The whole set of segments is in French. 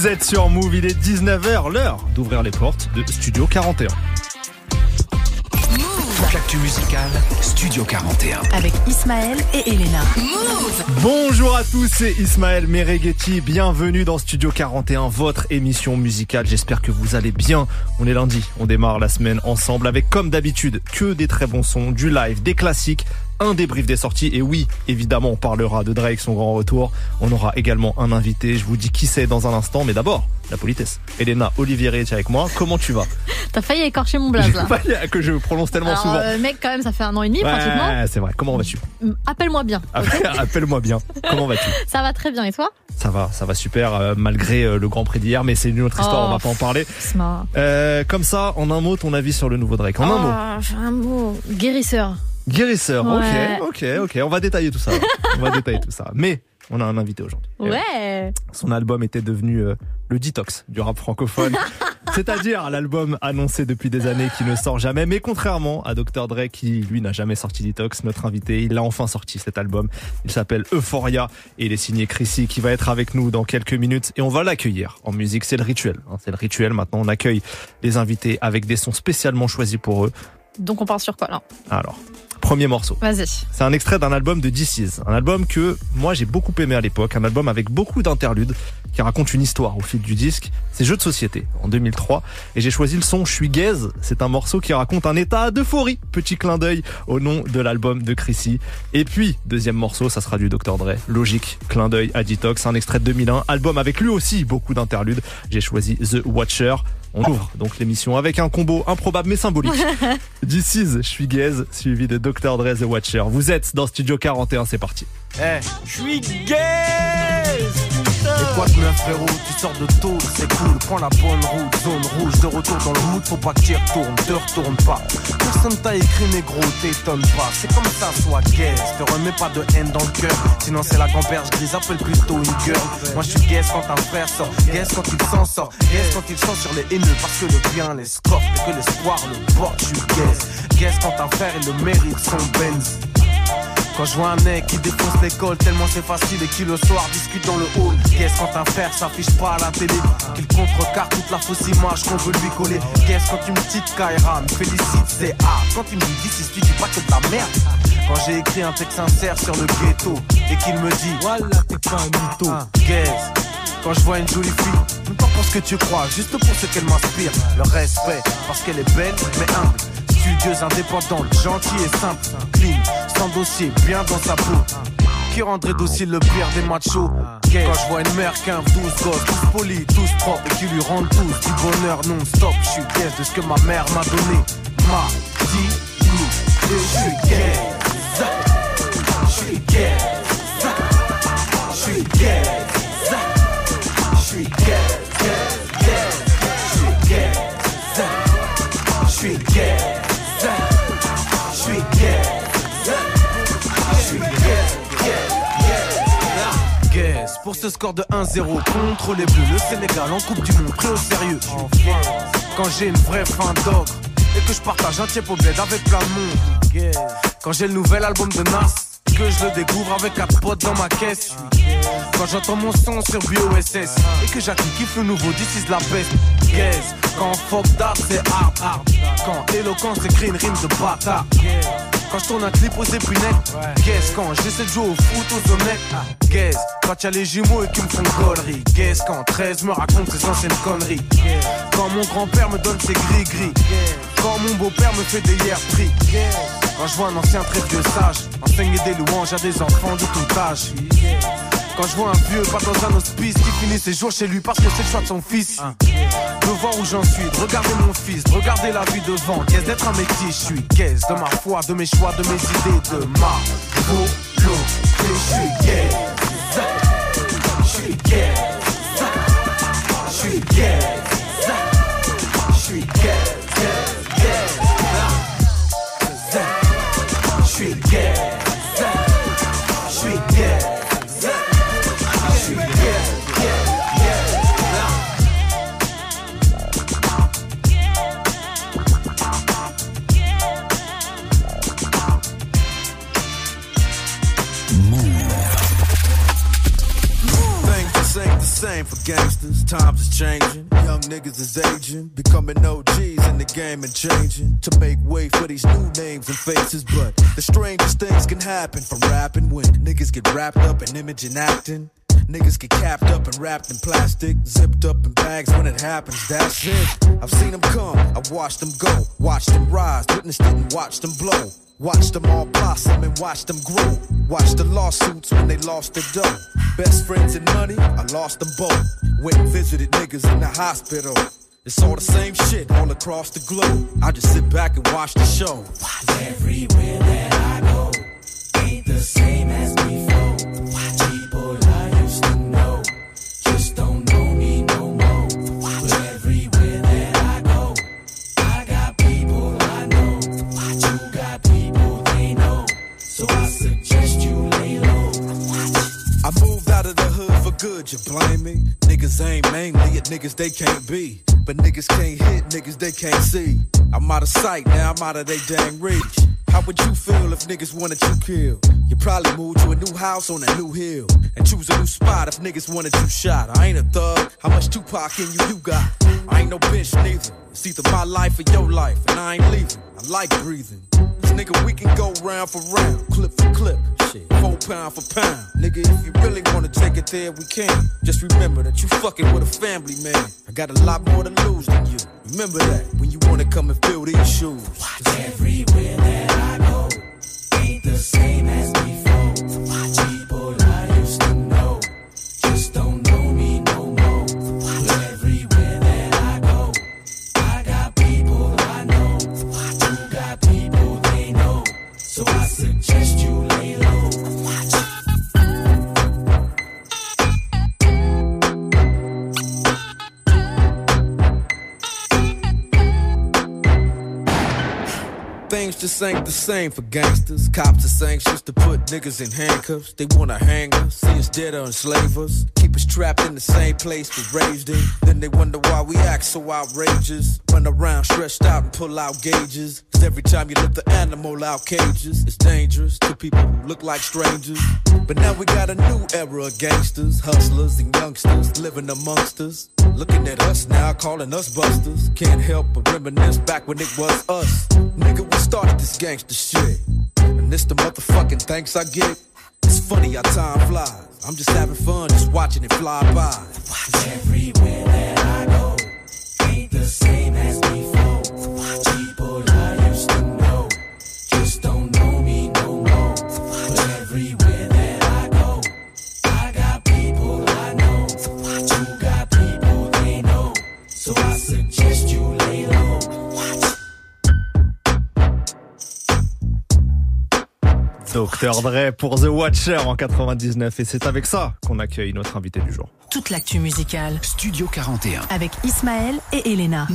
Vous êtes sur Move, il est 19h, l'heure d'ouvrir les portes de Studio 41. Toute l'actu musicale, Studio 41. avec Ismaël et Elena. Bonjour à tous, c'est Ismaël Mereghetti. Bienvenue dans Studio 41, votre émission musicale. J'espère que vous allez bien. On est lundi, on démarre la semaine ensemble avec, comme d'habitude, que des très bons sons, du live, des classiques, un débrief des sorties. Et oui, évidemment, on parlera de Drake, son grand retour. On aura également un invité. Je vous dis qui c'est dans un instant, mais d'abord, la politesse. Elena Olivier est avec moi. Comment tu vas? T'as failli écorcher mon blaze là. Que je prononce tellement Alors, souvent. euh, mec, quand même, ça fait un an et demi pratiquement. Ouais, c'est vrai. Comment vas-tu? Appelle-moi bien. ok? Appelle-moi bien. Comment vas-tu? Ça va très bien. Et toi? Ça va, ça va super, euh, malgré euh, le Grand Prix d'hier, mais c'est une autre histoire, Oh. on va pas en parler. Euh, comme ça, en un mot, ton avis sur le nouveau Drake. En un mot. Oh, un mot. Guérisseur. Guérisseur, Ouais. ok, ok, ok. On va détailler tout ça. on va détailler tout ça. Mais on a un invité aujourd'hui. Ouais. Son album était devenu euh, le detox du rap francophone. C'est-à-dire l'album annoncé depuis des années qui ne sort jamais. Mais contrairement à Dr. Dre qui, lui, n'a jamais sorti Detox, notre invité, il l'a enfin sorti cet album. Il s'appelle Euphoria et il est signé Chrissy qui va être avec nous dans quelques minutes et on va l'accueillir en musique. C'est le rituel. hein. C'est le rituel. Maintenant, on accueille les invités avec des sons spécialement choisis pour eux. Donc on part sur quoi là? Alors, premier morceau. Vas-y. C'est un extrait d'un album de DC's, un album que moi j'ai beaucoup aimé à l'époque, un album avec beaucoup d'interludes qui raconte une histoire au fil du disque. C'est Jeux de société en 2003 et j'ai choisi le son Je suis gaze. C'est un morceau qui raconte un état d'euphorie. Petit clin d'œil au nom de l'album de Chrissy. Et puis deuxième morceau, ça sera du Dr Dre. Logique, clin d'œil à Detox, un extrait de 2001, album avec lui aussi beaucoup d'interludes. J'ai choisi The Watcher. On ouvre donc l'émission avec un combo improbable mais symbolique. This is Je suis gaze, suivi de Dr. Dre The Watcher. Vous êtes dans Studio 41, c'est parti. Eh, je suis gay Et quoi de neuf frérot, tu sors de tôt, c'est cool, prends la bonne route, zone rouge, de retour dans le mood, faut pas que tu retournes, te retourne pas. Personne t'a écrit négro, t'étonne pas, c'est comme ça, sois gay, te remets pas de haine dans le cœur, sinon c'est la gamberge grise, appelle plutôt une girl. Moi je suis gay quand un frère sort, gay quand il s'en sort, gay quand il sent sur les parce que le bien les score, et que l'espoir le porte, suis gay. Gay quand un frère il le mérite son Benz. Quand je vois un mec qui défonce l'école tellement c'est facile et qui le soir discute dans le hall. Qu'est-ce quand un frère s'affiche pas à la télé? Qu'il contrecarre toute la fausse image qu'on veut lui coller. Qu'est-ce quand une petite Kaira me félicite? C'est A. Quand il me dit si tu dis pas que de la merde. Quand j'ai écrit un texte sincère sur le ghetto Et qu'il me dit Voilà t'es pas un mytho. Qu'est-ce? Quand je vois une jolie fille, non pas pour ce que tu crois, juste pour ce qu'elle m'inspire. Le respect, parce qu'elle est belle, mais humble. Studieuse, indépendante, gentille et simple. Clean, sans dossier, bien dans sa peau. Qui rendrait docile le pire des machos? Quand je vois une mère qu'un 12 gosses, tous polis, tous propres Et qui lui rendent tous du bonheur non-stop Je suis gaze de ce que ma mère m'a donné. Ma dit je suis gaze Je suis gaze Je suis gaze ce score de 1-0 contre les Bleus, le Sénégal en Coupe du Monde pris au sérieux. Quand j'ai une vraie fin d'ogre et que je partage un tiep au bled avec plein de monde. Quand j'ai le nouvel album de Nas, que je le découvre avec quatre potes dans ma caisse. Quand j'entends mon son sur BOSS Et que Jackie kiffe le nouveau This is la peste Gaze Quand fuck d'art c'est hard hard Quand éloquence écrit une rime de bâtard Quand je tourne un clip aux épinettes Gaze Quand j'essaie de jouer au foot aux honnêtes Gaze Quand y'a les jumeaux et qu'ils me font conneries Gaze Quand 13 me raconte ses anciennes conneries. Quand mon grand-père me donne ses gris-gris. Quand mon beau-père me fait des hier prix Quand je vois un ancien très vieux sage Enseigner des louanges à des enfants de tout âge quand je vois un vieux pas dans un hospice qui finit ses jours chez lui parce que c'est le choix de son fils. De voir où j'en suis, de regarder mon fils, de regarder la vie devant. Qu'est-ce d'être un métier, je suis? Qu'est-ce de ma foi, de mes choix, de mes idées, de ma volonté. Je suis gay, je suis gay, je suis gay, gangsters. Times is changing. Young niggas is aging. Becoming OGs in the game and changing. To make way for these new names and faces. But the strangest things can happen from rapping when niggas get wrapped up in image and acting. Niggas get capped up and wrapped in plastic, zipped up in bags when it happens, that's it. I've seen them come, I've watched them go, watched them rise, witnessed it and watched them blow. Watched them all blossom and watched them grow. Watched the lawsuits when they lost their dough. Best friends and money, I lost them both. Went and visited niggas in the hospital. It's all the same shit all across the globe. I just sit back and watch the show. Everywhere that I go, ain't the same as good, you blame me? Niggas ain't mainly at niggas they can't be. But niggas can't hit niggas they can't see. I'm out of sight, now I'm out of they dang reach. How would you feel if niggas wanted you killed? You probably move to a new house on a new hill. And choose a new spot if niggas wanted you shot. I ain't a thug, how much Tupac in you you got? I ain't no bitch neither. It's either my life or your life, and I ain't leaving. I like breathing. Cause nigga, we can go round for round, clip for clip, shit, four pound for pound. Nigga, if you really wanna take it there, we can. Just remember that you fucking with a family man. I got a lot more to lose than you. Remember that when you wanna come and fill these shoes. Watch everywhere that I go, ain't the same as suggest you lay low. Things just ain't the same for gangsters. Cops is anxious to put niggas in handcuffs. They wanna hang us, see us dead or enslave us. Keep us trapped in the same place we raised in. Then they wonder why we act so outrageous. Run around stretched out and pull out gauges. Cause every time you let the animal out cages, it's dangerous to people who look like strangers. But now we got a new era of gangsters, hustlers, and youngsters living amongst us. Looking at us now, calling us busters. Can't help but reminisce back when it was us. Nigga, we started this gangster shit. And this the motherfucking thanks I get. It's funny how time flies. I'm just having fun, just watching it fly by. Everywhere Dr. Dre pour The Watcher en 99 et c'est avec ça qu'on accueille notre invité du jour. Toute l'actu musicale Studio 41. avec Ismaël et Elena.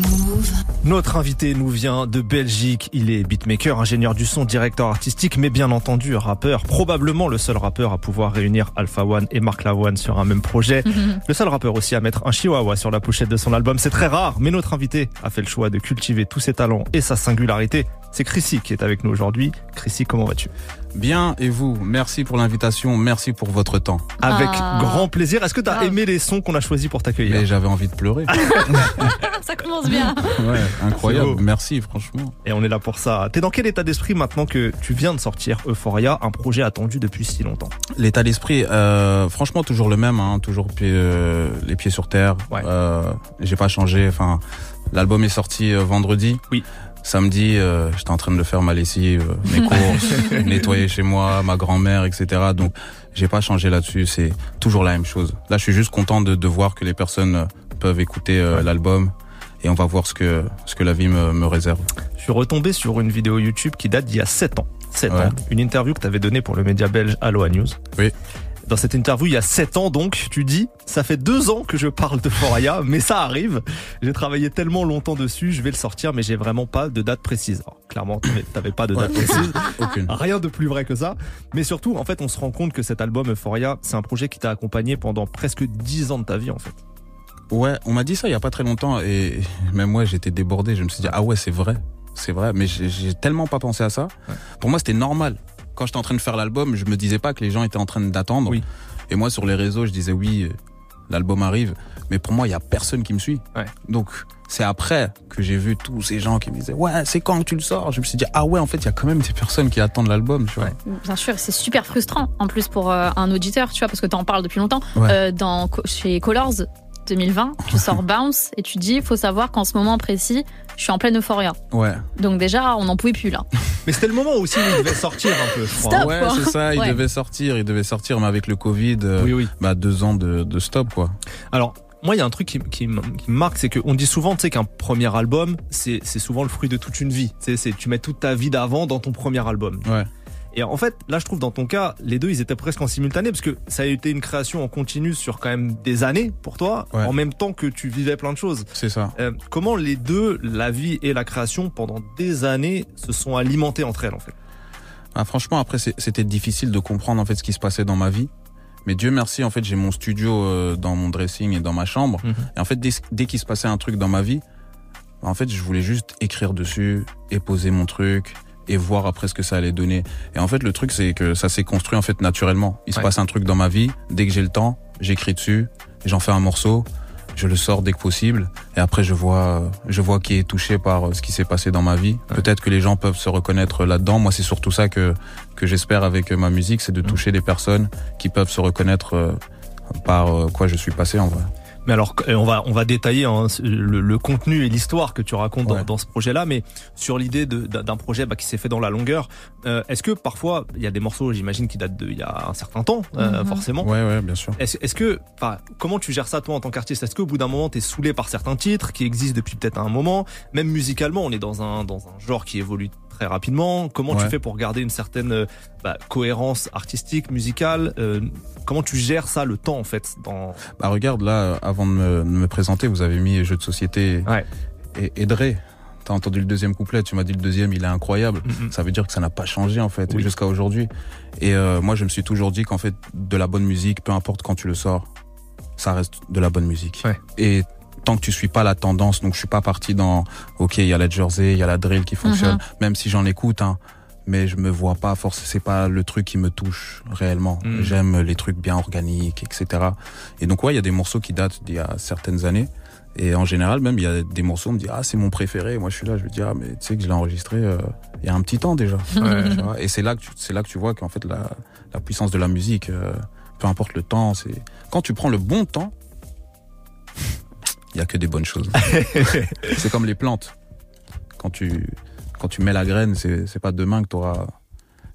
Notre invité nous vient de Belgique. Il est beatmaker, ingénieur du son, directeur artistique, mais bien entendu rappeur. Probablement le seul rappeur à pouvoir réunir Alpha One et Mark Lavoine sur un même projet. Le seul rappeur aussi à mettre un chihuahua sur la pochette de son album. C'est très rare, mais notre invité a fait le choix de cultiver tous ses talents et sa singularité. C'est Chrissy qui est avec nous aujourd'hui. Chrissy, comment vas-tu? Bien, et vous Merci pour l'invitation, merci pour votre temps. Avec Ah. grand plaisir. Est-ce que tu as aimé les sons qu'on a choisis pour t'accueillir Mais j'avais envie de pleurer. Ça commence bien. Ouais, incroyable. Merci, franchement. Et on est là pour ça. T'es dans quel état d'esprit maintenant que tu viens de sortir Euphoria, un projet attendu depuis si longtemps L'état d'esprit, euh, franchement, toujours le même, hein, toujours pied- euh, les pieds sur terre. Ouais. Euh, J'ai pas changé. Enfin, l'album est sorti euh, vendredi. Oui. Samedi, euh, j'étais en train de le faire ma lessive, euh, mes courses, nettoyer chez moi, ma grand-mère, etc. Donc, j'ai pas changé là-dessus. C'est toujours la même chose. Là, je suis juste content de, de voir que les personnes euh, peuvent écouter euh, l'album et on va voir ce que ce que la vie me, me réserve. Je suis retombé sur une vidéo YouTube qui date d'il y a 7 ans. 7 Ouais. ans. Une interview que tu avais donnée pour le média belge Aloha News. Oui. Dans cette interview, il y a 7 ans donc, tu dis, ça fait deux ans que je parle de Euphoria, mais ça arrive. J'ai travaillé tellement longtemps dessus, je vais le sortir, mais j'ai vraiment pas de date précise. Alors, clairement, t'avais- pas de date précise. Aucune. Rien de plus vrai que ça. Mais surtout, en fait, on se rend compte que cet album Euphoria, c'est un projet qui t'a accompagné pendant presque 10 ans de ta vie, en fait. Ouais, on m'a dit ça il y a pas très longtemps et même moi j'étais débordé. Je me suis dit ah ouais c'est vrai, c'est vrai. Mais j'ai j'ai tellement pas pensé à ça. Pour moi c'était normal. Quand j'étais en train de faire l'album, je me disais pas que les gens étaient en train d'attendre. Oui. Et moi sur les réseaux je disais oui, euh, l'album arrive, mais pour moi, il y a personne qui me suit. Ouais. Donc, c'est après que j'ai vu tous ces gens qui me disaient, ouais, c'est quand que tu le sors? Je me suis dit, ah ouais, en fait, il y a quand même des personnes qui attendent l'album, tu vois. Bien sûr, c'est super frustrant en plus pour euh, un auditeur, tu vois, parce que tu en parles depuis longtemps. Ouais. Euh, dans, chez Colors 2020, tu sors Bounce et tu dis, faut savoir qu'en ce moment précis, je suis en pleine euphoria. Ouais. Donc déjà, on n'en pouvait plus là. Mais c'était le moment aussi où il devait sortir un peu. je crois. Stop. ouais, c'est ça, il Ouais. devait sortir, il devait sortir, mais avec le Covid, euh, Oui, oui. bah, deux ans de, de stop, quoi. Alors, moi, il y a un truc qui, qui, m- qui me marque, c'est qu'on dit souvent, tu sais, qu'un premier album, c'est souvent le fruit de toute une vie. Tu sais, tu mets toute ta vie d'avant dans ton premier album. Ouais. Et en fait, là, je trouve dans ton cas, les deux, ils étaient presque en simultané, parce que ça a été une création en continu sur quand même des années pour toi, Ouais. en même temps que tu vivais plein de choses. C'est ça. Euh, comment les deux, la vie et la création, pendant des années, se sont alimentés entre elles, en fait? Ah, franchement, après, c'était difficile de comprendre en fait ce qui se passait dans ma vie. Mais Dieu merci, en fait, j'ai mon studio euh, dans mon dressing et dans ma chambre. Mhm. Et en fait, dès, dès qu'il se passait un truc dans ma vie, en fait, je voulais juste écrire dessus et poser mon truc et voir après ce que ça allait donner. Et en fait, le truc, c'est que ça s'est construit en fait naturellement. Il se passe un truc dans ma vie. Dès que j'ai le temps, j'écris dessus, j'en fais un morceau, je le sors dès que possible. Et après, je vois, je vois qui est touché par euh, ce qui s'est passé dans ma vie. Ouais. Peut-être que les gens peuvent se reconnaître là-dedans. Moi, c'est surtout ça que que j'espère avec euh, ma musique, c'est de Mhm. toucher des personnes qui peuvent se reconnaître euh, par quoi je suis passé en vrai. Mais alors, on va on va détailler hein, le, le contenu et l'histoire que tu racontes dans, Ouais. dans ce projet-là, mais sur l'idée de- d'un projet bah, qui s'est fait dans la longueur, euh, est-ce que parfois il y a des morceaux, j'imagine, qui datent d'il y a un certain temps, euh, Mhm. forcément. Ouais, ouais, bien sûr. Est-ce est-ce que, enfin, comment tu gères ça toi en tant qu'artiste? Est-ce qu'au bout d'un moment t'es saoulé par certains titres qui existent depuis peut-être un moment, même musicalement, on est dans un dans un genre qui évolue très rapidement. Comment tu fais pour garder une certaine euh, bah, cohérence artistique, musicale euh, Comment tu gères ça le temps en fait dans Bah regarde là, euh, avant de me, de me présenter, vous avez mis jeu de société Ouais. et, et Dre. T'as entendu le deuxième couplet, tu m'as dit le deuxième, il est incroyable. Mhm. Ça veut dire que ça n'a pas changé en fait Oui. jusqu'à aujourd'hui. Et euh, moi, je me suis toujours dit qu'en fait, de la bonne musique, peu importe quand tu le sors, ça reste de la bonne musique. Ouais. Et tant que tu suis pas la tendance, donc je suis pas parti dans, ok, il y a la jersey, il y a la drill qui fonctionne, Mhm. même si j'en écoute, hein, mais je me vois pas forcément, c'est pas le truc qui me touche réellement. Mhm. J'aime les trucs bien organiques, etc. Et donc ouais, il y a des morceaux qui datent d'il y a certaines années. Et en général, même, il y a des morceaux, on me dit, ah, c'est mon préféré. Moi, je suis là, je me dis, ah, mais tu sais que je l'ai enregistré euh, il y a un petit temps déjà. Ouais. Tu vois, et c'est là que tu, c'est là que tu vois qu'en fait la, la puissance de la musique, euh, peu importe le temps, c'est quand tu prends le bon temps, il y a que des bonnes choses. c'est comme les plantes. Quand tu quand tu mets la graine, c'est c'est pas demain que tu auras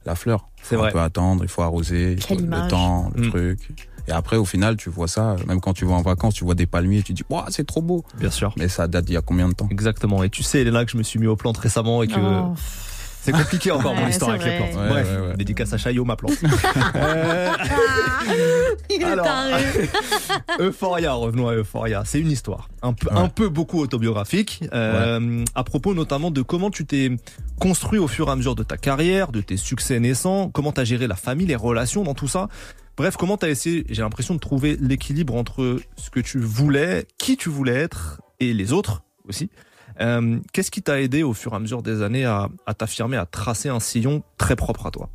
la fleur. C'est vrai. Un peu attendre, il faut arroser, il faut le temps, le Mm. truc. Et après, au final, tu vois ça, même quand tu vas en vacances, tu vois des palmiers, tu dis, waouh, c'est trop beau. Bien sûr. Mais ça date d'il y a combien de temps? Exactement. Et tu sais, Elena, que je me suis mis aux plantes récemment et que Oh. C'est compliqué encore mon histoire avec les plantes. Ouais, Bref, ouais, ouais. dédicace à Chaillot, ma plante. Euh, Il est Alors. taré. Euphoria, revenons à Euphoria. C'est une histoire un peu, Ouais. un peu beaucoup autobiographique, euh, à propos notamment de comment tu t'es construit au fur et à mesure de ta carrière, de tes succès naissants, comment t'as géré la famille, les relations dans tout ça. Bref, comment t'as essayé, j'ai l'impression de trouver l'équilibre entre ce que tu voulais, qui tu voulais être et les autres aussi. Euh, Qu'est-ce qui t'a aidé au fur et à mesure des années à, à t'affirmer, à tracer un sillon très propre à toi?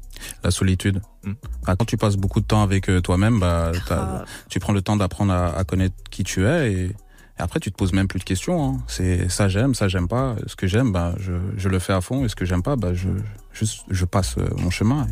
La solitude. Mm. Ah, quand tu passes beaucoup de temps avec euh, toi-même, bah, Ah. tu prends le temps d'apprendre à, à connaître qui tu es et, et après tu te poses même plus de questions. hein. C'est ça j'aime, ça j'aime pas. Ce que j'aime, bah, je, je le fais à fond et ce que j'aime pas, bah, je, je, je passe euh, mon chemin.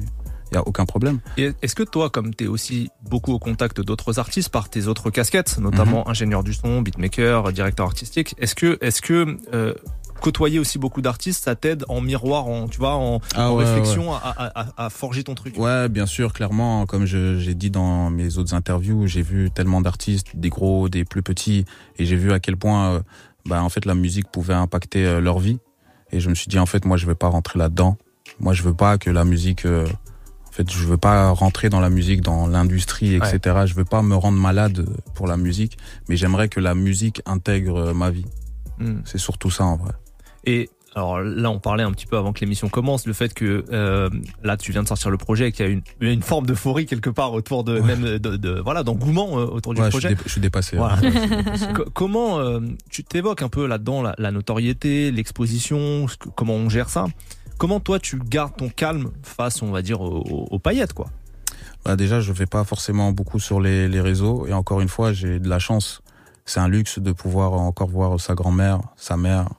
Il y a aucun problème. Est-ce que toi, comme tu es aussi beaucoup au contact d'autres artistes par tes autres casquettes, notamment ingénieur du son, beatmaker, directeur artistique, est-ce que, est-ce que euh, côtoyer aussi beaucoup d'artistes, ça t'aide en miroir, en, tu vois, en, Ah en ouais, réflexion À, à, à- à forger ton truc? Ouais, bien sûr, clairement, comme j'ai dit dans mes autres interviews, j'ai vu tellement d'artistes, des gros, des plus petits, et j'ai vu à quel point, euh, bah, en fait, la musique pouvait impacter euh, leur vie. Et je me suis dit, en fait, moi, je veux pas rentrer là-dedans. Moi, je veux pas que la musique, euh, en fait, je veux pas rentrer dans la musique, dans l'industrie, etc. Je veux pas me rendre malade pour la musique, mais j'aimerais que la musique intègre euh, ma vie. Hmm. C'est surtout ça, en vrai. Et alors là, on parlait un petit peu avant que l'émission commence, le fait que euh, là, tu viens de sortir le projet et qu'il y a une, une forme d'euphorie quelque part autour de même de, de- voilà d'engouement euh, autour du Ouais, je suis, projet. dé- je suis dépassé. Voilà. Ouais, je suis dépassé. Co- comment euh, tu t'évoques un peu là-dedans la, la notoriété, l'exposition, comment on gère ça? Comment toi tu gardes ton calme face, on va dire, aux, paillettes quoi? Bah déjà, je vais pas forcément beaucoup sur les, les réseaux et encore une fois, j'ai de la chance. C'est un luxe de pouvoir encore voir sa grand-mère, sa mère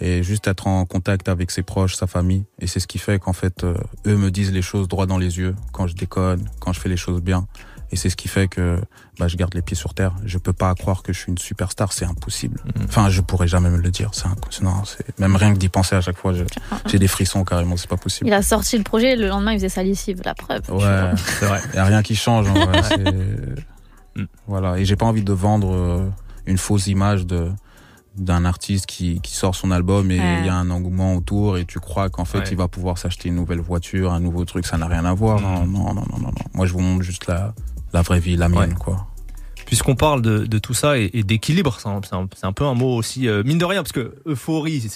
et juste être en contact avec ses proches, sa famille. Et c'est ce qui fait qu'en fait, euh, eux me disent les choses droit dans les yeux quand je déconne, quand je fais les choses bien. Et c'est ce qui fait que bah, je garde les pieds sur terre. Je peux pas croire que je suis une superstar, c'est impossible. Enfin, je pourrais jamais me le dire. C'est un... non, c'est même rien que d'y penser à chaque fois, je- j'ai des frissons carrément. C'est pas possible. Il a sorti le projet, le lendemain il faisait sa lessive, la preuve. Ouais, C'est vrai. y a rien qui change. En vrai, c'est- Mm. Voilà. Et j'ai pas envie de vendre euh, une fausse image de d'un artiste qui, qui sort son album et il Ouais. y a un engouement autour et tu crois qu'en fait Ouais. il va pouvoir s'acheter une nouvelle voiture, un nouveau truc, ça n'a rien à voir. Non, non, non, non, non, non. Moi je vous montre juste la, la vraie vie, la mienne, Ouais. quoi. Puisqu'on parle de, de tout ça et, et d'équilibre, c'est un, peu un mot aussi euh, mine de rien parce que euphorie,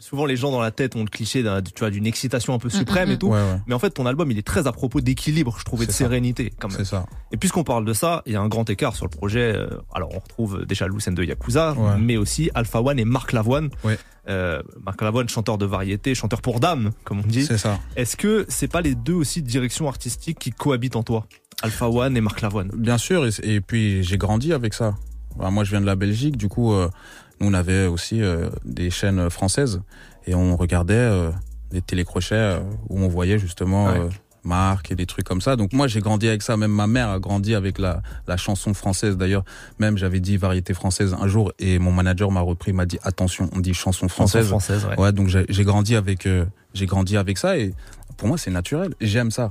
souvent les gens dans la tête ont le cliché d'un- tu vois d'une excitation un peu suprême mm, et tout. Ouais, ouais. Mais en fait, ton album, il est très à propos d'équilibre, je trouvais, de ça. sérénité, quand même. C'est ça. Et puisqu'on parle de ça, il y a un grand écart sur le projet. euh, alors, on retrouve déjà Lucen de Yakuza, Ouais. mais aussi Alpha One et Marc Lavoine. Ouais. Euh, Marc Lavoine, chanteur de variété, chanteur pour dames, comme on dit. C'est ça. Est-ce que c'est pas les deux aussi directions artistiques qui cohabitent en toi? Alpha One et Marc Lavoine. Bien sûr, et, et puis j'ai grandi avec ça. Moi, je viens de la Belgique, du coup, euh, nous on avait aussi euh, des chaînes françaises et on regardait euh, des télécrochets euh, où on voyait justement Ouais. Marc et des trucs comme ça. Donc moi, j'ai grandi avec ça. Même ma mère a grandi avec la, la chanson française. D'ailleurs, même j'avais dit variété française un jour et mon manager m'a repris, m'a dit attention, on dit chanson française. française, ouais. Ouais, donc j'ai grandi avec j'ai grandi avec ça et pour moi c'est naturel. J'aime ça.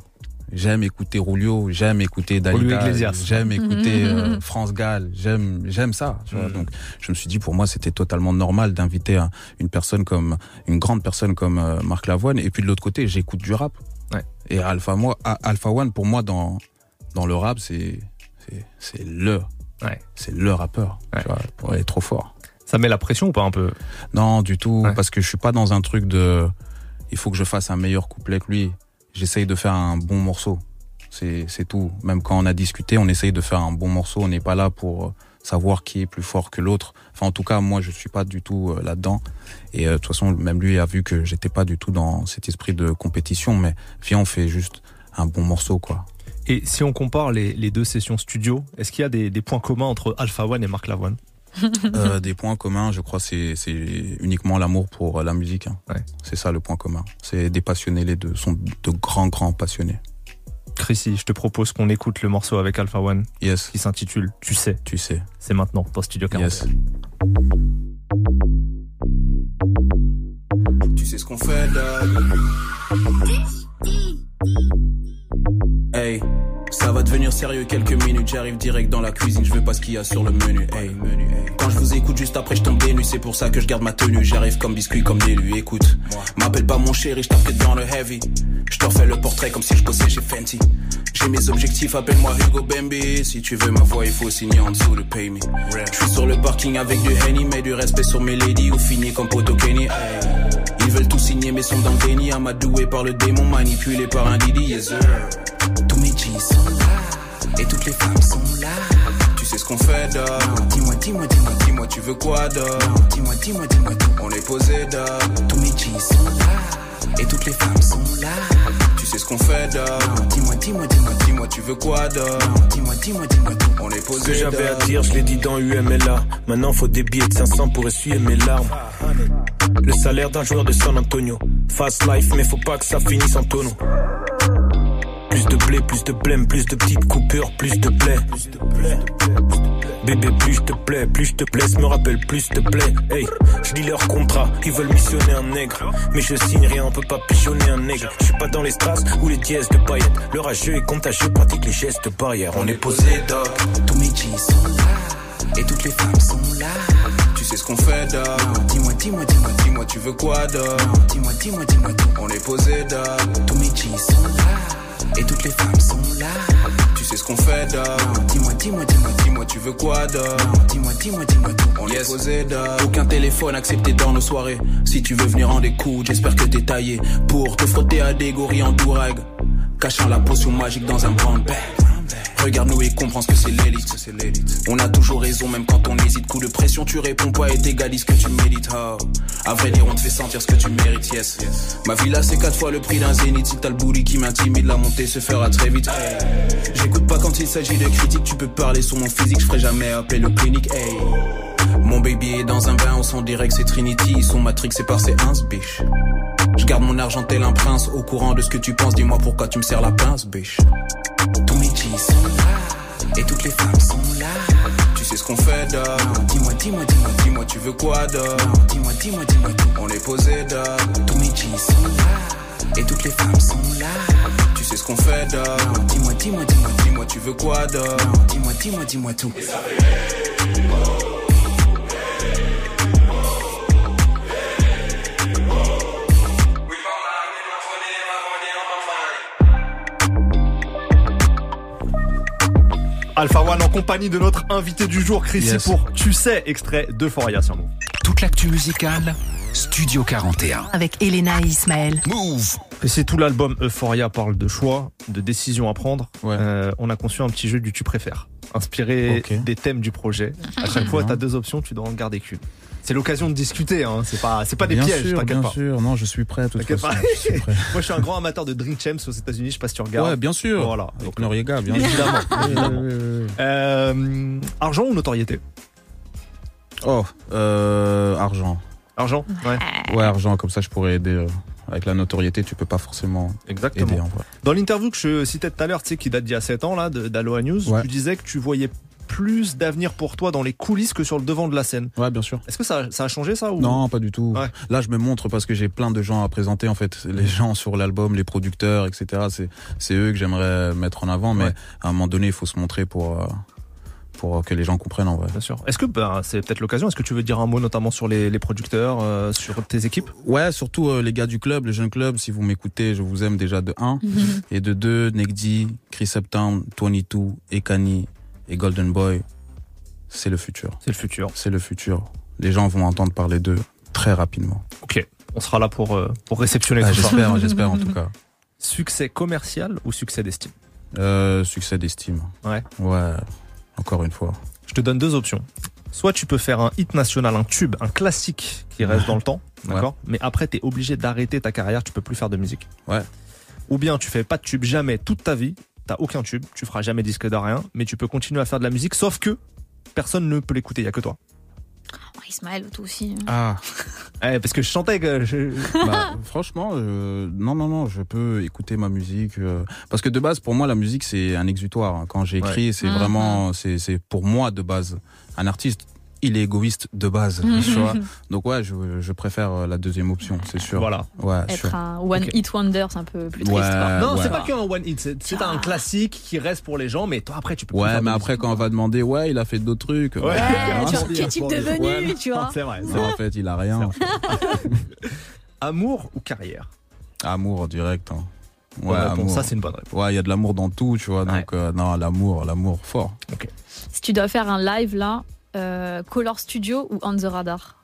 J'aime écouter Rulio, j'aime écouter Dalida, j'aime écouter euh, France Gall, j'aime j'aime ça. tu vois. Mhm. Donc je me suis dit pour moi c'était totalement normal d'inviter un- une personne comme une grande personne comme euh, Marc Lavoine et puis de l'autre côté j'écoute du rap. Ouais. Et Alpha moi Alpha One pour moi dans dans le rap c'est c'est c'est le Ouais. c'est le rappeur. Ouais. Tu vois, pour être trop fort. Ça met la pression ou pas un peu? Non, du tout, Ouais. parce que je suis pas dans un truc de. Il faut que je fasse un meilleur couplet que lui. J'essaye de faire un bon morceau. C'est tout. Même quand on a discuté, on essaye de faire un bon morceau. On n'est pas là pour euh, savoir qui est plus fort que l'autre. Enfin, en tout cas, moi, je suis pas du tout euh, là-dedans. Et euh, de toute façon, même lui a vu que j'étais pas du tout dans cet esprit de compétition. Mais viens, on fait juste un bon morceau, quoi. Et si on compare les, les deux sessions studio, est-ce qu'il y a des, des points communs entre Alpha One et Marc Lavoine? Euh, des points communs, je crois, c'est uniquement l'amour pour la musique. hein. Ouais. C'est ça le point commun. C'est des passionnés, les deux sont de grands, grands passionnés. Chrissy, je te propose qu'on écoute le morceau avec Alpha One Yes, qui s'intitule Tu sais. tu sais. C'est maintenant dans Studio 40. Yes. Tu sais ce qu'on fait, dog. Hey, ça va devenir sérieux quelques minutes. J'arrive direct dans la cuisine, je veux pas ce qu'il y a sur le menu. Hey, quand je vous écoute juste après, je tombe nues. C'est pour ça que je garde ma tenue. J'arrive comme biscuit, comme d'élu. Écoute, m'appelle pas mon chéri, je t'appelle dans le heavy. Je te refais le portrait comme si je bossais chez Fenty. J'ai mes objectifs, appelle-moi Hugo Bambi. Si tu veux ma voix, il faut signer en dessous de pay me. Je suis sur le parking avec du Henny, mais du respect sur mes ladies ou fini comme Poto Kenny. Ils veulent tout signer mais sont dans le déni. Amadoué par le démon, manipulé par un Didi yes sir. Tous mes G's sont là Et toutes les femmes sont là. Tu sais ce qu'on fait dog Dis-moi, dis-moi, dis-moi, dis-moi tu veux quoi dog Dis-moi, dis-moi, dis-moi tout On est posé dog Tous mes G's sont là Et toutes les femmes sont là Tu sais ce qu'on fait dog Dis-moi, dis-moi, dis-moi, dis-moi tu veux quoi dog Dis-moi, dis-moi, dis-moi tout On est posé Ce que j'avais à dire, je l'ai dit dans UMLA. Maintenant, faut des billets de 500 pour essuyer mes larmes. Le salaire d'un joueur de San Antonio. Fast life, mais faut pas que ça finisse en tonneau. Plus de blé, plus de blême, plus de petites coupures, plus de blé. Bébé, plus je te plais, plus je te blesse, me rappelle, plus je te plaît. Hey, je lis leur contrat, ils veulent missionner un nègre. Mais je signe rien, on peut pas pigeonner un nègre. Je suis pas dans les strass ou les dièses de paillettes. Le rageux est contagieux, pratique les gestes barrières. On est posé, dog. Tous mes G's sont là Et toutes les femmes sont là Tu sais ce qu'on fait dog Dis-moi, dis-moi, dis-moi, dis-moi tu veux quoi dog Dis-moi, dis-moi, dis-moi On est posé dog Tous mes G's sont là Et toutes les femmes sont là. Tu sais ce qu'on fait dog Dis-moi, dis-moi, dis-moi, dis-moi tu veux quoi dog Dis-moi, dis-moi, dis-moi tout. On est posé dog Aucun téléphone accepté dans nos soirées. Si tu veux venir en découdre J'espère que t'es taillé. Pour te frotter à des gorilles en dourag Cachant la potion magique dans un brown bag Regarde-nous et comprends ce que c'est l'élite. On a toujours raison, même quand on hésite. Coup de pression, tu réponds pas et t'égalises ce que tu mérites. Oh. À vrai dire, on te fait sentir ce que tu mérites, yes. Ma villa, c'est quatre fois le prix d'un zénith. Si t'as le booty qui m'intimide, la montée se fera très vite. J'écoute pas quand il s'agit de critiques. Tu peux parler sur mon physique, je ferai jamais appel aux cliniques. Hey. Mon baby est dans un bain, on s'en que c'est Trinity. Son matrix c'est par ses ins, biche. Je garde mon argent tel un prince, au courant de ce que tu penses. Dis-moi pourquoi tu me sers la pince, biche. Tous mes G's sont là, et toutes les femmes sont là. Tu sais ce qu'on fait, dog. Dis-moi, dis-moi, dis-moi, dis-moi, tu veux quoi, dog. Dis-moi, dis-moi, dis-moi tout. On est posé, dog. Tous mes G's sont là, et toutes les femmes sont là. Tu sais ce qu'on fait, dog. Dis-moi, dis-moi, dis-moi, dis-moi, tu veux quoi, dog. Dis-moi, dis-moi, dis-moi tout. Alpha One en compagnie de notre invité du jour, Chrissy, Yes. pour Tu sais, extrait d'Euphoria sur Move. Toute l'actu musicale, Studio 41. Avec Elena et Ismaël. Move Et c'est tout l'album Euphoria parle de choix, de décisions à prendre. Ouais. Euh, on a conçu un petit jeu du tu préfères, inspiré des thèmes du projet. À chaque fois, tu as deux options, tu dois en garder qu'une. C'est l'occasion de discuter, hein. c'est pas, c'est pas des bien pièges, sûr, bien pas. sûr. Non, je suis prêt. De toute façon, pas. je suis prêt. Moi, je suis un grand amateur de Drink Champs aux États-Unis, je sais pas si tu regardes. Ouais, bien sûr. Voilà. Avec Donc, Noriega, bien sûr. évidemment, Oui, évidemment. oui, oui, oui. Euh, argent ou notoriété? Oh, euh, argent. Argent Ouais, Ouais, argent, comme ça je pourrais aider. euh, avec la notoriété, tu peux pas forcément exactement. aider en vrai. Dans l'interview que je citais tout à l'heure, tu sais, qui date d'il y a 7 ans, là, de- d'Aloha News, Ouais. tu disais que tu voyais plus d'avenir pour toi dans les coulisses que sur le devant de la scène. Ouais, bien sûr. Est-ce que ça, ça a changé ça ou... Non, pas du tout. Ouais. Là, je me montre parce que j'ai plein de gens à présenter. En fait, les gens sur l'album, les producteurs, etc. C'est c'est eux que j'aimerais mettre en avant. Mais Ouais. à un moment donné, il faut se montrer pour euh, pour que les gens comprennent en vrai. Bien sûr. Est-ce que bah, c'est peut-être l'occasion Est-ce que tu veux dire un mot notamment sur les, les producteurs, euh, sur tes équipes? Ouais, surtout euh, les gars du club, le jeune club. Si vous m'écoutez, je vous aime déjà de 1 et de 2 Negdi, Chris Uptown, 22, Ekani et Golden Boy. C'est le futur. C'est le futur. C'est le futur. Les gens vont entendre parler d'eux très rapidement. Ok. On sera là pour, euh, pour réceptionner Ah, tout j'espère, j'espère en tout cas. Succès commercial ou succès d'estime? Euh, succès d'estime. Ouais. Ouais. Encore une fois. Je te donne deux options. Soit tu peux faire un hit national, un tube, un classique qui reste dans le temps, d'accord? Mais après, tu es obligé d'arrêter ta carrière, tu peux plus faire de musique. Ouais. Ou bien tu fais pas de tube jamais toute ta vie, t'as aucun tube, tu feras jamais disque de rien, mais tu peux continuer à faire de la musique, sauf que personne ne peut l'écouter, il y a que toi. Oh, Ismaël, toi aussi. Ah. Eh, parce que je chantais que je... bah, franchement, euh, non, non, non, je peux écouter ma musique. euh, parce que de base, pour moi, la musique, c'est un exutoire. hein. Quand j'écris, c'est Mhm. vraiment, c'est, c'est pour moi de base. Un artiste, il est égoïste de base, tu vois. Donc ouais, je, je préfère euh, la deuxième option, c'est sûr. Voilà. Ouais, Être sûr. un one Ok. hit wonder, c'est un peu plus triste. Ouais. non, ouais. c'est pas qu'un one hit, c'est un classique qui reste pour les gens, mais toi après tu peux Ouais, mais après, quand on va demander, ouais, il a fait d'autres trucs. Ouais, Ouais, hein, tu vois, quel type de venue, Ouais. tu vois. C'est vrai, vrai. en fait, il a rien. Amour ou carrière? Amour direct. hein. Ouais, amour. Ça c'est une bonne réponse. Ouais, il y a de l'amour dans tout, tu vois. Donc, euh, non, l'amour, l'amour fort. Si tu dois faire un live là, euh, Color Studio ou On the Radar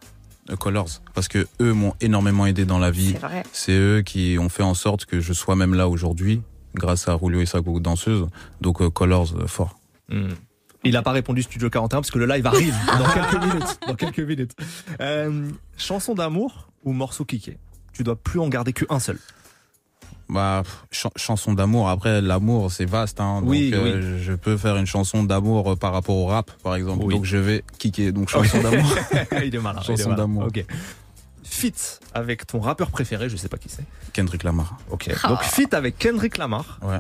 Euh, Colors. Parce que eux m'ont énormément aidé dans la vie. C'est vrai. C'est eux qui ont fait en sorte que je sois même là aujourd'hui, grâce à Rulio et sa danseuse. Donc, euh, Colors, euh, fort. Hmm. Il a pas répondu Studio 41 parce que le live arrive dans quelques minutes. Dans quelques minutes. Euh, chanson d'amour ou morceau kické Tu dois plus en garder qu'un seul. Bah, ch- chanson d'amour. Après, l'amour, c'est vaste. Hein, donc, Oui, euh, je peux faire une chanson d'amour euh, par rapport au rap, par exemple. Oui. Donc, je vais kicker. Donc, chanson d'amour. il est malin. Chanson d'amour. Ok. Fit avec ton rappeur préféré, je sais pas qui c'est. Kendrick Lamar. Ok. Donc fit avec Kendrick Lamar. Ouais.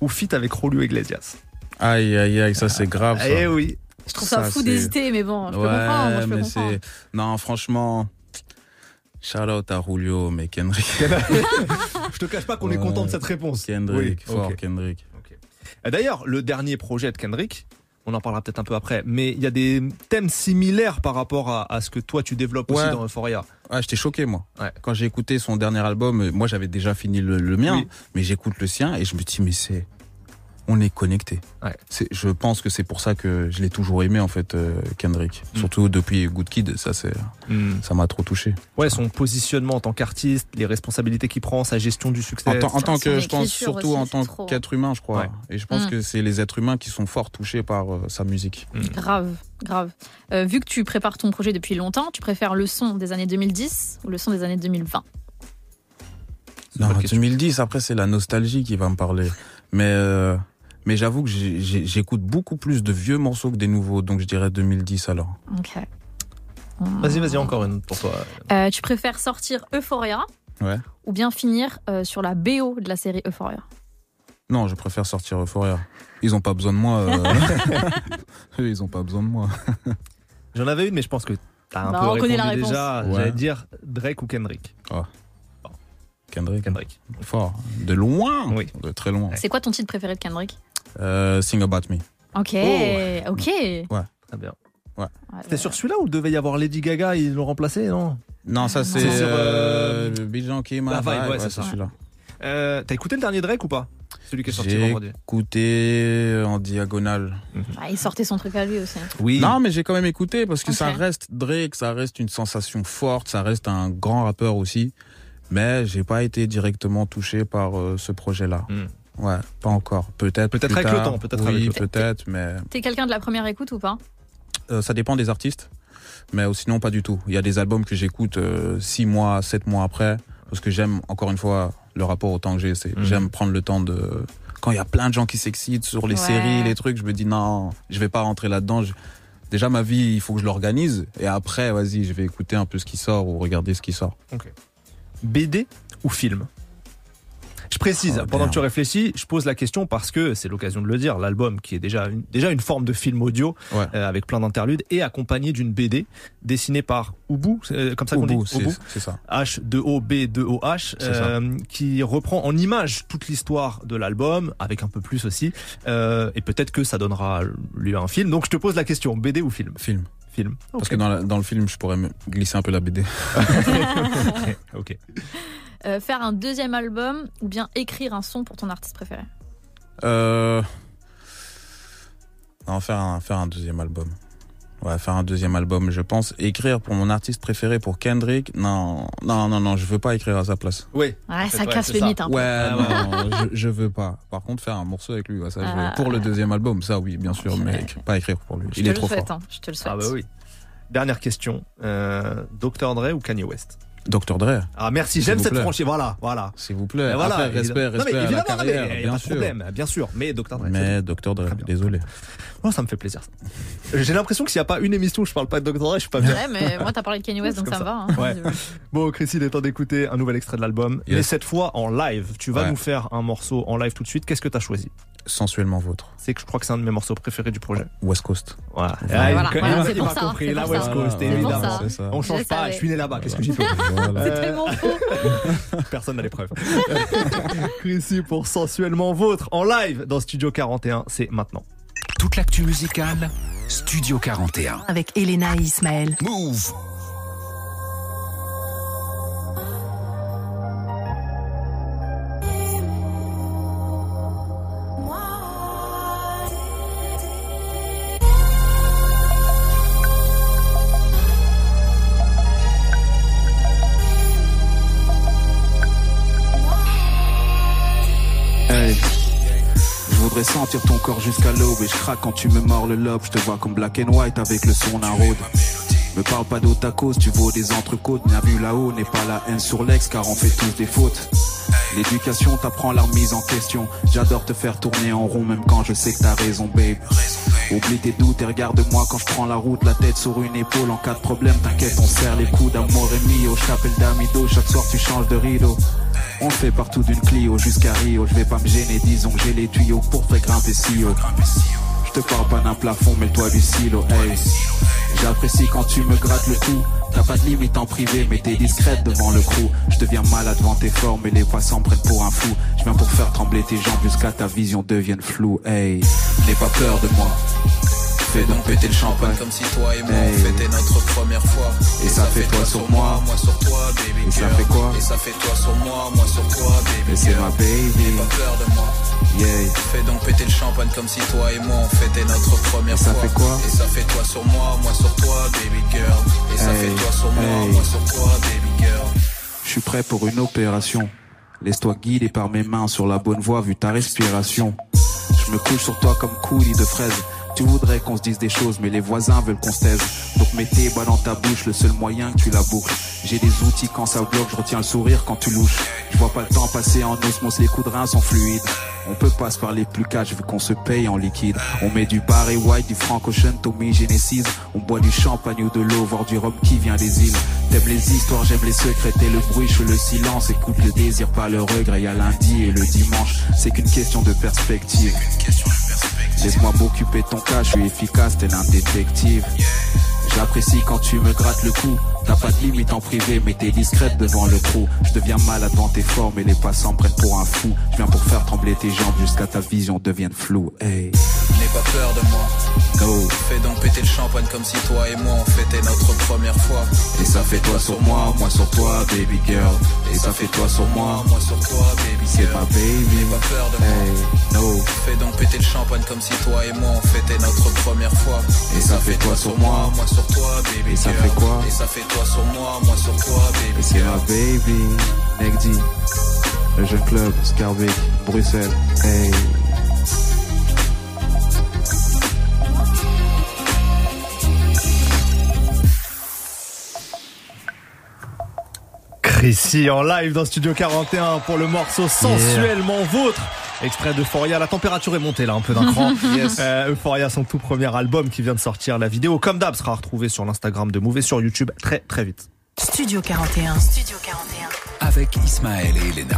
Ou fit avec Rolio Iglesias? Aïe, aïe, aïe, ça, c'est grave. Ça. Eh oui. Je trouve ça, Ça, fou c'est- d'hésiter, mais bon, je peux ouais, comprendre. moi, je peux mais comprendre. c'est. Non, franchement. Shout out à Julio, mais Kendrick. Je te cache pas qu'on est content de cette réponse. Kendrick, Oui, fort. Kendrick. D'ailleurs, le dernier projet de Kendrick, on en parlera peut-être un peu après, mais il y a des thèmes similaires par rapport à, à ce que toi tu développes aussi dans Euphoria. Ouais, j'étais choqué, moi. Ouais. Quand j'ai écouté son dernier album, euh, moi j'avais déjà fini le, le mien, Oui. mais j'écoute le sien et je me dis, mais c'est. On est connecté. Ouais. C'est, je pense que c'est pour ça que je l'ai toujours aimé en fait, euh, Kendrick. Mm. Surtout depuis Good Kid, ça c'est, ça m'a trop touché. Ouais, son positionnement en tant qu'artiste, les responsabilités qu'il prend, sa gestion du succès. En, tant- en tant Son que, je pense surtout aussi, en tant trop. qu'être humain, je crois. Ouais. Et je pense Mm. que c'est les êtres humains qui sont fort touchés par euh, sa musique. Grave, grave. Euh, vu que tu prépares ton projet depuis longtemps, tu préfères le son des années 2010 ou le son des années 2020 une Non, bonne question. 2010, après c'est la nostalgie qui va me parler. Mais euh, mais j'avoue que j'écoute beaucoup plus de vieux morceaux que des nouveaux, donc je dirais 2010 alors. Ok. Vas-y, vas-y, encore une pour toi. Euh, tu préfères sortir Euphoria Ouais. ou bien finir euh, sur la BO de la série Euphoria? Non, je préfère sortir Euphoria. Ils ont pas besoin de moi. euh. Eux, Ils ont pas besoin de moi. J'en avais une, mais je pense que t'as un Bah, peu on connaît la répondu réponse. déjà. Ouais. J'allais dire Drake ou Kendrick. Kendrick, Kendrick. fort. De loin. Oui. De très loin. C'est quoi ton titre préféré de Kendrick? Euh, Sing About Me. Ok, Oh. ok. Très bien. Ouais, C'était ouais. sur celui-là où devait y avoir Lady Gaga, ils l'ont remplacé, non? Non, ça c'est C'est sur, euh, euh, Bijan qui La Vibe, ouais, c'est ça. celui-là. euh, T'as écouté le dernier Drake ou pas? Celui qui est sorti J'ai vendredi. écouté en diagonale. Ah, il sortait son truc à lui aussi. Oui. Non, mais j'ai quand même écouté parce que Ok. ça reste Drake, ça reste une sensation forte, ça reste un grand rappeur aussi. Mais j'ai pas été directement touché par euh, ce projet-là. Ouais, pas encore. Peut-être. Peut-être avec le tard. temps, peut-être oui, le peut-être, mais T'es quelqu'un de la première écoute ou pas euh, ça dépend des artistes. Mais euh, sinon, pas du tout. Il y a des albums que j'écoute euh, six mois, sept mois après, parce que j'aime encore une fois le rapport au temps que j'ai. C'est Mhm. j'aime prendre le temps de. Quand il y a plein de gens qui s'excitent sur les Ouais. séries, les trucs, je me dis non, je vais pas rentrer là-dedans. Je- Déjà ma vie, il faut que je l'organise, et après, vas-y, je vais écouter un peu ce qui sort ou regarder ce qui sort. BD ou film? Je précise, Oh, pendant bien. que tu réfléchis, je pose la question parce que c'est l'occasion de le dire, l'album qui est déjà une, déjà une forme de film audio Ouais. euh, avec plein d'interludes est accompagné d'une BD dessinée par Ubu, euh, comme ça qu'on dit Ubu. c'est ça. H2O-B-2-O-H, C'est ça. euh, qui reprend en images toute l'histoire de l'album, avec un peu plus aussi, euh, et peut-être que ça donnera lieu à un film. Donc je te pose la question, BD ou film? Film. Film. Parce que dans, la- dans le film, je pourrais me glisser un peu la BD. ok. Euh, Faire un deuxième album ou bien écrire un son pour ton artiste préféré Euh... Non, faire un, faire un deuxième album. Ouais, faire un deuxième album, je pense. Écrire pour mon artiste préféré, pour Kendrick, non, non, non, non, je veux pas écrire à sa place. Oui. Ouais, ça ouais, casse c'est le ça. mythe un peu. Ouais, Ah, non, je, je veux pas. Par contre, faire un morceau avec lui, ouais, ça, je veux. Ah. Pour le deuxième album, ça, oui, bien sûr, mais Ouais. pas écrire pour lui. Je Il te est le trop souhaite, fort. hein, je te le souhaite. Ah bah oui. Dernière question, euh, Dr Dre ou Kanye West? Dr. Dre, Ah merci, j'aime cette franchise. Voilà, voilà. s'il vous plaît. Voilà, Après, respect, évidemment. Non, mais respect à la non, mais bien pas de sûr. problème, bien sûr. Mais Dr Dre. Mais Dr. Dre, désolé. Oh, ça me fait plaisir. J'ai l'impression que s'il n'y a pas une émission où je parle pas de Dr Dre, je suis pas bien. Ouais, mais moi, t'as parlé de Kanye West, C'est donc ça me va. hein. Ouais. Bon, Chris, il est temps d'écouter un nouvel extrait de l'album, Yes. mais cette fois en live. Tu vas Ouais. nous faire un morceau en live tout de suite. Qu'est-ce que tu as choisi? Sensuellement vôtre. C'est que je crois que c'est un de mes morceaux préférés du projet. West Coast. Voilà. Voilà. Ah, il- Voilà, il voilà, c'est pour ça, compris. La West ça. Coast, C'est évidemment. ça. C'est ça. On change Je pas, savais. je suis né là-bas. Qu'est-ce que peux Voilà. C'est tellement faux. Personne n'a les preuves. Chrissy pour Sensuellement Vôtre en live dans Studio 41, c'est maintenant. Toute l'actu musicale, Studio 41. Avec Elena et Ismaël. Move sentir ton corps jusqu'à l'aube et je craque quand tu me mords le lobe. Je te vois comme black and white avec le son d'un road. Me parle pas d'autre cause, tu vaux des entrecôtes. Bien vu là-haut n'est pas la haine sur l'ex car on fait tous des fautes. L'éducation t'apprend la remise en question. J'adore te faire tourner en rond même quand je sais que t'as raison, babe. Oublie tes doutes et regarde-moi quand je prends la route, la tête sur une épaule en cas de problème. T'inquiète, on serre les coudes, amour et mio. Je t'appelle Damido, chaque soir tu changes de rideau. On fait partout d'une Clio jusqu'à Rio. Je vais pas me gêner, disons que j'ai les tuyaux pour faire grimper si haut. Je te parle pas d'un plafond, mais le toit du silo, hey. J'apprécie quand tu me grattes le cou. T'as pas de limite en privé, mais t'es discrète devant le crew. Je deviens malade devant tes formes et les me prennent pour un fou. Je viens pour faire trembler tes jambes jusqu'à ta vision devienne floue, hey. N'aie pas peur de moi. Fais donc péter le champagne. Comme si toi et moi Hey. on fêtait notre première fois. Et ça fait toi sur moi. moi sur toi, baby Et ça fait quoi Et ça fait toi sur moi, moi sur toi, baby Et c'est ma baby. N'aie pas peur de moi. Yeah. Fais donc péter le champagne comme si toi et moi on fêtait notre première Et ça fois. fait quoi Et ça fait toi sur moi, moi sur toi, baby girl. Et ça fait toi sur moi, hey. moi sur toi, baby girl. Je suis prêt pour une opération. Laisse-toi guider par mes mains sur la bonne voie vu ta respiration. Je me couche sur toi comme coulis de fraise. Tu voudrais qu'on se dise des choses, mais les voisins veulent qu'on se taise. Donc mets tes bas dans ta bouche, le seul moyen que tu la boucles. J'ai des outils quand ça bloque, je retiens le sourire quand tu louches. Je vois pas le temps passer en osmose, les coups de rein sont fluides. On peut pas se parler plus cash vu qu'on se paye en liquide. On met du Barry White, du Frank Ocean, Tommy Genesis. On boit du champagne ou de l'eau, voire du rhum qui vient des îles. T'aimes les histoires, j'aime les secrets, et le bruit, je le silence. Écoute le désir, pas le regret. Y a lundi et le dimanche, c'est qu'une question de perspective. Laisse-moi m'occuper de ton cas, je suis efficace, tel un détective. J'apprécie quand tu me grattes le cou. T'as pas de limite en privé, mais t'es discrète devant le trou. Je deviens malade devant tes formes et les passants prennent pour un fou. Je viens pour faire trembler tes jambes jusqu'à ta vision devienne floue. Hey, N'aie pas peur de moi. no. Fais donc péter le champagne comme si toi et moi on fêtait notre première fois. Et ça fait toi sur moi, moi sur toi, baby girl. Et ça fait toi sur moi, moi sur toi, baby c'est girl. ma baby. N'aie pas peur de moi. Hey, no. Fais donc péter le champagne comme si toi et moi on fêtait notre première fois. Et ça fait toi sur moi, moi sur toi, baby Et ça girl. fait quoi? Et ça fait toi sur moi, moi sur toi, Et baby c'est ma baby, Negdi. Le jeune club, Scarbeck, Bruxelles. Hey. Chrissy en live dans Studio 41 pour le morceau Sensuellement Vôtre. Extrait d'Euphoria. La température est montée là un peu d'un cran. Euh, Euphoria, son tout premier album qui vient de sortir. La vidéo, comme d'hab, sera retrouvée sur l'Instagram de Move et sur YouTube très très vite. Studio 41. Studio 41. Avec Ismaël et Elena.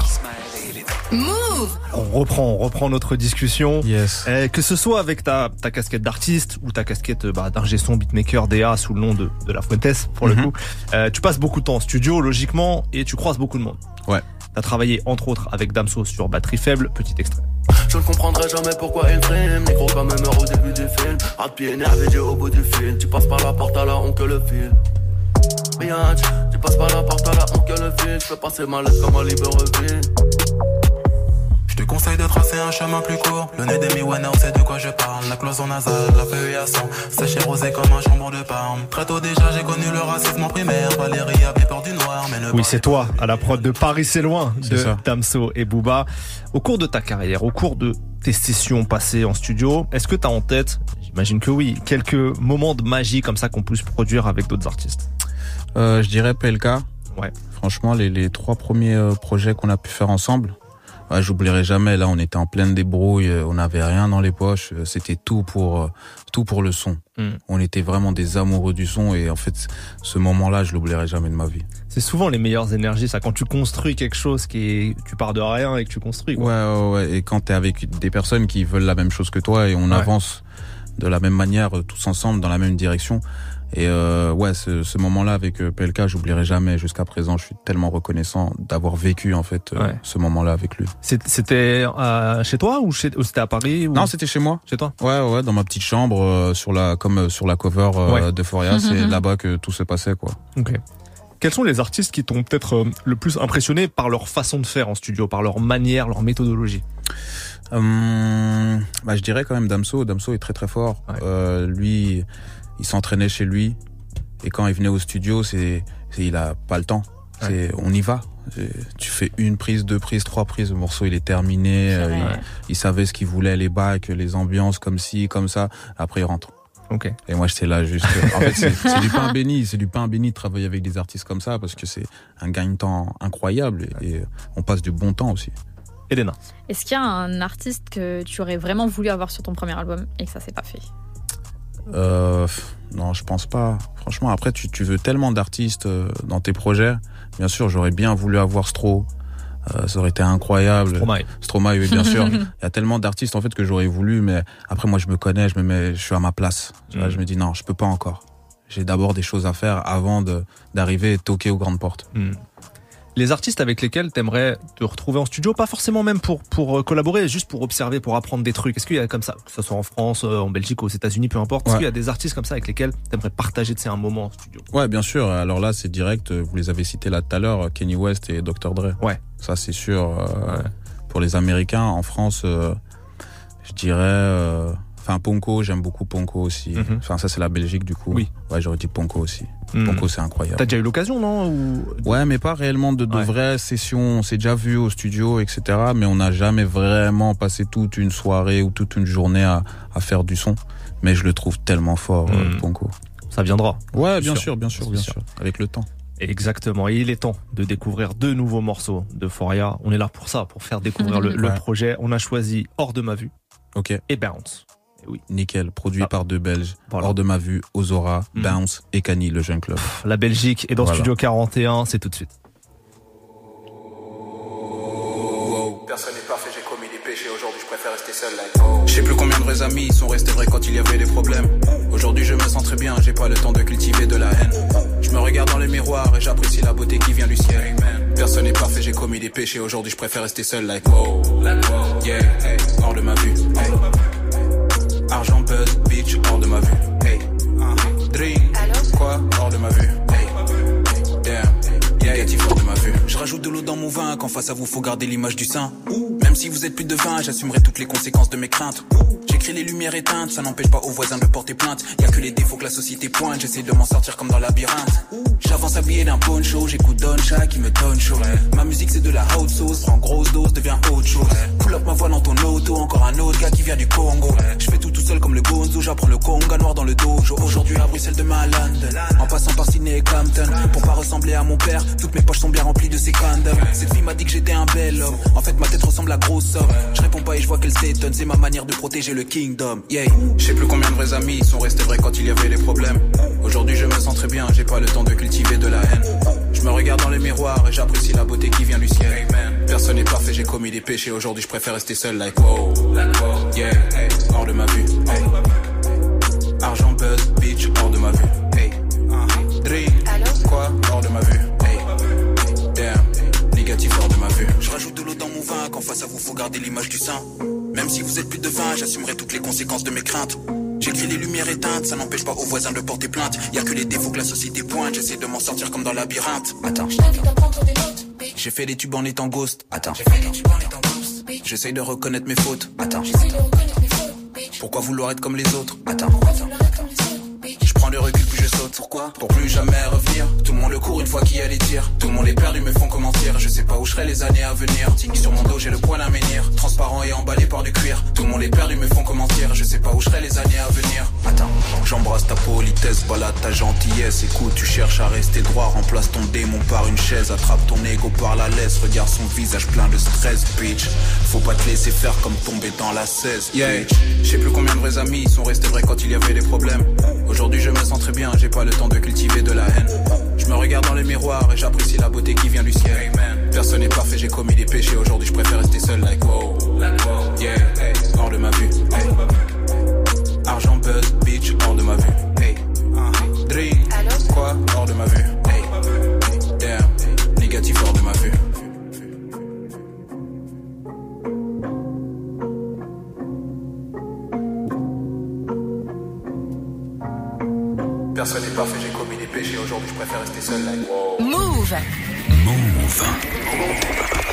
Move On reprend, on reprend notre discussion. Yes. Euh, que ce soit avec ta, ta casquette d'artiste ou ta casquette bah, d'ingé son, beatmaker, DA sous le nom de, de La Fuentes pour le Mhm. coup, euh, tu passes beaucoup de temps en studio logiquement et tu croises beaucoup de monde. Ouais. T'as travaillé entre autres avec Damso sur Batterie Faible, petit extrait. Je ne comprendrai jamais pourquoi il frime Négro comme un meurt au début du film. Pied énervé au bout du fil. Tu passes par la porte à la honte que le fil. Tu passes par la porte à la honte que le fil. Je fais passer ma lettre comme à Libreville. Je te conseille de tracer un chemin plus court. Le nez des Miwana, on sait de quoi je parle. La cloison nasale, la feuille à sang. Séché rosé comme un jambon de Parme. Très tôt déjà, j'ai connu le racisme en primaire. Valérie avait peur du noir, mais ne Oui, c'est toi, à la prod de Paris c'est loin, de. Damso et Booba. Au cours de ta carrière, au cours de tes sessions passées en studio, est-ce que t'as en tête, j'imagine que oui, quelques moments de magie comme ça qu'on puisse produire avec d'autres artistes? Euh, je dirais PLK. Ouais. Franchement, les, les trois premiers euh, projets qu'on a pu faire ensemble, ouais, j'oublierai jamais. Là, on était en pleine débrouille, euh, on n'avait rien dans les poches. euh, C'était tout pour euh, tout pour le son. Mm. On était vraiment des amoureux du son et en fait, ce moment-là, je l'oublierai jamais de ma vie. C'est souvent les meilleures énergies, ça, quand tu construis quelque chose qui est, tu pars de rien et que tu construis. Ouais, quoi. ouais, ouais. Et quand t'es avec des personnes qui veulent la même chose que toi et on Ouais. avance de la même manière, tous ensemble, dans la même direction. Et euh, ouais, ce, ce moment-là avec euh, PLK, j'oublierai jamais. Jusqu'à présent, je suis tellement reconnaissant d'avoir vécu en fait euh, Ouais. ce moment-là avec lui. C'était euh, chez toi ou, chez, ou c'était à Paris ou... Non, c'était chez moi. chez toi. Ouais, ouais, dans ma petite chambre, euh, sur la, comme euh, sur la cover euh, Ouais. d'Euphoria, c'est là-bas que tout se passait, quoi. Ok. Quels sont les artistes qui t'ont peut-être euh, le plus impressionné par leur façon de faire en studio, par leur manière, leur méthodologie? Hum, bah, je dirais quand même Damso. Damso est très très fort. Ouais. Euh, lui, il s'entraînait chez lui. Et quand il venait au studio, c'est, il a pas le temps. C'est, on y va. Tu fais une prise, deux prises, trois prises. Le morceau, il est terminé. Euh, il, Ouais. il savait ce qu'il voulait, les bacs, les ambiances, comme ci, comme ça. Après, il rentre. Ok. Et moi, j'étais là juste. En fait, c'est c'est du pain béni. C'est du pain béni de travailler avec des artistes comme ça parce que c'est un gagne-temps incroyable et, et on passe du bon temps aussi. Elena. Est-ce qu'il y a un artiste que tu aurais vraiment voulu avoir sur ton premier album et que ça s'est pas fait? Euh, non, je pense pas. Franchement, après, tu, tu veux tellement d'artistes euh, dans tes projets. Bien sûr, j'aurais bien voulu avoir Stro. Euh, ça aurait été incroyable. Stromae. Stromae, oui, bien sûr. Il y a tellement d'artistes en fait que j'aurais voulu, mais après, moi, je me connais, je me mets, je suis à ma place. Tu vois, Mm. je me dis non, je peux pas encore. J'ai d'abord des choses à faire avant de d'arriver et de toquer aux grandes portes. Hmm. Les artistes avec lesquels t'aimerais te retrouver en studio, pas forcément même pour pour euh, collaborer, juste pour observer, pour apprendre des trucs. Est-ce qu'il y a comme ça, que ce soit en France, euh, en Belgique, aux États-Unis, peu importe, est-ce Ouais. qu'il y a des artistes comme ça avec lesquels t'aimerais partager un moment en studio? Ouais, bien sûr. Alors là, c'est direct. Vous les avez cités là tout à l'heure, Kenny West et Dr Dre. Ouais. Ça, c'est sûr. euh, Pour les Américains, en France, euh, je dirais. euh, Enfin, Ponko, j'aime beaucoup Ponko aussi. Mhm. Enfin, ça, c'est la Belgique, du coup. Oui. Ouais, j'aurais dit Ponko aussi. Mhm. Ponko, c'est incroyable. T'as déjà eu l'occasion, non ou... Ouais, mais pas réellement de, de Ouais. vraies sessions. On s'est déjà vu au studio, etc. Mais on n'a jamais vraiment passé toute une soirée ou toute une journée à, à faire du son. Mais je le trouve tellement fort, Mhm. Ponko. Ça viendra. Ouais, bien sûr. sûr, bien sûr, bien sûr. sûr. Avec le temps. Exactement. Et il est temps de découvrir deux nouveaux morceaux de Foria. On est là pour ça, pour faire découvrir le, projet. On a choisi Hors de ma vue Ok. et Bounce. Oui. Nickel. Produit Ah. par deux Belges. Voilà. Hors de ma vue, Ozora, Mhm. Bounce et Kani, le jeune club. La Belgique est dans Voilà. Studio 41. C'est tout de suite. Personne n'est parfait, j'ai commis des péchés. Aujourd'hui, je préfère rester seul. Like, Je sais plus combien de vrais amis sont restés vrais quand il y avait des problèmes. Aujourd'hui, je me sens très bien, j'ai pas le temps de cultiver de la haine. Je me regarde dans le miroir et j'apprécie la beauté qui vient du ciel. Personne n'est parfait, j'ai commis des péchés. Aujourd'hui, je préfère rester seul. Like, wow. Yeah, hey, hors de ma vue. Hey. Argent, buzz, bitch, hors de ma vue. Hey. Drink, quoi, hors de ma vue. Hey. Damn, négatif hors de ma vue. Je rajoute de l'eau dans mon vin, quand face à vous faut garder l'image du sein. Même si vous êtes plus de vin, j'assumerai toutes les conséquences de mes craintes. J'écris les lumières éteintes, ça n'empêche pas aux voisins de porter plainte. Y a que les défauts que la société pointe, j'essaie de m'en sortir comme dans le labyrinthe. J'avance habillé d'un poncho, j'écoute Doncha qui me donne chaud. Ma musique c'est de la haute sauce, prends grosse dose, devient autre chose. Pull up ma voix dans ton auto, encore un autre gars qui vient du Congo. Je fais tout seul comme le Gonzo, j'apprends le conga noir dans le dojo. Aujourd'hui à Bruxelles, demain à London. En passant par Sydney et Compton. Pour pas ressembler à mon père, toutes mes poches sont bien remplies de ses condoms. Cette fille m'a dit que j'étais un bel homme. En fait, ma tête ressemble à grosse homme. Je réponds pas et je vois qu'elle s'étonne, c'est ma manière de protéger le kingdom. Yeah. Je sais plus combien de vrais amis sont restés vrais quand il y avait des problèmes. Aujourd'hui, je me sens très bien, j'ai pas le temps de cultiver de la haine. Je me regarde dans le miroir et j'apprécie la beauté qui vient du ciel. Personne n'est parfait, j'ai commis des péchés. Aujourd'hui, je préfère rester seul, like wow. Yeah, hey, hors de ma vue. Hey. Argent, buzz, bitch, hors de ma vue. Hey. Drink, quoi, hors de ma vue. Hey. Damn, négatif hors de ma vue. Je rajoute de l'eau dans mon vin, quand face à vous faut garder l'image du sein. Même si vous êtes plus de vin, j'assumerai toutes les conséquences de mes craintes. J'écris les lumières éteintes, ça n'empêche pas aux voisins de porter plainte. Y a que les défauts que la société pointe, j'essaie de m'en sortir comme dans labyrinthe. Attends. J'ai fait des tubes en étant ghost. Attends. J'essaye de reconnaître mes fautes. Attends. Pourquoi vouloir être comme les autres? Attends. Pourquoi Pour plus jamais revenir. Tout le monde le court une fois qu'il y a les tirs. Tout le monde est perdu me font comment dire. Je sais pas où je serai les années à venir. Tigny sur mon dos, j'ai le poil à menhir. Transparent et emballé par du cuir. Tout le monde est perdu me font comment dire. Je sais pas où je serai les années à venir. Attends. J'embrasse ta politesse, balade ta gentillesse. Écoute, tu cherches à rester droit. Remplace ton démon par une chaise. Attrape ton ego par la laisse. Regarde son visage plein de stress, bitch. Faut pas te laisser faire comme tomber dans la 16. Yeah. Je sais plus combien de vrais amis sont restés vrais quand il y avait des problèmes. Aujourd'hui, je me sens très bien, j'ai pas le temps de cultiver de la haine. Je me regarde dans le miroir et j'apprécie la beauté qui vient du ciel. Personne n'est parfait, j'ai commis des péchés. Aujourd'hui, je préfère rester seul, like wow. Yeah, hey, hors de ma vue. Hey. Argent, buzz, bitch, hors de ma vue. Hey. Drink, quoi, hors de ma vue. Personne n'est parfait, j'ai commis des péchés. Aujourd'hui, je préfère rester seul, wow. Move. Move.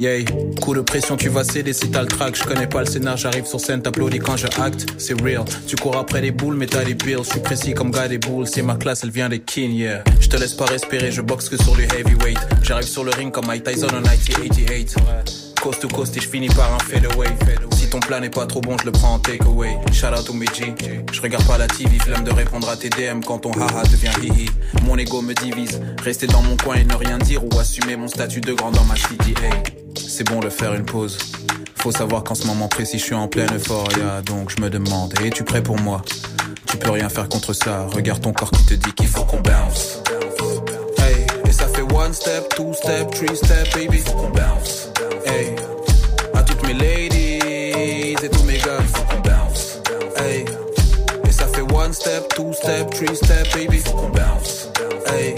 Yeah, coup de pression, tu vas céder si t'as le track. Je connais pas le scénar, j'arrive sur scène, t'applaudis quand je acte. C'est real, tu cours après les boules, mais t'as des bills. Je suis précis comme gars des boules, c'est ma classe, elle vient des king, yeah. Je te laisse pas respirer, je boxe que sur du heavyweight. J'arrive sur le ring comme Mike Tyson en 1988. Coast to coast et je finis par un fadeaway. Si ton plan n'est pas trop bon, je le prends en takeaway. Shout out to me G. Je regarde pas la TV, flemme de répondre à tes DM quand ton haha devient hihi. Mon ego me divise. Rester dans mon coin et ne rien dire ou assumer mon statut de grand dans ma city. C'est bon de faire une pause. Faut savoir qu'en ce moment précis, je suis en pleine euphoria. Donc je me demande, es-tu prêt pour moi? Tu peux rien faire contre ça. Regarde ton corps qui te dit qu'il faut qu'on bounce. Hey, et ça fait one step, two step, three step, baby. Faut qu'on bounce. Hey, à toutes mes ladies et tous mes gars, faut qu'on bounce. Hey, et ça fait one step, two step, three step, baby. Faut qu'on bounce. Hey,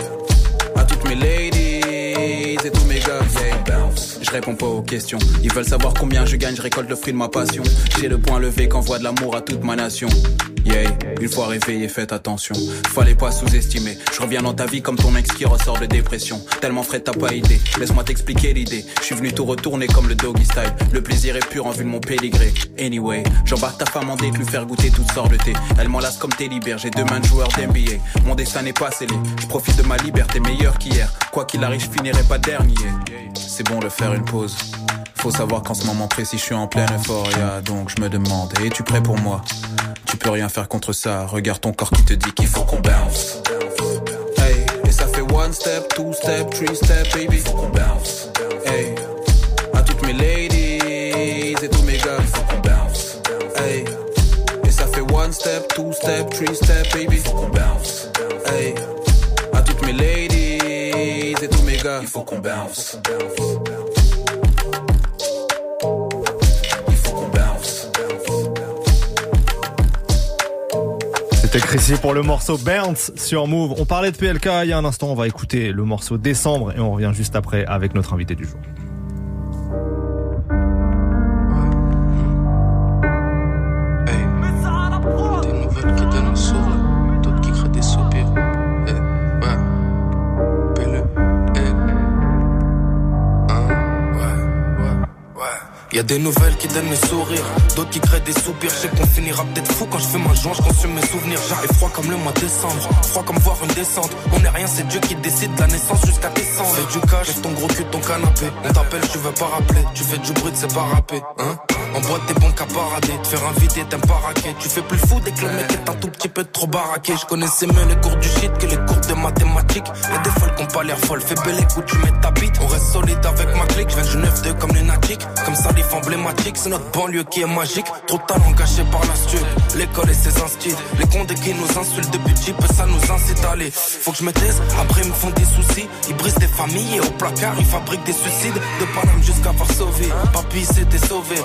à toutes mes ladies Je réponds pas aux questions. Ils veulent savoir combien je gagne, je récolte le fruit de ma passion. J'ai le point levé qu'envoie de l'amour à toute ma nation. Yeah, une fois réveillé, faites attention. Fallait pas sous-estimer. Je reviens dans ta vie comme ton ex qui ressort de dépression. Tellement frais, t'as pas idée. Laisse-moi t'expliquer l'idée. Je suis venu tout retourner comme le doggy style. Le plaisir est pur en vue de mon péligré. Anyway, j'embarque ta femme en date, lui faire goûter toutes sortes de thé. Elle m'enlace comme t'es libère. J'ai deux mains de joueurs d'NBA. Mon destin n'est pas scellé. Je profite de ma liberté meilleure qu'hier. Quoi qu'il arrive, je finirai pas dernier. C'est bon de faire une pause. Faut savoir qu'en ce moment précis, je suis en pleine euphoria. Donc je me demande, es-tu prêt pour moi? Tu peux rien faire contre ça. Regarde ton corps qui te dit qu'il faut qu'on bounce. Hey, et ça fait one step, two step, three step, baby. Faut qu'on bounce. Hey, à toutes mes ladies et tous mes gars, faut qu'on bounce. Hey, et ça fait one step, two step, three step, baby. Faut qu'on bounce. Hey, à toutes mes ladies et tous mes gars, il faut qu'on bounce. C'était Chrissy pour le morceau Bounce sur Move. On parlait de PLK il y a un instant, on va écouter le morceau Décembre et on revient juste après avec notre invité du jour. Ouais. Y a des nouvelles qui donnent le sourire, d'autres qui créent des soupirs. Je sais qu'on finira peut-être fou quand je fais ma joie, je consomme mes souvenirs. J'arrive froid comme le mois de décembre, froid comme voir une descente. On est rien, c'est Dieu qui décide de la naissance jusqu'à descendre. Fais du cash, ton gros cul ton canapé. On t'appelle, tu veux pas rappeler. Tu fais du bruit, c'est pas rappé, hein? En boîte, t'es bon qu'à parader. Te faire inviter, t'aimes pas raquer. Tu fais plus fou dès que le mec un tout petit peu trop baraqué. Je connaissais mieux les cours du shit que les cours de mathématiques. Y'a des folles qui pas l'air folles. Fais belle écoute, tu mets ta bite. On reste solide avec ma clique. Je viens du 9-2 comme lunatique. Comme ça, les emblématique. C'est notre banlieue qui est magique. Trop de talent gâché par stud. L'école et ses instits. Les condés qui nous insultent depuis petit ça nous incite à aller. Faut que je me taise. Après, ils me font des soucis. Ils brisent des familles et au placard, ils fabriquent des suicides. De Paname jusqu'à Varsovie. Papy s'était sauvé.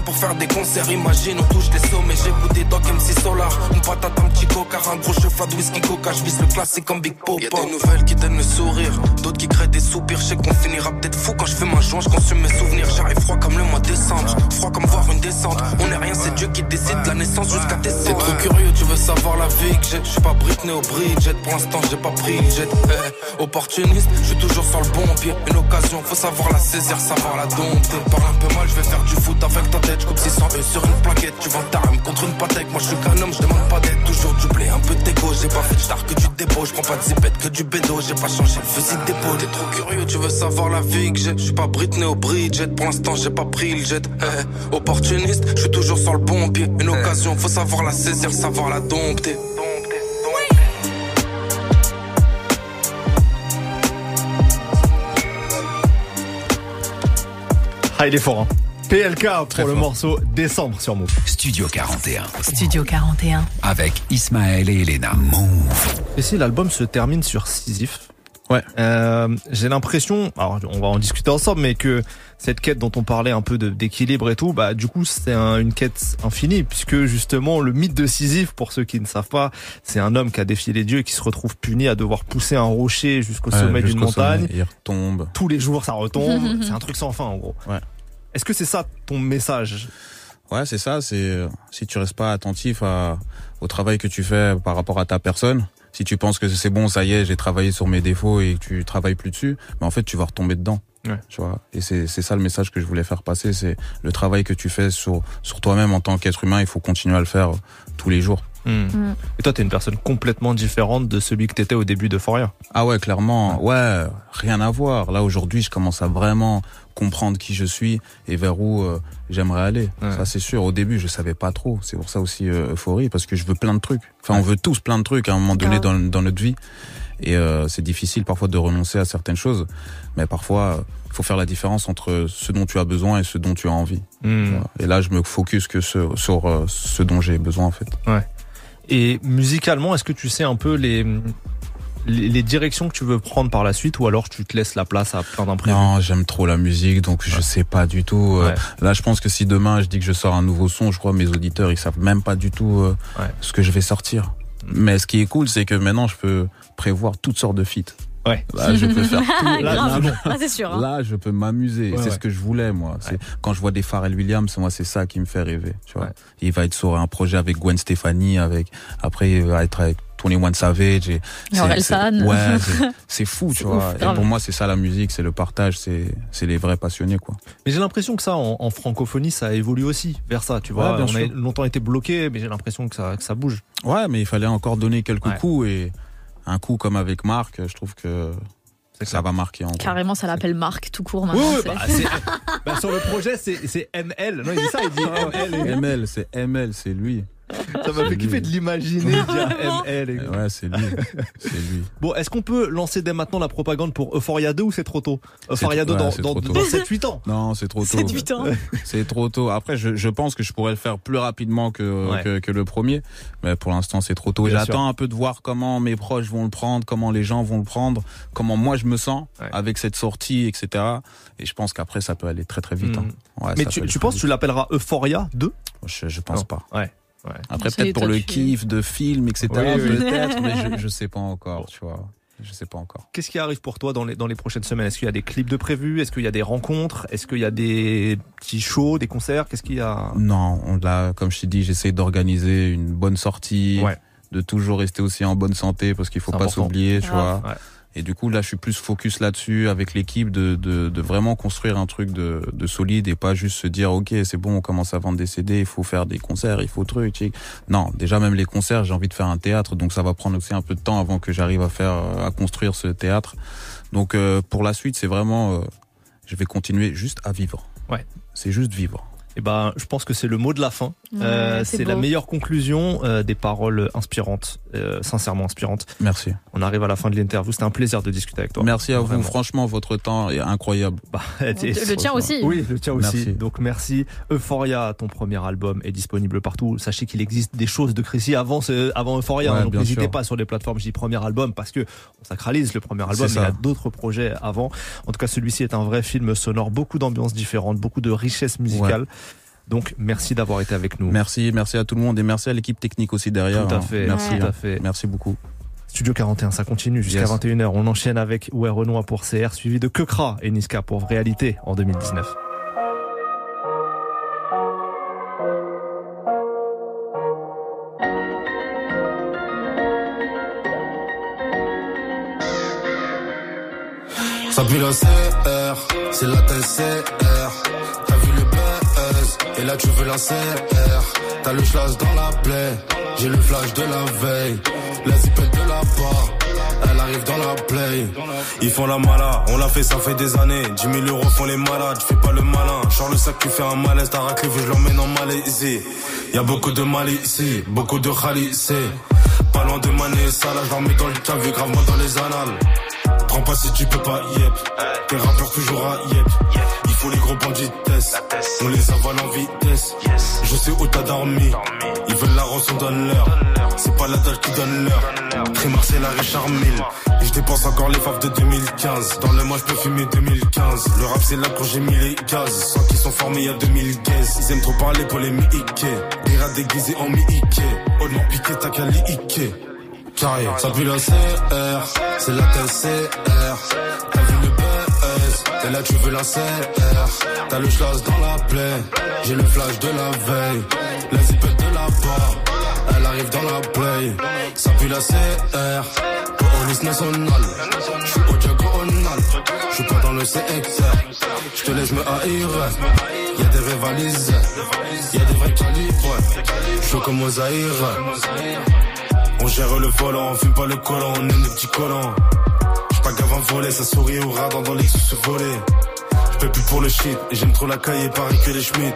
Pour faire des concerts. Imagine, on touche les sommets. J'écoute des Doc MC Solar. On patate un petit coca. Un gros de whisky coca. Je vise le classique comme Big Pop. Y'a des nouvelles qui donnent le sourire. D'autres qui créent des soupirs. Je sais qu'on finira peut-être fou quand je fais ma joie. Je consomme mes souvenirs. J'arrive froid comme le mois de décembre. Froid comme voir une descente. On est rien, c'est Dieu qui décide de la naissance jusqu'à tes T'es trop curieux, tu veux savoir la vie que j'ai. Je suis pas Britney au Bridget. Pour l'instant, j'ai pas pris jet. Eh, opportuniste, je suis toujours sur le bon pied. Une occasion, faut savoir la saisir, savoir la dompter. Parle un peu mal, je vais faire du foot avec ta tête. J'coupe 600 E sur une plaquette. Tu vends ta rame contre une patek. Moi, je suis qu'un homme, je demande pas d'aide. Toujours du blé, un peu d'égo. J'ai pas fait de star que du dépôt. Je prends pas de zipette que du bédo. J'ai pas changé le fusil d'épaule. T'es trop curieux, tu veux savoir la vie que j'ai. Je suis pas Britney au Bridget. Pour l'instant, j'ai pas pris le jet. Eh, opportuniste, je suis toujours sur le bon pied. Une occasion, faut savoir la saisir, savoir la dompter. Ah, il est fort, hein. PLK pour le morceau Décembre sur Move. Studio 41. Studio 41. Avec Ismaël et Elena. Move. Et si l'album se termine sur Sisyphe Ouais. Euh, j'ai l'impression, alors on va en discuter ensemble, mais que cette quête dont on parlait un peu d'équilibre et tout, bah du coup c'est un- une quête infinie puisque justement le mythe de Sisyphe, pour ceux qui ne savent pas, c'est un homme qui a défié les dieux et qui se retrouve puni à devoir pousser un rocher jusqu'au Ouais, sommet d'une jusqu'au sommet, montagne. Il retombe. Tous les jours ça retombe, c'est un truc sans fin en gros. Ouais. Est-ce que c'est ça ton message? Ouais, c'est ça. C'est euh, si tu restes pas attentif à, au travail que tu fais par rapport à ta personne. Si tu penses que c'est bon, ça y est, j'ai travaillé sur mes défauts et que tu travailles plus dessus, mais en fait, tu vas retomber dedans. Ouais. Tu vois? Et c'est c'est ça le message que je voulais faire passer. C'est le travail que tu fais sur sur toi-même en tant qu'être humain. Il faut continuer à le faire euh, tous les jours. Hmm. Mm. Et toi t'es une personne complètement différente de celui que t'étais au début de Foria. Ah ouais, clairement. Ouais, rien à voir. Là aujourd'hui, je commence à vraiment comprendre qui je suis et vers où euh, j'aimerais aller. Ouais. Ça c'est sûr. Au début, je savais pas trop. C'est pour ça aussi euh, euphorie parce que je veux plein de trucs. Enfin, on veut tous plein de trucs à un moment donné dans, dans notre vie. Et euh, c'est difficile parfois de renoncer à certaines choses, mais parfois il faut faire la différence entre ce dont tu as besoin et ce dont tu as envie. Hmm. Et là, je me focus que sur, sur ce dont j'ai besoin en fait. Ouais. Et musicalement, est-ce que tu sais un peu les, les, les directions que tu veux prendre par la suite ou alors tu te laisses la place à plein d'imprévus? Non, j'aime trop la musique, donc je sais pas du tout. euh, Ouais. Là, je pense que si demain je dis que je sors un nouveau son, je crois que mes auditeurs ils savent même pas du tout euh, Ouais. ce que je vais sortir. Mais ce qui est cool, c'est que maintenant je peux prévoir toutes sortes de feats. Ouais. Là, je peux faire tout. Là, Là, c'est sûr, hein. Là, je peux m'amuser. Ouais, c'est ouais. ce que je voulais, moi. C'est quand je vois des Pharrell Williams, moi, c'est ça qui me fait rêver. Tu vois. Il va être sur un projet avec Gwen Stefani, avec après il va être avec Tony One Savage. Et c'est- Ouais, c'est- fou, tu vois. ouf, et grave. pour moi, c'est ça la musique, c'est le partage, c'est c'est les vrais passionnés, quoi. Mais j'ai l'impression que ça, en, en francophonie, ça évolue aussi vers ça. Tu vois, Ouais, bien on a sûr. longtemps été bloqué, mais j'ai l'impression que ça, que ça bouge. Ouais, mais il fallait encore donner quelques Ouais. coups et un coup comme avec Marc, je trouve que ça va marquer en Carrément, ça l'appelle Marc tout court Oui, maintenant. oui, c'est- bah, bah, sur le projet, c'est c'est ML. Non, il dit ça, il dit ML. ML, c'est ML, c'est lui. Ça m'a fait kiffer de l'imaginer, dire ML. et- Ouais, c'est lui. C'est lui. Bon, est-ce qu'on peut lancer dès maintenant la propagande pour Euphoria 2 ou c'est trop tôt? Euphoria 2 ouais, dans, dans, dans 7-8 ans Non, c'est trop tôt. 7-8 ans. C'est trop tôt. Après, je, je pense que je pourrais le faire plus rapidement que, Ouais. que, que le premier. Mais pour l'instant, c'est trop tôt. J'attends un peu de voir comment mes proches vont le prendre, comment les gens vont le prendre, comment moi je me sens avec cette sortie, etc. Et je pense qu'après, ça peut aller très très vite. hein. Ouais, Mais tu, penses que tu l'appelleras Euphoria 2 Je, je pense Non. pas. Ouais. Ouais. Après, peut-être pour le kiff de film, etc. Oui, oui. Peut-être, mais je, je sais pas encore, tu vois. Je sais pas encore. Qu'est-ce qui arrive pour toi dans les, dans les prochaines semaines? Est-ce qu'il y a des clips de prévus? Est-ce qu'il y a des rencontres? Est-ce qu'il y a des petits shows, des concerts? Qu'est-ce qu'il y a? Non, on l'a, comme je t'ai dit, j'essaie d'organiser une bonne sortie, Ouais. de toujours rester aussi en bonne santé parce qu'il faut pas s'oublier, tu vois. Ouais. Et du coup, là, je suis plus focus là-dessus avec l'équipe de, de, de vraiment construire un truc de, de solide et pas juste se dire, OK, c'est bon, on commence à vendre des CD, il faut faire des concerts, il faut truc, tchic. Non, déjà, même les concerts, j'ai envie de faire un théâtre, donc ça va prendre aussi un peu de temps avant que j'arrive à faire, à construire ce théâtre. Donc, euh, pour la suite, c'est vraiment, euh, je vais continuer juste à vivre. Ouais. C'est juste vivre. Eh ben, je pense que c'est le mot de la fin. Euh, c'est la meilleure conclusion euh, des paroles inspirantes, euh, sincèrement inspirantes. Merci. On arrive à la fin de l'interview. C'était un plaisir de discuter avec toi. Merci à vous. Franchement, votre temps est incroyable. Bah, Le tien aussi. Oui, le tien aussi. Donc merci. Euphoria, ton premier album est disponible partout. Sachez qu'il existe des choses de Chrissy avant ce, avant Euphoria. Ouais, hein. donc n'hésitez pas sur les plateformes. Je dis premier album parce que on sacralise le premier album. Il y a d'autres projets avant. En tout cas, celui-ci est un vrai film sonore, beaucoup d'ambiances différentes, beaucoup de richesse musicale. Donc merci d'avoir été avec nous. Merci, merci à tout le monde et merci à l'équipe technique aussi derrière. Tout à hein. fait. Merci, Tout à hein. fait. Merci beaucoup. Studio 41, ça continue jusqu'à Yes. 21h. On enchaîne avec Ouais Renoir pour CR, suivi de Kekra et Niska pour Réalité en 2019. Ça pue la CR, c'est la TCR. Et là tu veux la CR. T'as le flash dans la plaie, j'ai le flash de la veille. La zipette de la part, elle arrive dans la play. Ils font la mala, on l'a fait, ça fait des années. 10 000 euros font les malades, fais pas le malin. Genre le sac, tu fais un malaise, t'as raclé, je l'emmène en Malaisie. Y a beaucoup de mal ici, beaucoup de khalissé. Pas loin de Mané, ça là, je leur mets dans le tas, vu gravement dans les annales. Prends pas si tu peux pas, yep. Tes rappeurs toujours à yep. Faut les gros bandits. On les avale en vitesse. Je sais où t'as dormi. Ils veulent la rançon, donne leur. C'est pas la dalle qui donne l'heure. Très Marseille, la Richard Mille. Et je dépense encore les faves de 2015. Dans le mois, je peux fumer 2015. Le rap, c'est là quand j'ai mis les gaz. Sans qu'ils sont formés il y a 2000 guaises. Ils aiment trop parler pour les mi-ike. Des rats déguisés en mi-ike. Oh, non, piqué, t'as qu'à li-ike. Carré, ça pue la CR, c'est la TCR. Et là tu veux la CR. T'as le flash dans la plaie, j'ai le flash de la veille. La zipette de la part, elle arrive dans la play. Ça pue la CR, police nationale. J'suis au diagonal, j'suis pas dans le secteur. J'te laisse me haïr, y'a des rivalisés, y'a des vrais calibres. J'suis comme aux on gère le volant, on fume pas le collant, on aime les petits collants. Pas grave un volet, ça sourit au radar dans les sous volés. J'peux plus pour le shit, et j'aime trop la caille, pareil que les Schmitt.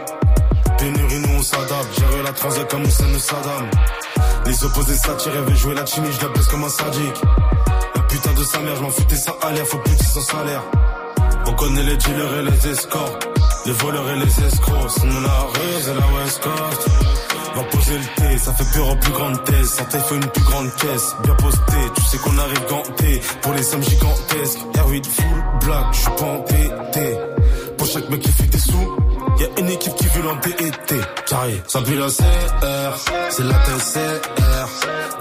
Pénurie, nous on s'adapte, gère la transac comme Hussein de Saddam. Les opposés s'attirent, veulent jouer la chimie, je la baisse comme un sadique. La putain de sa mère, je m'en foutais ça à l'air, faut plus son salaire. On connaît les dealers et les escorts, les voleurs et les escrocs. Sinon la rue, c'est la West Coast. Va poser le thé, ça fait peur en plus grande thèse. Santé faut une plus grande caisse, bien posté. Tu sais qu'on arrive ganté pour les sommes gigantesques. R8 full black, je suis pas. Pour chaque mec qui fait des sous, y a une équipe qui veut l'entêter. Ça pue la CR, c'est la TCR.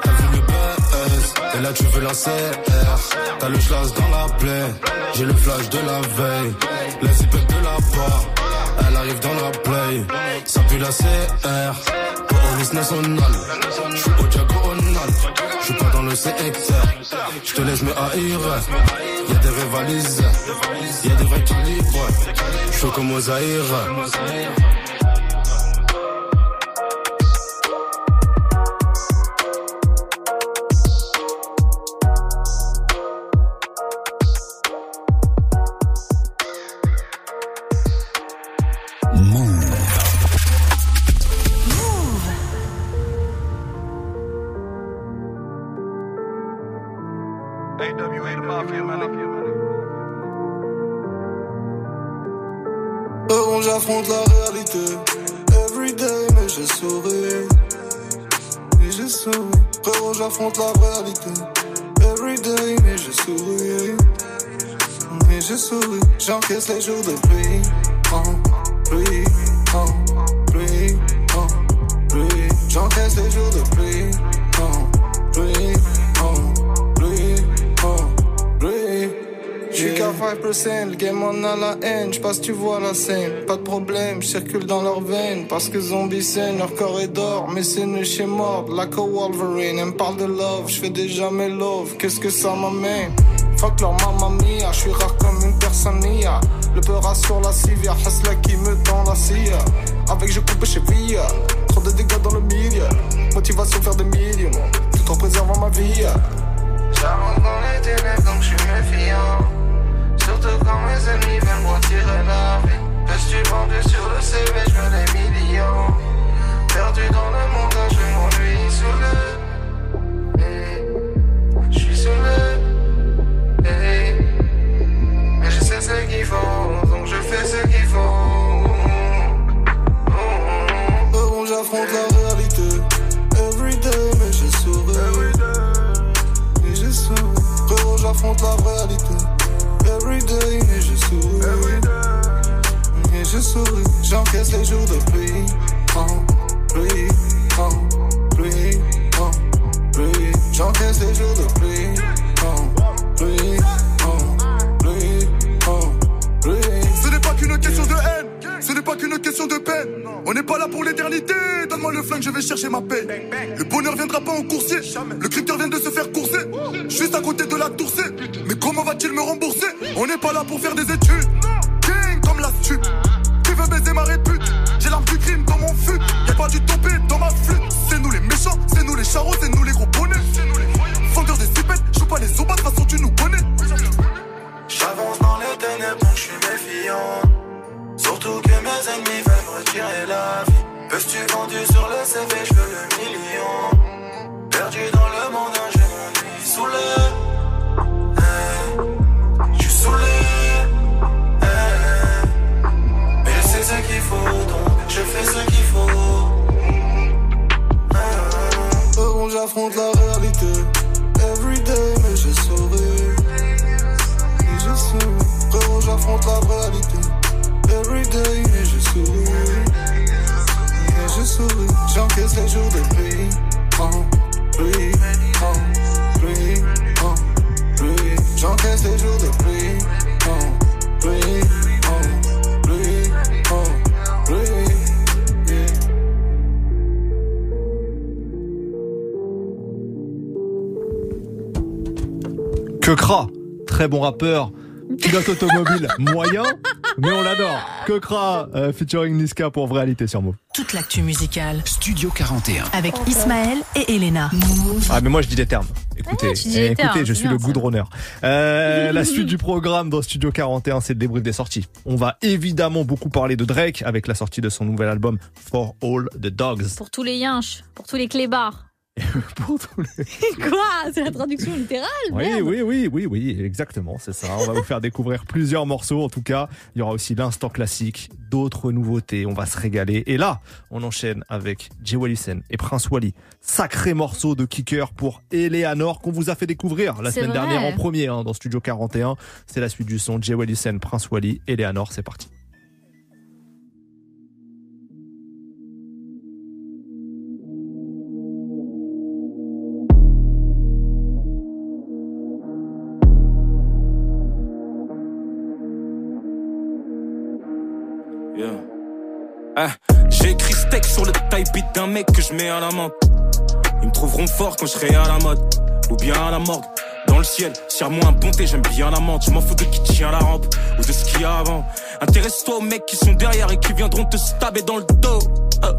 T'as vu le buzz, Et là tu veux la CR T'as le flash dans la plaie J'ai le flash de la veille La zipette de la part Elle arrive dans la play Ça pue la CR Police nationale J'suis au diagonal J'suis pas dans le CXR J'te laisse me haïr. Y'a des rivalisés Y'a des vrais calibres. J'suis comme aux Zaïre j'affronte la réalité. Everyday, mais j'ai souri. Mais j'ai souri. Frérot, j'affronte la réalité. Everyday, mais j'ai souri. Mais j'ai souri. J'encaisse les jours de pluie. Pluie, pluie, pluie. J'encaisse les jours de pluie. 5%, le game en a la haine, j'passe tu vois la scène, pas de problème, j'circule dans leurs veines, parce que zombies saignent, leur corps est d'or, mais c'est nu chez mort, like a Wolverine, elle me parle de love, j'fais déjà mes love, qu'est-ce que ça m'amène? Fuck leur mamma mia, j'suis rare comme une personne nia, le peur sur la civière, Hasla qui me tend la scie, avec je coupe chez Via, trop de dégâts dans le milieu, motivation faire des millions, tout en préservant ma vie. J'avance dans les ténèbres donc j'suis méfiant. Surtout quand mes ennemis veulent me retirer la vie. Je suis vendu sur le CV, je veux des millions. Perdu dans le monde, je m'ennuie sous le. Hey. Je suis sous le. Hey. Mais je sais ce qu'il faut, donc je fais ce qu'il faut. Heureux, j'affronte la réalité. Everyday, mais je souris. Mais je souris. Frérot, j'affronte la réalité. Everyday, mais je souris. Mais je souris. J'encaisse les jours de pluie. En pluie, en pluie, en pluie. J'encaisse les jours de pluie. En pluie, en pluie, en pluie. Ce n'est pas qu'une question de haine, ce n'est pas qu'une question de peine. On n'est pas là pour l'éternité, donne-moi le flingue, je vais chercher ma paix. Le bonheur viendra pas en coursier, le crypteur vient de se faire courser. Juste à côté de la tourcée, comment va-t-il me rembourser On n'est pas là pour faire des études, King comme la stup. Qui veut baiser ma répute J'ai l'arme du crime dans mon fut, y'a pas du topé dans ma flûte. C'est nous les méchants, c'est nous les charros, c'est nous les gros bonnets. Fondeur des cipettes, joue pas les obas, de toute façon tu nous connais. J'avance dans les ténèbres donc je suis méfiant. Surtout que mes ennemis veulent retirer la vie. Peux-tu vendu sur le CV, Heureux, j'affronte la très bon rappeur, pilote automobile moyen, mais on l'adore. Que Kra, euh, featuring Niska pour Réalité sur Move. Toute l'actu musicale Studio 41. avec Ismaël et Elena. Ah mais moi je dis des termes. Écoutez, Ah, eh, termes, écoutez, je suis le goudronneur. Euh, la suite du programme dans Studio 41, c'est le débrief des sorties. On va évidemment beaucoup parler de Drake avec la sortie de son nouvel album For All the Dogs. Pour tous les yinches, pour tous les clébards. pour tous les... Quoi? C'est la traduction littérale? Oui, merde. oui, oui, oui, oui, exactement, c'est ça. On va vous faire découvrir plusieurs morceaux. En tout cas, il y aura aussi l'instant classique, d'autres nouveautés. On va se régaler. Et là, on enchaîne avec Jay Wallison et Prince Wally. Sacré morceau de kicker pour Eleanor qu'on vous a fait découvrir la semaine vrai. dernière en premier hein, dans Studio 41. C'est la suite du son. Jay Wallison, Prince Wally, Eleanor, c'est parti. J'ai écrit steak sur le type d'un mec que je mets à la main. Ils me trouveront fort quand je serai à la mode. Ou bien à la morgue. Dans le ciel, serre-moi un ponté, j'aime bien la menthe. Je m'en fous de qui tient la rampe ou de ce qu'il y a avant. Intéresse-toi aux mecs qui sont derrière et qui viendront te stabber dans le dos. Ah.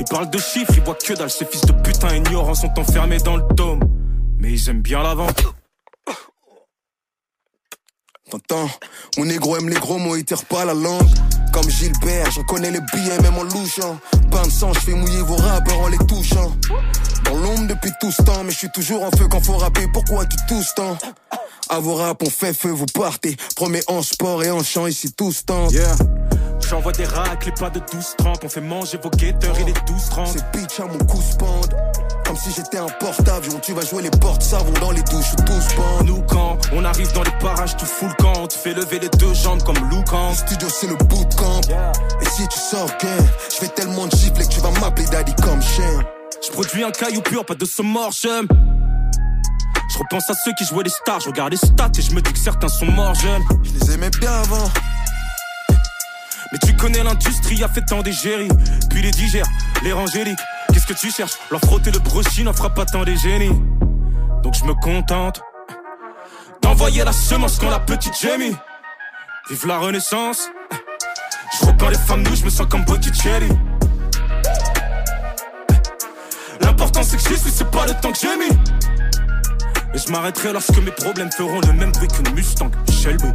Ils parlent de chiffres, ils voient que dalle. Ces fils de putain ignorants sont enfermés dans le dôme. Mais ils aiment bien la vente. T'entends Mon négro aime les gros mots, il tire pas la langue. Comme Gilbert, j'en connais les billets, même en louchant. Pain de sang, je mouiller vos rappeurs en les touchant. Dans l'ombre depuis tout ce temps, mais je suis toujours en feu quand faut rapper. Pourquoi tu tousses tant À vos rap, on fait feu, vous partez. Promets en sport et en chant, ici tous temps. Yeah. J'envoie des racles et pas de 12-30. On fait manger vos guetteurs et les 12-30. C'est bitch à mon cou spande. Comme si j'étais un porte-avions. Tu vas jouer les portes savons dans les douches tous pendent. Nous quand on arrive dans les parages, tu fous le camp. On te fait lever les deux jambes comme Loukan. Le studio c'est le bootcamp. Et si tu sors gain, je fais tellement de gifles que tu vas m'appeler daddy comme chien. Je produis un caillou pur, pas de mort, j'aime. Je repense à ceux qui jouaient les stars, je regarde les stats et je me dis que certains sont morts jeunes. Je les aimais bien avant. Mais tu connais l'industrie, a fait tant d'égéries. Puis les digères, les rangéliques. Qu'est-ce que tu cherches? Leur frotter le brochet n'en fera pas tant des génies. Donc je me contente d'envoyer la semence quand la petite Jamie. Vive la renaissance. Je reprends les femmes nous, je me sens comme Botticelli. L'important c'est que je suis, c'est pas le temps que j'ai mis. Et je m'arrêterai lorsque mes problèmes feront le même bruit qu'une Mustang Shelby.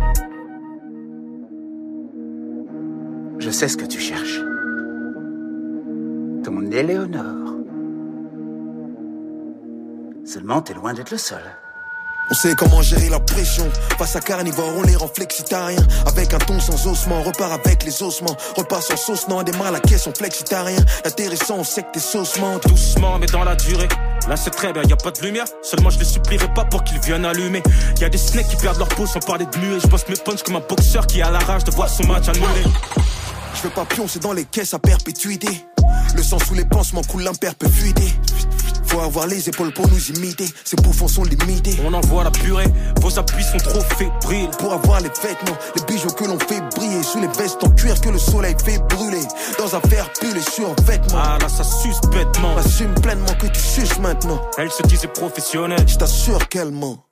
Sais ce que tu cherches. Ton Éléonore. Seulement, t'es loin d'être le seul. On sait comment gérer la pression. Face à carnivore, on les rend flexitariens. Avec un ton sans ossements, repart avec les ossements. Repart sans sauce, non, démarre la caisse, on flexitarien. Intéressant, on sait que t'es saucement. Doucement, mais dans la durée. Là, c'est très bien, y a pas de lumière. Seulement, je les supplierai pas pour qu'ils viennent allumer. Y a des snakes qui perdent leur peau sans parler de muet. Je bosse mes punch comme un boxeur qui a la rage de voir son match annulé. Je veux pas pioncer dans les caisses à perpétuité. Le sang sous les pansements coule l'imperpétuité. Faut avoir les épaules pour nous imiter. Ces bouffons sont limités. On envoie la purée, vos appuis sont trop fébriles. Pour avoir les vêtements, les bijoux que l'on fait briller. Sous les vestes en cuir que le soleil fait brûler. Dans un verre pull et sur vêtements. Ah là, ça suce bêtement. Assume pleinement que tu suces maintenant. Elle se disait professionnelle. Je t'assure qu'elle ment.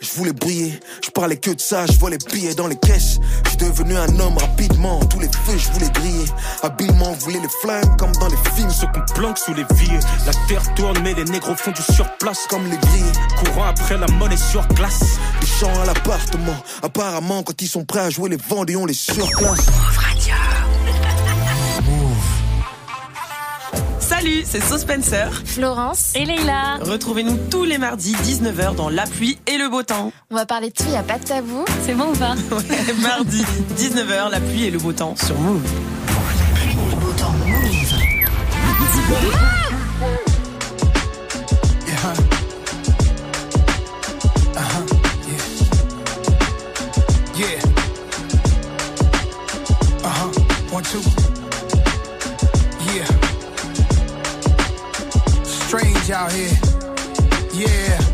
Je voulais briller, je parlais que de ça, je vois les billets dans les caisses. Je devenu un homme rapidement, tous les feux je voulais griller. Habilement, on voulait les flingues comme dans les films. Ce qu'on planque sous les vies, la terre tourne mais les négros font du surplace. Comme les grilles, courant après la monnaie sur glace. Les chants à l'appartement, apparemment quand ils sont prêts à jouer les vendés, on les surclasse. Salut, c'est So Spencer. Florence. Et Leïla. Retrouvez-nous tous les mardis 19h dans La pluie et le beau temps. On va parler de tout, y a pas de tabou. C'est bon ou pas Ouais, mardi 19h, La pluie et le beau temps sur Move. La pluie et le beau temps, Move. Yeah. Yeah. Yeah. One, two. Out here. Yeah.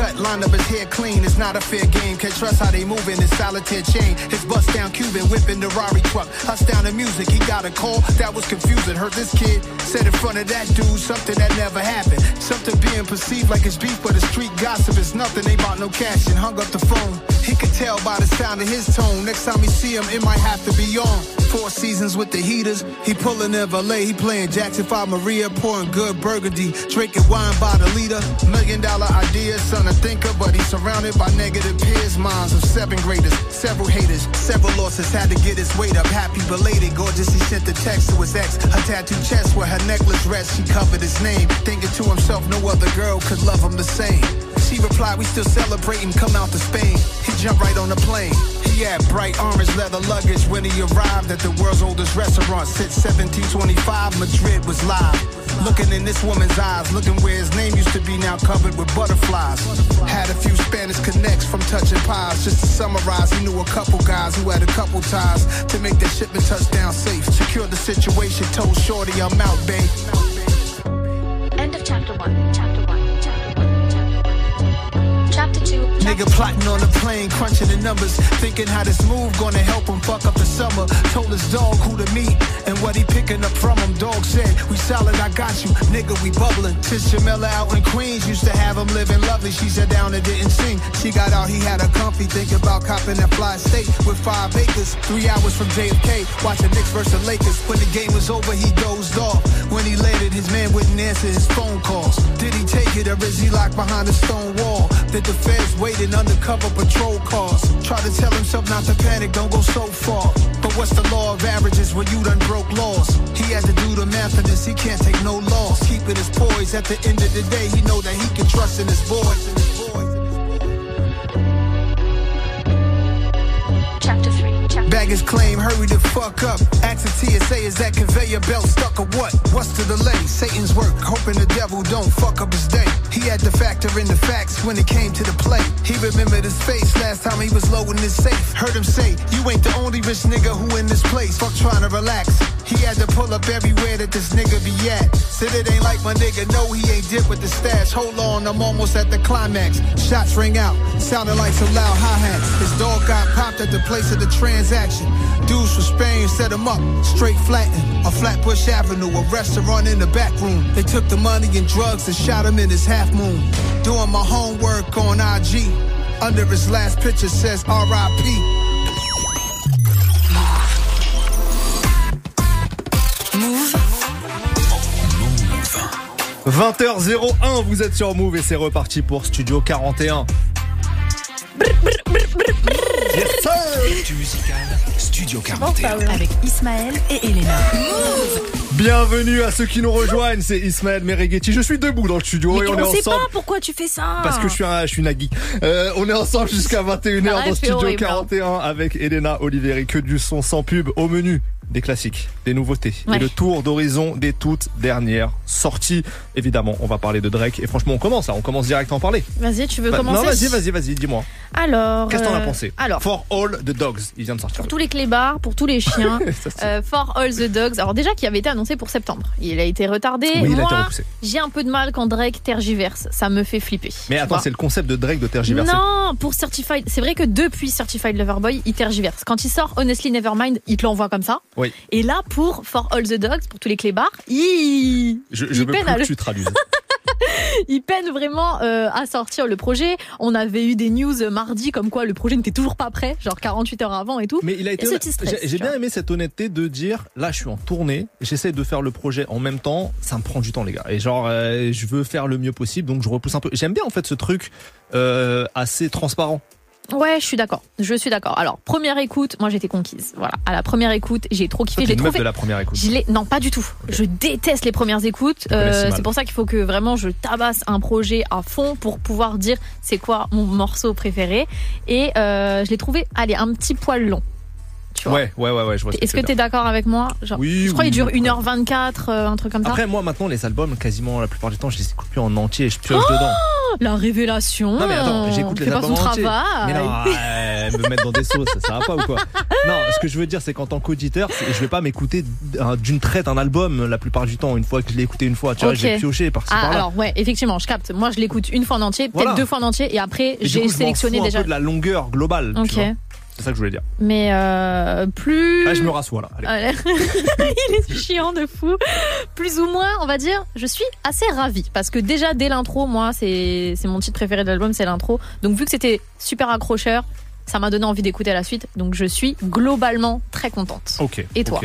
Cut, line up his hair clean. It's not a fair game. Can't trust how they moving. His solitaire chain. His bust down Cuban whipping the Rari truck. Huss down the music. He got a call that was confusing. Heard this kid said in front of that dude something that never happened. Something being perceived like it's beef, but the street gossip is nothing. Ain't about no cash and hung up the phone. He could tell by the sound of his tone. Next time we see him, it might have to be on. Four seasons with the heaters. He pulling in valet. He playing Jackson 5 Maria, pouring good burgundy. Drinking wine by the liter. Million dollar ideas, son a thinker, but he's surrounded by negative peers. Minds of seven graders, several haters, several losses. Had to get his weight up. Happy belated, gorgeous. He sent the text to his ex. Her tattooed chest where her necklace rests. She covered his name. Thinking to himself, no other girl could love him the same. She replied, we still celebrating, come out to Spain. He jumped right on the plane. He had bright orange leather luggage when he arrived at the world's oldest restaurant. Since 1725, Madrid was live. Looking in this woman's eyes, looking where his name used to be now covered with butterflies. Had a few Spanish connects from touching pies. Just to summarize, he knew a couple guys who had a couple ties to make their shipment touchdown safe. Secured the situation, told Shorty I'm out, babe. End of chapter one, chapter chapter one, chapter Nigga Plotting on the plane, crunching the numbers, thinking how this move gonna help him fuck up the summer. Told his dog who to meet and what he picking up from him. Dog said, We solid, I got you, nigga, we bubbling. Since Jamila out in Queens used to have him living lovely. She sat down and didn't sing. She got out, he had a comfy, thinking about copping that fly state with five acres. Three hours from JFK, watching Knicks versus Lakers. When the game was over, he dozed off. When he landed, his man wouldn't answer his phone calls. Did he take it or is he locked behind a stone wall? Did the feds waiting undercover patrol cars? Try to tell himself not to panic, don't go so far. But what's the law of averages when you done broke laws? He had to do the math of this, he can't take no loss. Keeping his poise at the end of the day, he know that he can trust in his boys. Chapter 3. Chapter Baggage claim, hurry the fuck up. Ask the TSA, is that conveyor belt stuck or what? What's the delay? Satan's work, hoping the devil don't fuck up his day. He had to factor in the facts when it came to the play. He remembered his face last time he was low loading his safe. Heard him say, You ain't the only rich nigga who in this place. Fuck trying to relax. He had to pull up everywhere that this nigga be at. Said it ain't like my nigga, no, he ain't dip with the stash. Hold on, I'm almost at the climax. Shots ring out, sounding like some loud hi hats. His dog got popped at the place of the transaction. Dudes from Spain set him up, straight flattened. A Flatbush Avenue, a restaurant in the back room. They took the money and drugs and shot him in his half moon. Doing my homework on IG. Under his last picture says RIP. 20h01, vous êtes sur Move et c'est reparti pour Studio 41. Yes, sir L'actu musicale, Studio 41. Avec Ismaël et Elena. Bienvenue à ceux qui nous rejoignent, c'est Ismaël Merighetti. Je suis debout dans le studio Mais et on, on est ensemble. pas pourquoi tu fais ça. Parce que je suis un, je suis Nagui. Euh, on est ensemble jusqu'à 21h dans c'est Studio horrible, hein. 41 avec Elena Oliveri. Que du son sans pub au menu. Des classiques, des nouveautés Ouais. et le tour d'horizon des toutes dernières sorties. Évidemment, on va parler de Drake et franchement, on commence, là, on commence direct à en parler. Vas-y, tu veux Bah, commencer Non, vas-y, vas-y, vas-y, dis-moi. Alors. Qu'est-ce que t'en as euh, pensé? Alors. For All the Dogs, il vient de sortir. Pour tous les clébards, pour tous les chiens, euh, For All the Dogs. Alors déjà qui avait été annoncé pour septembre. Il a été retardé. Oui, il a été Moi, repoussé. j'ai un peu de mal quand Drake tergiverse. Ça me fait flipper. Mais attends, c'est le concept de Drake de tergiverser. Non, pour Certified, c'est vrai que depuis Certified Lover Boy, il tergiverse. Quand il sort Honestly Nevermind, il te l'envoie comme ça. Oui. Et là, pour For All the Dogs, pour tous les clébards, il, Je, je il veux peine plus à que le- tu traduises. il peine vraiment euh, à sortir le projet. On avait eu des news euh, mardi comme quoi le projet n'était toujours pas prêt, genre 48 heures avant et tout. Mais il a été J'ai- bien aimé cette honnêteté de dire là, je suis en tournée, j'essaie de faire le projet en même temps, ça me prend du temps, les gars. Et genre, euh, je veux faire le mieux possible, donc je repousse un peu. J'aime bien en fait ce truc euh, assez transparent. Ouais, je suis d'accord. Je suis d'accord. Alors, première écoute, moi j'étais conquise. Voilà. À la première écoute, j'ai trop kiffé. Meuf trouvé. de la première écoute. Je Non, pas du tout. Je déteste les premières écoutes. Euh, c'est pour ça qu'il faut que vraiment je tabasse un projet à fond pour pouvoir dire c'est quoi mon morceau préféré. Et euh, je l'ai trouvé, allez, un petit poil long. Tu vois. Ouais, ouais, ouais, ouais, je vois. ce Est-ce tu que t'es dire. d'accord avec moi Genre, Oui, Je crois oui, qu'il dure après. 1h24, euh, un truc comme ça. Après, moi maintenant, les albums, quasiment la plupart du temps, je les écoute plus en entier et je pioche Oh dedans. La révélation Non mais attends, j'écoute les albums entiers. travail. Mais non, ouais, me mettre dans des sauces, ça, ça va pas ou quoi Non, ce que je veux dire, c'est qu'en tant qu'auditeur, je vais pas m'écouter d'un- d'une traite un album la plupart du temps. Une fois que je l'ai écouté une fois, tu vois, Ok. j'ai pioché par-ci Ah, par-là. alors ouais, effectivement, je capte. Moi, je l'écoute une fois en entier, peut-être Voilà. deux fois en entier, et après, j'ai sélectionné déjà. un peu de la longueur globale. tu Ok. vois. C'est ça que je voulais dire. Mais euh, plus. Ah, je me rassois là. Allez. Allez. Il est chiant de fou. Plus ou moins, on va dire, je suis assez ravie. Parce que déjà, dès l'intro, moi, c'est mon titre préféré de l'album, c'est l'intro. Donc, vu que c'était super accrocheur, ça m'a donné envie d'écouter la suite. Donc, je suis globalement très contente. Ok. Et toi.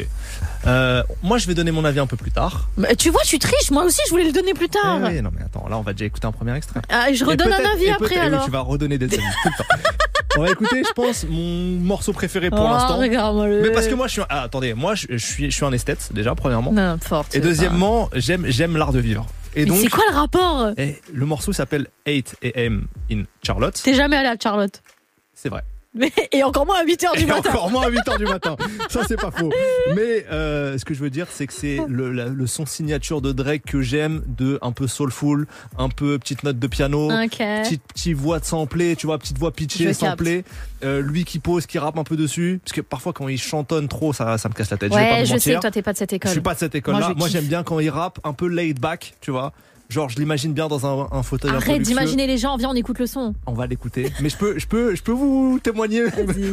Euh, Moi, je vais donner mon avis un peu plus tard. Mais Tu vois, tu triches. Moi aussi, je voulais le donner plus tard. Eh oui, non mais attends, là on va déjà écouter un premier extrait. Ah, je redonne un avis après oui, alors. tu vas redonner des avis tout le temps. On va écouter, je pense, mon morceau préféré pour Oh, l'instant. Mais parce que moi, je suis. un- ah, attendez, moi, je, je suis, je suis un esthète déjà, premièrement. N'importe Et quoi. deuxièmement, j'aime, j'aime l'art de vivre. Et Mais donc, c'est quoi le rapport? eh, le morceau s'appelle 8 AM in Charlotte. T'es jamais allé à Charlotte? C'est vrai. Mais- Et encore moins à 8h du Et matin. encore moins à 8h du matin. Ça, c'est pas faux. Mais euh, ce que je veux dire, c'est que c'est le, la- le son signature de Drake que j'aime, de un peu soulful, un peu petite note de piano, petite, petite voix de samplé, tu vois, petite voix pitchée, samplée. Euh, lui qui pose, qui rappe un peu dessus. Parce que parfois, quand il chantonne trop, ça, ça me casse la tête. je vais pas Ouais, je sais que toi t'es pas de cette école. Je suis pas de cette école-là. Moi, Moi, j'aime bien quand il rappe un peu laid back, tu vois. Genre, je l'imagine bien dans un, un fauteuil Arrête d'imaginer les gens, viens, on écoute le son. On va l'écouter. Mais je peux, je peux, je peux vous témoigner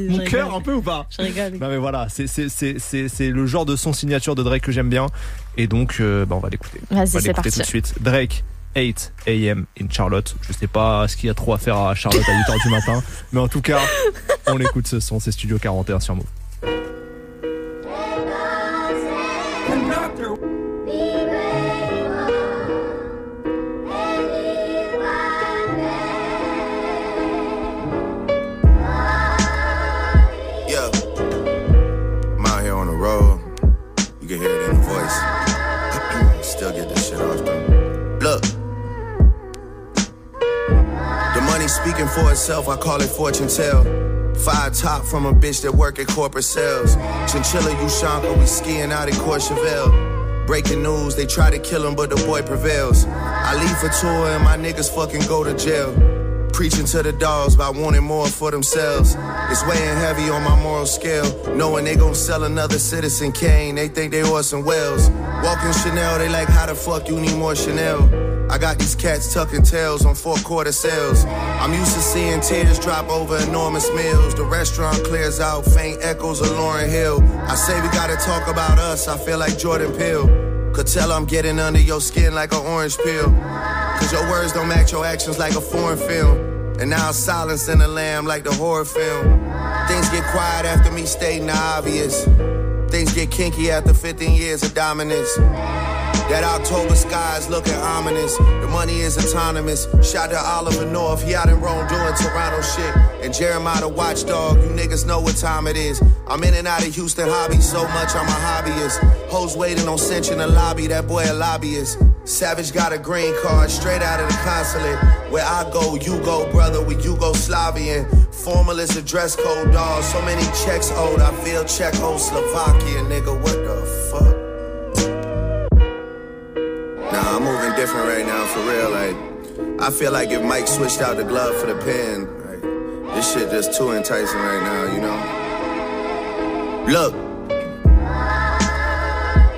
mon cœur un peu ou pas Je rigole. Non mais voilà, c'est c'est c'est c'est c'est le genre de son signature de Drake que j'aime bien et donc euh, bah, on va l'écouter. Vas-y, c'est l'écouter parti. tout de suite. Drake 8 AM in Charlotte. Je sais pas ce qu'il y a trop à faire à Charlotte à 8h du matin, mais en tout cas, on écoute ce son, c'est Studio 41 sur Move. For itself, I call it fortune tell. Five top from a bitch that work at corporate sales. Chinchilla Ushanka, we skiing out in Courchevel. Breaking news, they try to kill him, but the boy prevails. I leave for tour and my niggas fucking go to jail. Preaching to the dogs by wanting more for themselves. It's weighing heavy on my moral scale. Knowing they gon' sell another Citizen Kane, they think they Orson Welles. Walking Chanel, they like, how the fuck you need more Chanel? I got these cats tucking tails on four quarter sales. I'm used to seeing tears drop over enormous meals. The restaurant clears out, faint echoes of Lauren Hill. I say we gotta talk about us, I feel like Jordan Peele. Could tell I'm getting under your skin like an orange peel. Cause your words don't match your actions like a foreign film. And now silence in the lamb like the horror film. Things get quiet after me stating the obvious. Things get kinky after 15 years of dominance. That October sky is looking ominous. The money is autonomous. Shout to Oliver North, he out in Rome doing Toronto shit. And Jeremiah the watchdog, you niggas know what time it is. I'm in and out of Houston hobby so much, I'm a hobbyist. Hoes waiting on cinch in the lobby, that boy a lobbyist. Savage got a green card straight out of the consulate. Where I go, you go, brother, we Yugoslavian. Formal is a dress code, dog. So many checks owed, I feel Czechoslovakia, nigga, what the fuck? Nah, I'm moving different right now, for real. Like, I feel like if Mike switched out the glove for the pen, like, this shit just too enticing right now, you know? Look.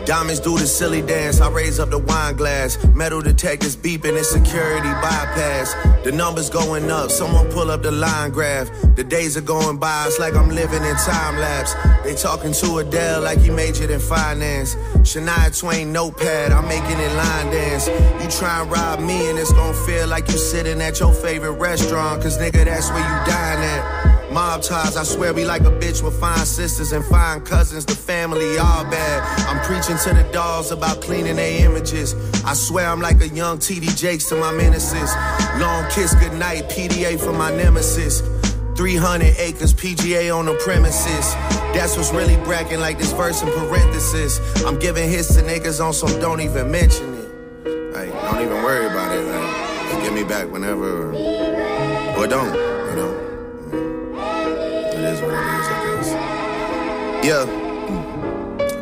Diamonds do the silly dance. I raise up the wine glass. Metal detectors beeping. It's security bypass. The numbers going up. Someone pull up the line graph. The days are going by. It's like I'm living in time lapse. They talking to Adele like he majored in finance. Shania Twain notepad. I'm making it line dance. You try and rob me and it's gonna feel like you sitting at your favorite restaurant. Cause nigga, that's where you dine at. Mob ties, I swear we like a bitch with fine sisters and fine cousins. The family all bad. I'm preaching to the dolls about cleaning their images. I swear I'm like a young TD Jakes to my menaces. Long kiss goodnight, PDA for my nemesis. 300 acres PGA on the premises. That's what's really bracking like this verse in parenthesis. I'm giving hits to niggas on some don't even mention it. Like, don't even worry about it. Like, give me back whenever. Or don't, Yeah.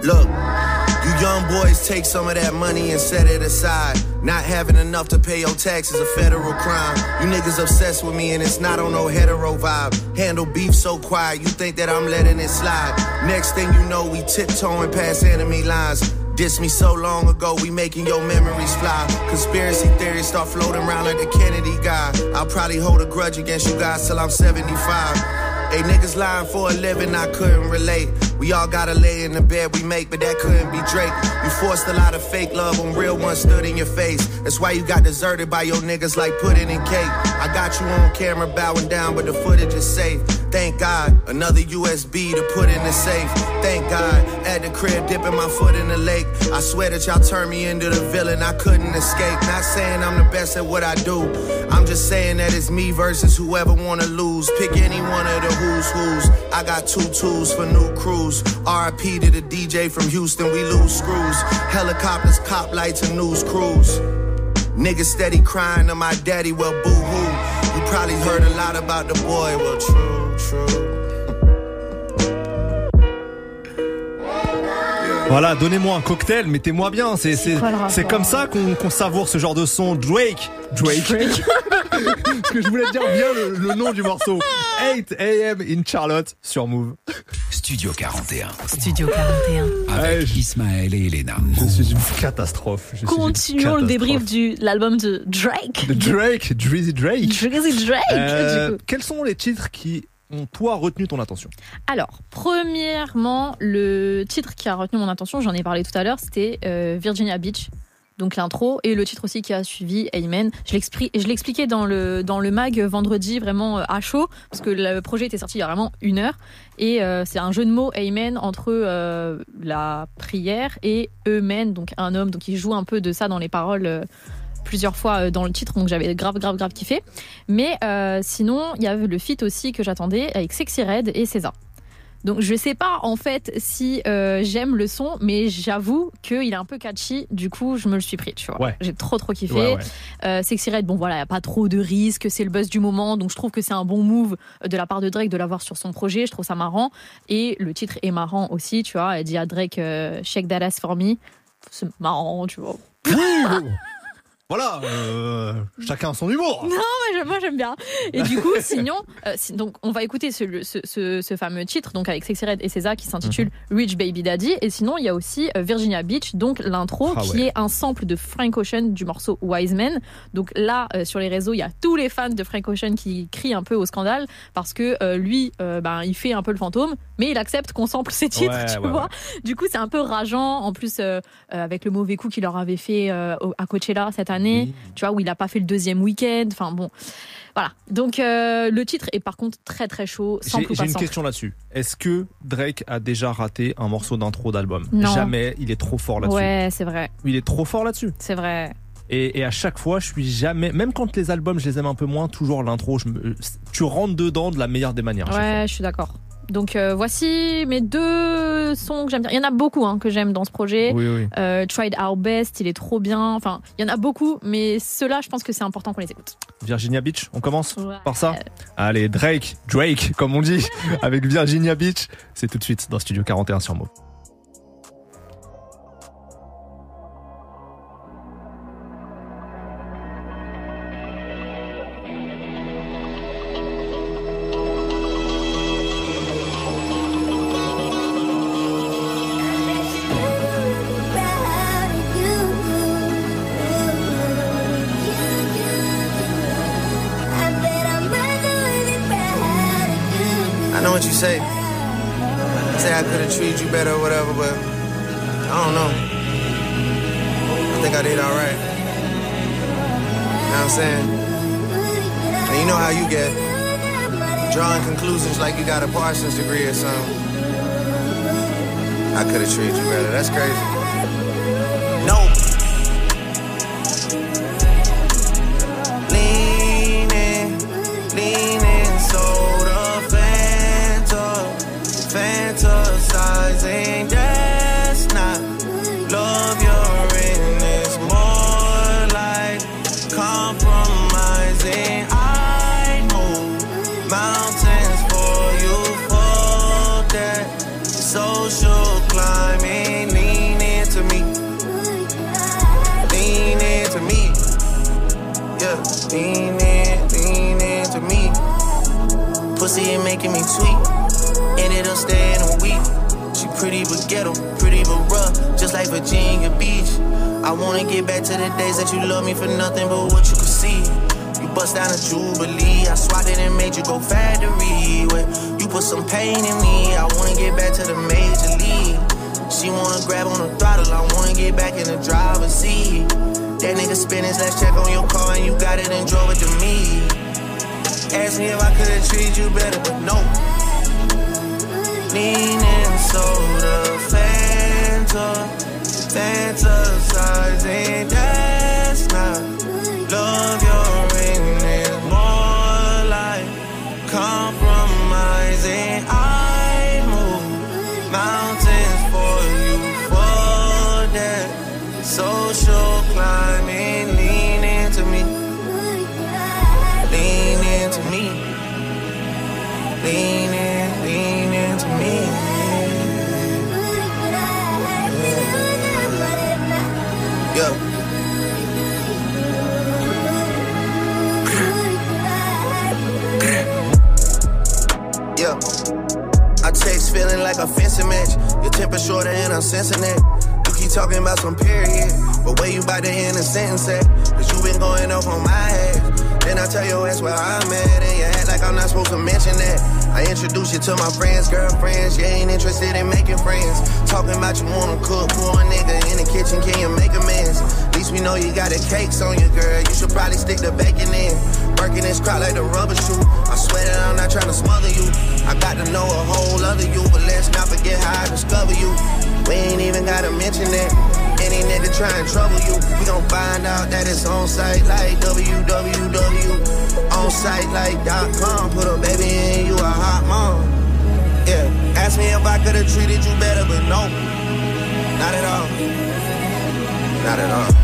Look, you young boys take some of that money and set it aside. Not having enough to pay your taxes a federal crime. You niggas obsessed with me and it's not on no hetero vibe. Handle beef so quiet, you think that I'm letting it slide. Next thing you know, we tiptoeing past enemy lines. Diss me so long ago, we making your memories fly. Conspiracy theories start floating around like the Kennedy guy. I'll probably hold a grudge against you guys till I'm 75. Hey, niggas lying for a living, I couldn't relate. We all gotta lay in the bed we make, but that couldn't be Drake. You forced a lot of fake love when real ones stood in your face. That's why you got deserted by your niggas like pudding and cake. I got you on camera bowing down, but the footage is safe. Thank God, another USB to put in the safe. Thank God, at the crib dipping my foot in the lake. I swear that y'all turned me into the villain, I couldn't escape. Not saying I'm the best at what I do. I'm just saying that it's me versus whoever wanna lose. Pick any one of the who's who's. I got two tools for new crews. RIP to the DJ from Houston, we lose screws. Helicopters, cop lights, and news crews. Niggas steady crying to my daddy, well, boo hoo. You probably heard a lot about the boy, well, true, true. Voilà, donnez-moi un cocktail, mettez-moi bien. C'est comme ça qu'on qu'on savoure ce genre de son. Drake, Drake. Parce que je voulais dire bien le, le nom du morceau. 8 a.m. in Charlotte sur Move. Studio 41. Studio 41. Avec Ismaël et Elena. Je suis une catastrophe. Je une Continuons le débrief de l'album de Drake. De Drake, Drizzy Drake. Drizzy Drake, Euh, du coup. quels sont les titres qui ont toi retenu ton attention? Alors, premièrement, le titre qui a retenu mon attention, j'en ai parlé tout à l'heure, c'était euh, Virginia Beach. Donc l'intro et le titre aussi qui a suivi, Amen. Je l'expliquais dans le, dans le mag vendredi vraiment euh, à chaud, parce que le projet était sorti il y a vraiment une heure. Et euh, c'est un jeu de mots, Amen, entre euh, la prière et Eumen, donc un homme. Donc il joue un peu de ça dans les paroles. plusieurs fois dans le titre, donc j'avais grave, grave, grave kiffé. Mais sinon, il y avait le feat aussi que j'attendais avec Sexy Red et César. Donc je sais pas en fait si euh, j'aime le son, mais j'avoue qu'il est un peu catchy. Du coup, je me le suis pris, tu vois. Ouais. J'ai trop trop kiffé. Ouais, ouais. Euh, Sexy Red, bon voilà, y a pas trop de risques, c'est le buzz du moment, donc je trouve que c'est un bon move de la part de Drake de l'avoir sur son projet. Je trouve ça marrant et le titre est marrant aussi, tu vois. Elle dit à Drake euh, Shake that ass for me. C'est marrant, tu vois. Voilà, euh, chacun son humour. Non, moi j'aime bien. Et du coup, sinon, euh, si- donc on va écouter ce, ce, ce- ce fameux titre, donc avec Sexy Red et César, qui s'intitule Mhm. Rich Baby Daddy. Et sinon, il y a aussi euh, Virginia Beach, donc l'intro, Ah qui ouais. est un sample de Frank Ocean du morceau Wise Man. Donc là, euh, sur les réseaux, il y a tous les fans de Frank Ocean qui crient un peu au scandale parce que lui, ben, il fait un peu le fantôme, mais il accepte qu'on sample ses titres, Ouais, tu ouais, vois. Du coup, c'est un peu rageant. En plus, avec le mauvais coup qu'il leur avait fait à Coachella cette année, tu vois, où il a pas fait le deuxième week-end. Enfin bon, voilà. Donc euh, le titre est par contre très très chaud. J'ai une question là-dessus. Est-ce que Drake a déjà raté un morceau d'intro d'album? Jamais. Il est trop fort là-dessus. Ouais, c'est vrai, Il est trop fort là-dessus. c'est vrai. Et, et à chaque fois, je suis jamais, même quand les albums, je les aime un peu moins, toujours l'intro, tu rentres dedans de la meilleure des manières. Ouais, je suis d'accord. Donc euh, voici mes deux sons que j'aime bien. Il y en a beaucoup hein, que j'aime dans ce projet. Oui, oui. Euh, Tried Our Best, il est trop bien. Enfin, il y en a beaucoup, mais ceux-là, je pense que c'est important qu'on les écoute. Virginia Beach, on commence Ouais. par ça Allez, Drake, Drake, comme on dit, avec Virginia Beach. C'est tout de suite dans Studio 41 sur Mo. Social climbing. Lean into me, lean into me, lean in, lean into me. Yeah. Yeah. I text feeling like a fencing match. Your temper shorter and I'm sensing that. Talking about some period, but where you about to end a sentence at? Cause you been going off on my ass. Then I tell your ass where I'm at, and you act like I'm not supposed to mention that. I introduce you to my friends, girlfriends. You ain't interested in making friends. Talking about you wanna cook for a nigga in the kitchen, can you make amends? At least we know you got the cakes on you, girl. You should probably stick the bacon in. Working this crowd like the rubber shoe. I swear that I'm not trying to smother you. I got to know a whole other you, but let's not forget how I discover you. We ain't even gotta mention that. Any nigga try and trouble you, we gon' find out that it's on site like www. On site. Put a baby in, you a hot mom. Yeah, ask me if I could've treated you better, but no, not at all. Not at all.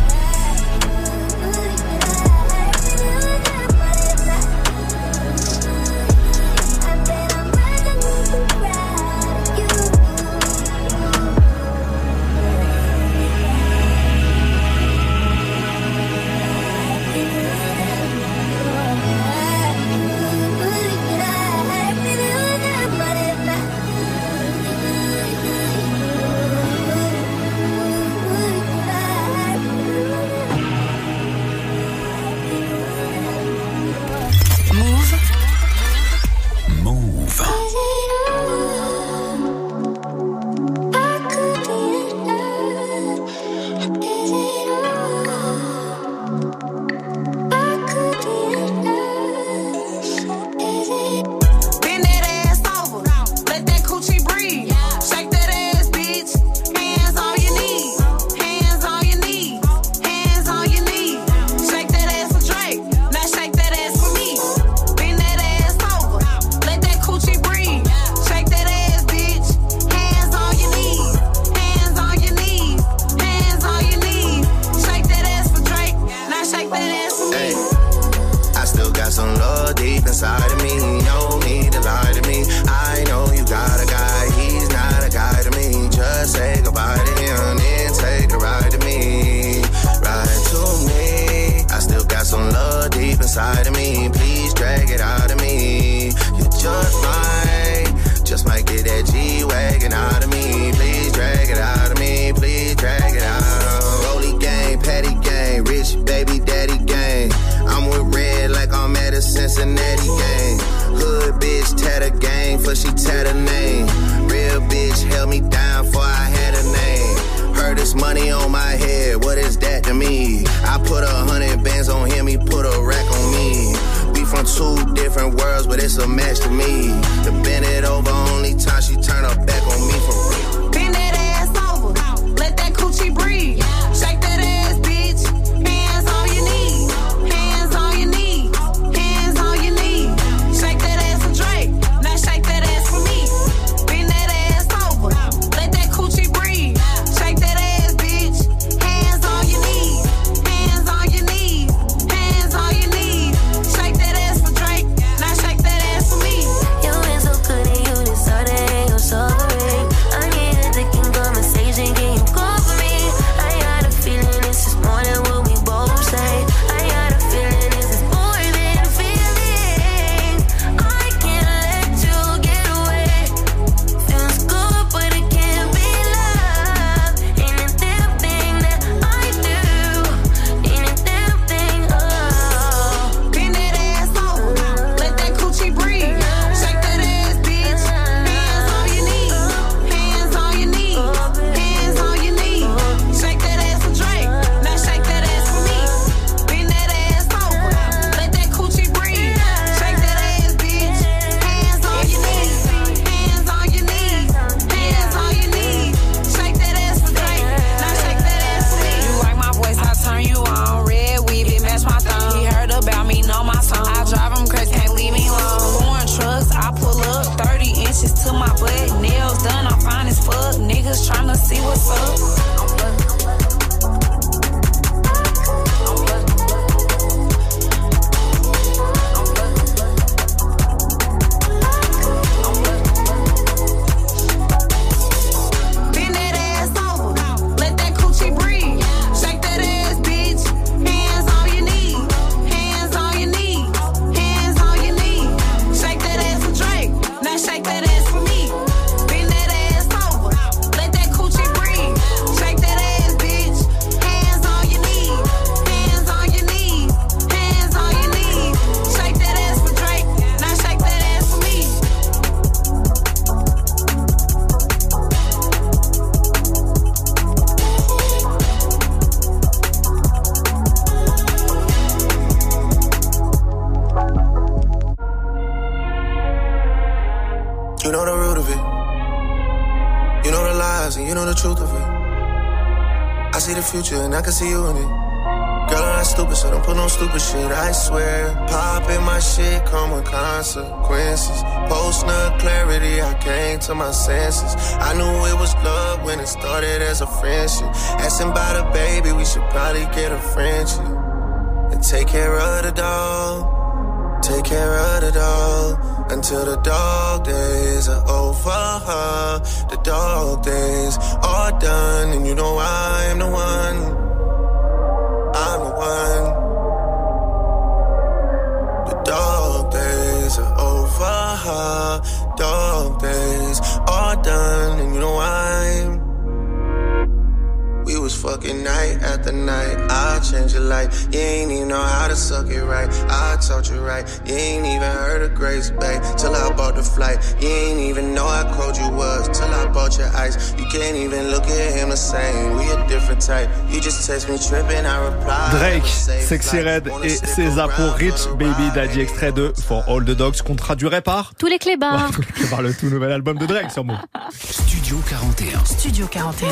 Drake, Sexy Red et César pour Rich Baby Daddy, extrait de For All the Dogs qu'on traduirait par Tous les clébards. par le tout nouvel album de Drake sur Move. Studio 41. Studio 41.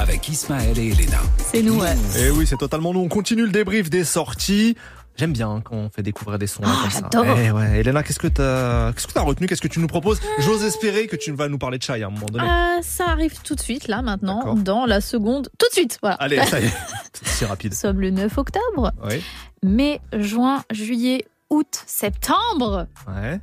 Avec Ismaël et Elena. C'est nous, ouais. Et oui, c'est totalement nous. On continue le débrief des sorties. J'aime bien quand on fait découvrir des sons Ah, comme ça. j'adore. Eh ouais. Elena, qu'est-ce que t'as, qu'est-ce que t'as retenu Qu'est-ce que tu nous proposes? J'ose espérer que tu vas nous parler de Chai à un moment donné. Euh, ça arrive tout de suite, là, maintenant, dans la seconde. Tout de suite, voilà. Allez, ça y est. C'est rapide. Nous sommes le 9 octobre. Oui. Mai, juin, juillet, août, septembre. Ouais.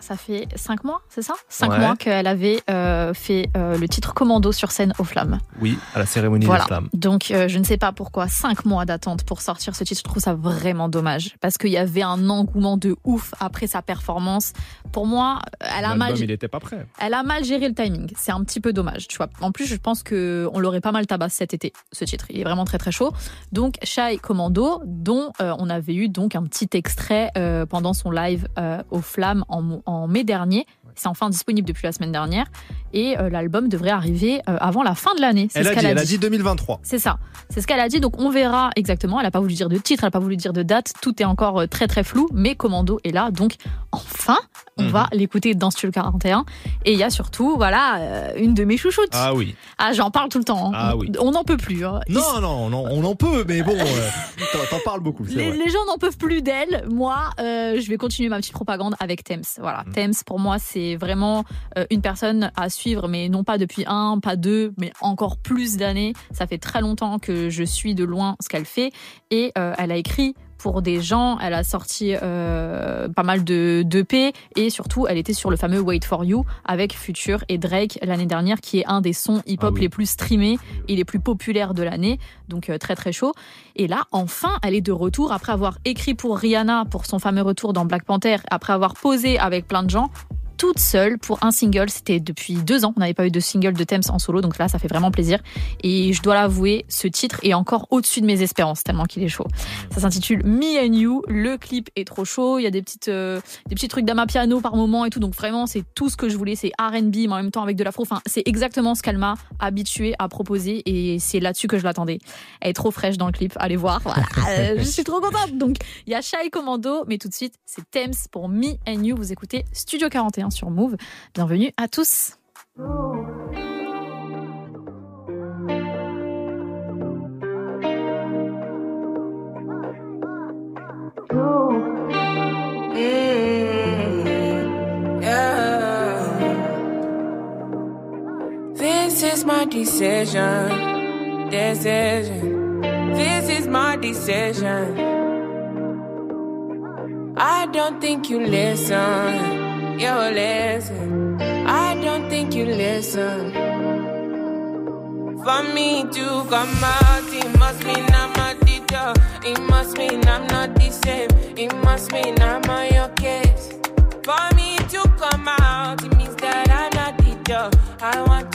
Ça fait 5 mois, c'est ça? 5 Ouais. mois qu'elle avait euh, fait euh, le titre Commando sur scène aux flammes. Oui, à la cérémonie Voilà. des flammes. Donc euh, je ne sais pas pourquoi 5 mois d'attente pour sortir ce titre. Je trouve ça vraiment dommage parce qu'il y avait un engouement de ouf après sa performance. Pour moi, elle a mal. Il était pas prêt. Elle a mal géré le timing. C'est un petit peu dommage, tu vois. En plus, je pense que on l'aurait pas mal tabassé cet été, ce titre. Il est vraiment très très chaud. Donc, Shai Commando, dont on avait eu donc un petit extrait pendant son live aux Flammes en, en mai dernier. C'est enfin disponible depuis la semaine dernière. Et euh, l'album devrait arriver euh, avant la fin de l'année. C'est Elle ce a qu'elle dit, a elle a dit. dit 2023. C'est ça. C'est ce qu'elle a dit. Donc on verra exactement. Elle n'a pas voulu dire de titre, elle n'a pas voulu dire de date. Tout est encore euh, très très flou. Mais Commando est là. Donc enfin, on Mhm. va l'écouter dans Studio 41. Et il y a surtout, voilà, une de mes chouchoutes. Ah oui. Ah, j'en parle tout le temps. hein. Ah oui. On n'en peut plus. hein. Non, non, non, on en peut, mais bon, euh, t'en- parles beaucoup, Les, vrai. les gens n'en peuvent plus d'elle. Moi, euh, je vais continuer ma petite propagande avec Thames. Voilà, Mhm. Thames pour moi c'est vraiment euh, une personne à suivre, mais non pas depuis un, pas deux, mais encore plus d'années. Ça fait très longtemps que je suis de loin ce qu'elle fait et euh, elle a écrit pour des gens, elle a sorti euh, pas mal de d'EP et surtout elle était sur le fameux Wait for You avec Future et Drake l'année dernière qui est un des sons hip-hop Ah oui. les plus streamés et les plus populaires de l'année, donc euh, très très chaud. Et là, enfin, elle est de retour après avoir écrit pour Rihanna pour son fameux retour dans Black Panther, après avoir posé avec plein de gens toute seule pour un single. C'était depuis deux ans. On n'avait pas eu de single de Thames en solo, donc là, ça fait vraiment plaisir. Et je dois l'avouer, ce titre est encore au-dessus de mes espérances, tellement qu'il est chaud. Ça s'intitule Me and You. Le clip est trop chaud. Il y a des petites, euh, des petits trucs d'amapiano par moment et tout. Donc vraiment, c'est tout ce que je voulais. C'est R&B, mais en même temps avec de l'afro. Enfin, c'est exactement ce qu'elle m'a habitué à proposer et c'est là-dessus que je l'attendais. Elle est trop fraîche dans le clip. Allez voir. Voilà. Euh, je suis trop contente. Donc, il y a Shai Commando, mais tout de suite, c'est Thames pour Me and You. Vous écoutez Studio 41 sur Move. Bienvenue à tous. This is my decision. Decision. This is my decision. I don't think you listen. You listen. I don't think you listen. For me to come out, it must mean I'm a teacher. It must mean I'm not the same. It must mean I'm on your case. For me to come out, it means that I'm not the job. I want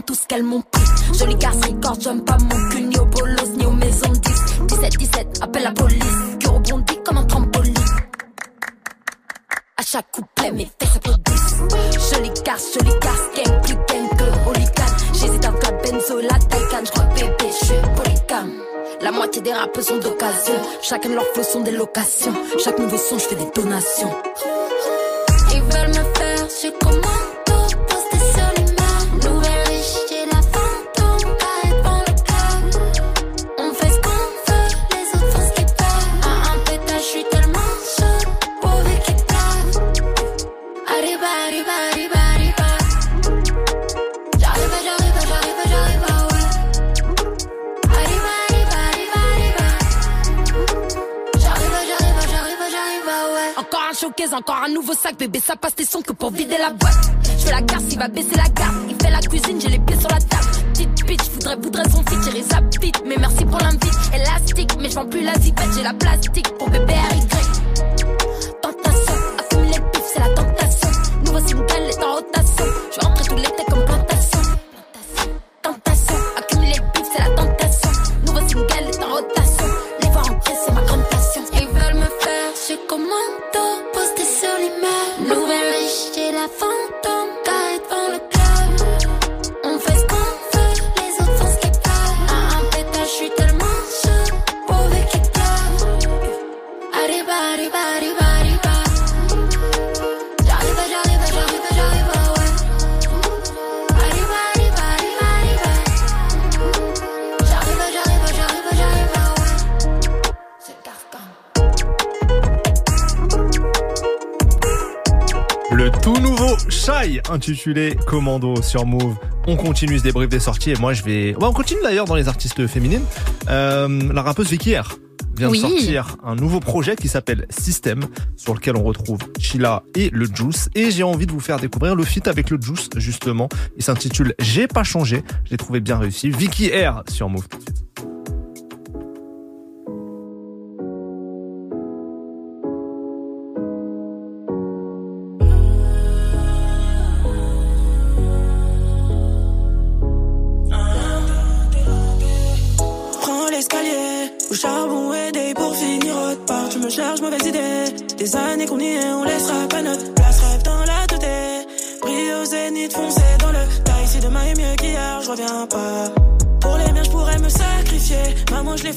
tout ce qu'elles m'ont pris. Jolie garce, record, j'aime pas mon cul, ni au bolos, ni aux maisons 10. 17, 17, appelle la police. Que rebondit comme un trampoline. À chaque couplet, mes fesses applaudissent. Jolie garce, jolie garce, gang, plus gang que hooligan. J'hésite entre la benzo, la Taycan, j'crois bébé, j'suis polygame. La moitié des rappeurs sont d'occasion. Chacun de leurs flots sont des locations. Chaque nouveau son, j'fais des donations. Ils veulent me faire ce commando, bébé, ça passe tes sons que pour vider la boîte. Je la garce, il va baisser la garde. Il fait la cuisine, j'ai les pieds sur la table. Petite bitch, voudrais, voudrais son fit, tirer sa petite. Mais merci pour l'invite, élastique. Mais je vends plus la zipette, j'ai la plastique pour bébé. Intitulé Commando sur Move. On continue ce débrief des sorties et moi je vais. Ouais, on continue d'ailleurs dans les artistes féminines. Euh, la rappeuse Vicky R vient Oui. de sortir un nouveau projet qui s'appelle System, sur lequel on retrouve Chila et le Juice. Et j'ai envie de vous faire découvrir le feat avec le Juice justement. Il s'intitule J'ai pas changé. Je l'ai trouvé bien réussi. Vicky R sur Move tout de suite.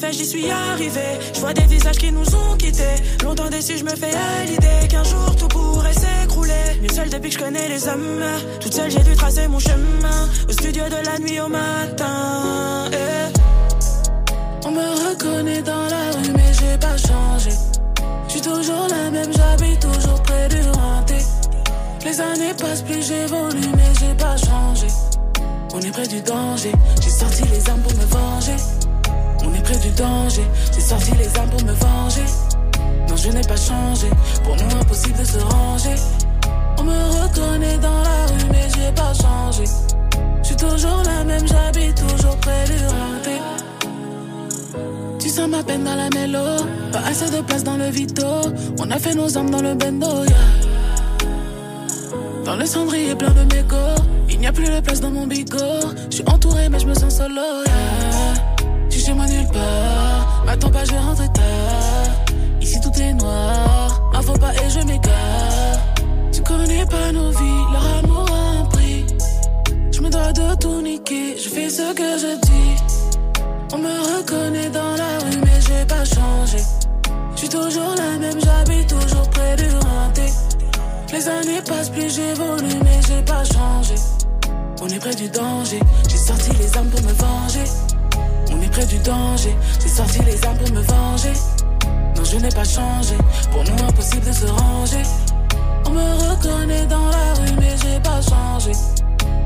Je j'y suis arrivé. Je vois des visages qui nous ont quittés. Longtemps déçu, je me fais à l'idée qu'un jour tout pourrait s'écrouler. Mieux seul depuis que je connais les hommes. Toute seule, j'ai dû tracer mon chemin. Au studio de la nuit au matin. eh. On me reconnaît dans la rue, mais j'ai pas changé. J'suis toujours la même, j'habite toujours près du renté. Les années passent, plus j'évolue, mais j'ai pas changé. On est près du danger, j'ai sorti les armes pour me venger. Près du danger, j'ai sorti les armes pour me venger. Non, je n'ai pas changé, pour nous impossible de se ranger. On me reconnaît dans la rue, mais j'ai pas changé. J'suis toujours la même, j'habite toujours près du renté. Tu sens ma peine dans la mélo. Pas assez de place dans le vito. On a fait nos armes dans le bendo, yeah. Dans le cendrier plein de mégots. Il n'y a plus de place dans mon bigot. Je suis entouré, mais je me sens solo, yeah. Je suis chez moi nulle part. M'attends pas, je vais rentrer tard. Ici tout est noir. Info pas et je m'égare. Tu connais pas nos vies, leur amour a un prix. Je me dois de tout niquer. Je fais ce que je dis. On me reconnaît dans la rue, mais j'ai pas changé. J'suis toujours la même, j'habite toujours près du renté. Les années passent, plus j'évolue, mais j'ai pas changé. On est près du danger, j'ai sorti les armes pour me venger. On est près du danger, j'ai sorti les armes pour me venger. Non, je n'ai pas changé, pour nous impossible de se ranger. On me reconnaît dans la rue, mais j'ai pas changé.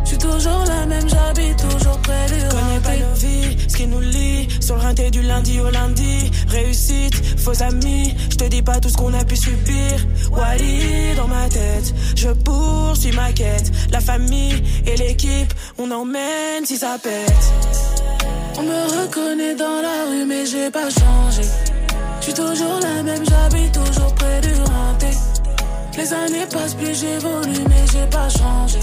Je suis toujours la même, j'habite toujours près du Connais pas nos vies, ce qui nous lie. Sur le rinté du lundi au lundi. Réussite, faux amis. Je te dis pas tout ce qu'on a pu subir. Wally dans ma tête. Je poursuis ma quête. La famille et l'équipe, on emmène si ça pète. On me reconnaît dans la rue, mais j'ai pas changé. Je suis toujours la même, j'habite toujours près du rinté. Les années passent, plus j'évolue, mais j'ai pas changé.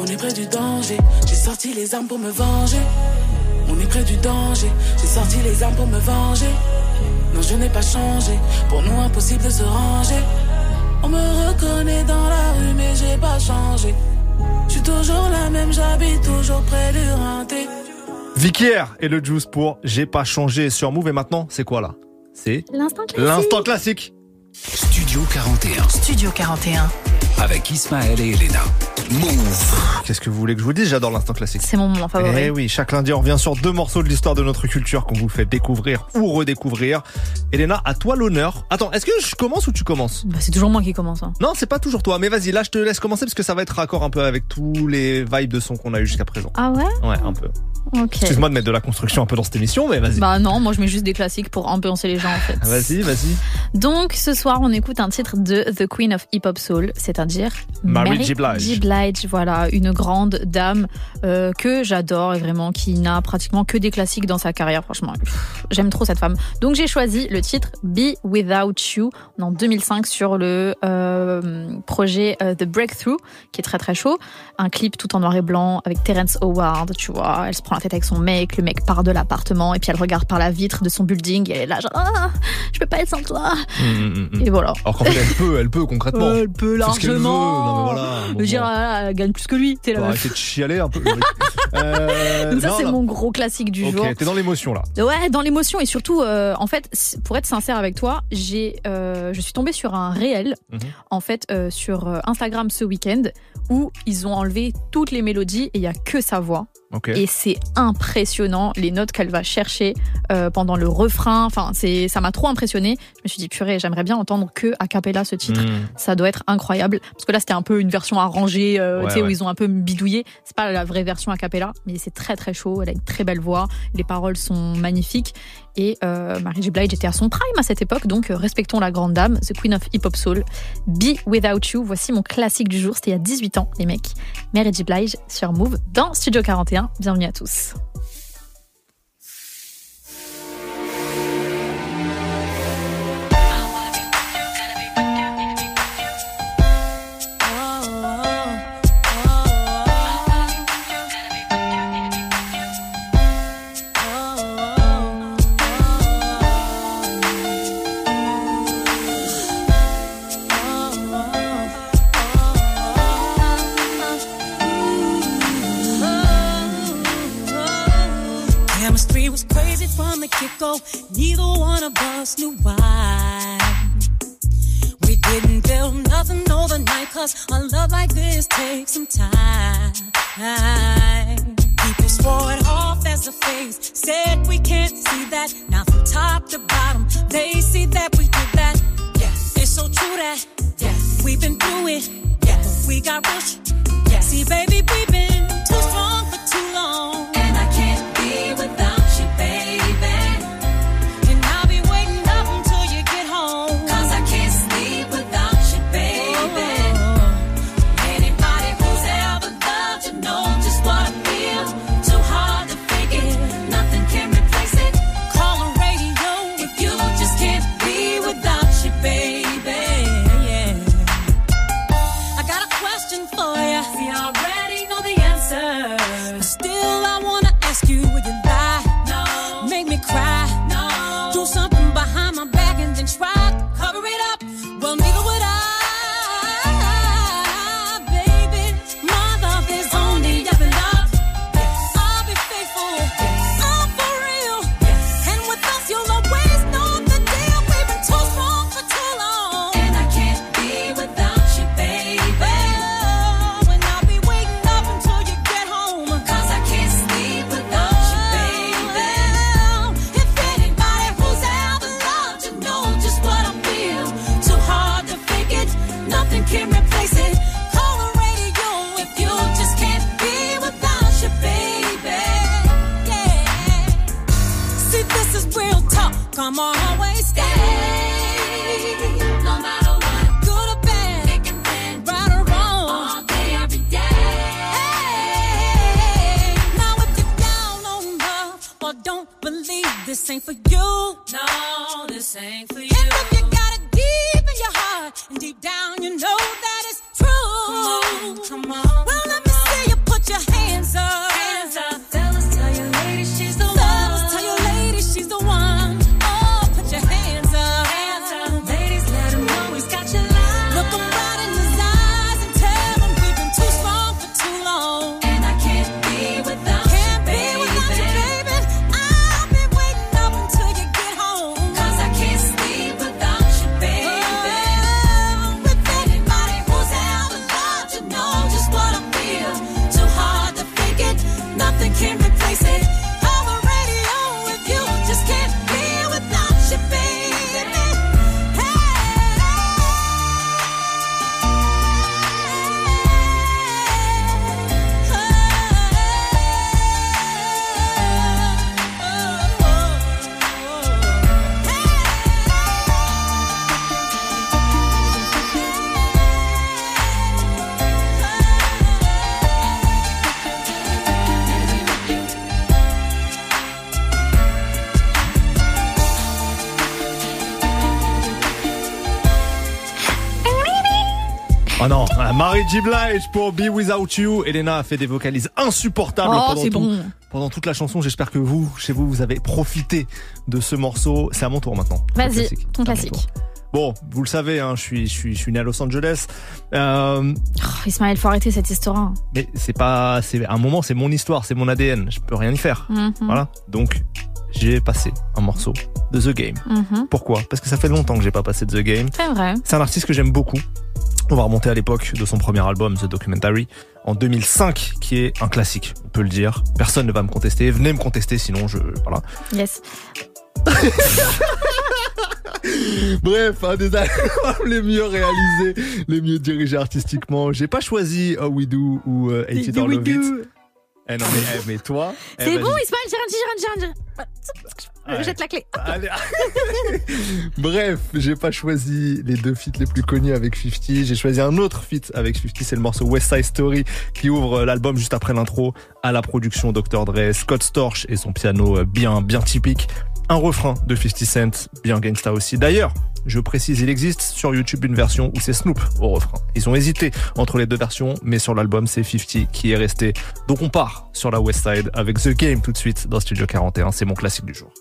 On est près du danger, j'ai sorti les armes pour me venger. On est près du danger, j'ai sorti les armes pour me venger. Non, je n'ai pas changé, pour nous impossible de se ranger. On me reconnaît dans la rue, mais j'ai pas changé. Je suis toujours la même, j'habite toujours près du rinté. Vicky R et le Juice pour J'ai pas changé sur Move. Et maintenant, c'est quoi là? C'est L'instant classique. l'instant classique. Studio 41 Studio 41. Avec Ismaël et Elena. Move. Qu'est-ce que vous voulez que je vous dise? J'adore l'instant classique. C'est mon moment favori. Eh oui, chaque lundi, on revient sur deux morceaux de l'histoire de notre culture qu'on vous fait découvrir ou redécouvrir. Elena, à toi l'honneur. Attends, est-ce que je commence ou tu commences? Bah, c'est toujours moi qui commence. hein. Non, c'est pas toujours toi, mais vas-y, là je te laisse commencer parce que ça va être raccord un peu avec tous les vibes de son qu'on a eu jusqu'à présent. Ah ouais? Ouais, un peu. Ok. Excuse-moi de mettre de la construction un peu dans cette émission, mais vas-y. Bah non, moi je mets juste des classiques pour ambiancer les gens en fait. Vas-y, vas-y. Donc ce soir on écoute un titre de The Queen of Hip Hop Soul, c'est-à-dire Mary J. Blige. J. Blige, voilà, une grande dame euh, que j'adore et vraiment qui n'a pratiquement que des classiques dans sa carrière, franchement. J'aime trop cette femme. Donc j'ai choisi le titre Be Without You en 2005 sur le euh, projet euh, The Breakthrough qui est très très chaud. Un clip tout en noir et blanc avec Terrence Howard, tu vois. Elle se prend la tête avec son mec, le mec part de l'appartement et puis elle regarde par la vitre de son building et elle est là genre ah, je peux pas être sans toi. Hum, hum, hum. Et voilà. Alors qu'en fait, elle peut, elle peut concrètement. Elle peut C'est qu'elle veut. voilà. Bon, veux dire, ah, elle gagne plus que lui. T'es Faut la arrêter de chialer un peu. Euh, Donc ça, non, c'est mon gros classique du jour. Ok, t'es dans l'émotion là. Ouais, dans l'émotion et surtout, euh, en fait, pour être sincère avec toi, j'ai, euh, je suis tombée sur un réel, Mhm. en fait, euh, sur euh, Instagram ce week-end, où ils ont enlevé toutes les mélodies et il y a que sa voix. Et c'est impressionnant les notes qu'elle va chercher euh, pendant le refrain. Enfin, c'est, ça m'a trop impressionné. Je me suis dit purée, j'aimerais bien entendre que a cappella ce titre. Mm. Ça doit être incroyable parce que là c'était un peu une version arrangée, euh, Ouais, tu sais, où ils ont un peu bidouillé. C'est pas la vraie version a cappella, mais c'est très très chaud. Elle a une très belle voix, les paroles sont magnifiques et euh, Mary J Blige était à son prime à cette époque, donc euh, respectons la grande dame, the Queen of Hip Hop Soul. Be Without You, voici mon classique du jour. C'était il y a 18 ans, les mecs. Mary J Blige sur Move dans Studio 41. Bienvenue à tous. Oh non, euh, Marie J. Blige pour Be Without You. Elena a fait des vocalises insupportables Oh, pendant, tout- bon. pendant toute la chanson. J'espère que vous, chez vous, vous avez profité de ce morceau. C'est à mon tour maintenant. Vas-y, ton classique. Bon, vous le savez, hein, je, suis, je, suis, je suis né à Los Angeles. Euh, Oh, Ismaël, faut arrêter cette histoire. hein. mais c'est pas, c'est à un moment, c'est mon histoire, c'est mon ADN. Je peux rien y faire. Mhm. Voilà. Donc, j'ai passé un morceau de The Game. Mhm. Pourquoi? Parce que ça fait longtemps que j'ai pas passé de The Game. C'est vrai. C'est un artiste que j'aime beaucoup. On va remonter à l'époque de son premier album, The Documentary, en 2005, qui est un classique, on peut le dire. Personne ne va me contester. Venez me contester, sinon je, voilà. Yes. Bref, un des albums les mieux réalisés, les mieux dirigés artistiquement. J'ai pas choisi How We Do ou euh, Hate It or Love It. Eh non mais, eh, mais toi. eh, C'est vas-y. bon, j'ai rien Jette la clé. Allez. Bref, j'ai pas choisi les deux feats les plus connus avec 50. J'ai choisi un autre feat avec 50. C'est le morceau West Side Story qui ouvre l'album juste après l'intro. À la production Dr. Dre, Scott Storch et son piano euh, bien, bien typique. Un refrain de 50 Cent, bien gangsta aussi. D'ailleurs, je précise, il existe sur YouTube une version où c'est Snoop au refrain. Ils ont hésité entre les deux versions, mais sur l'album, c'est 50 qui est resté. Donc on part sur la West Side avec The Game tout de suite dans Studio 41. C'est mon classique du jour.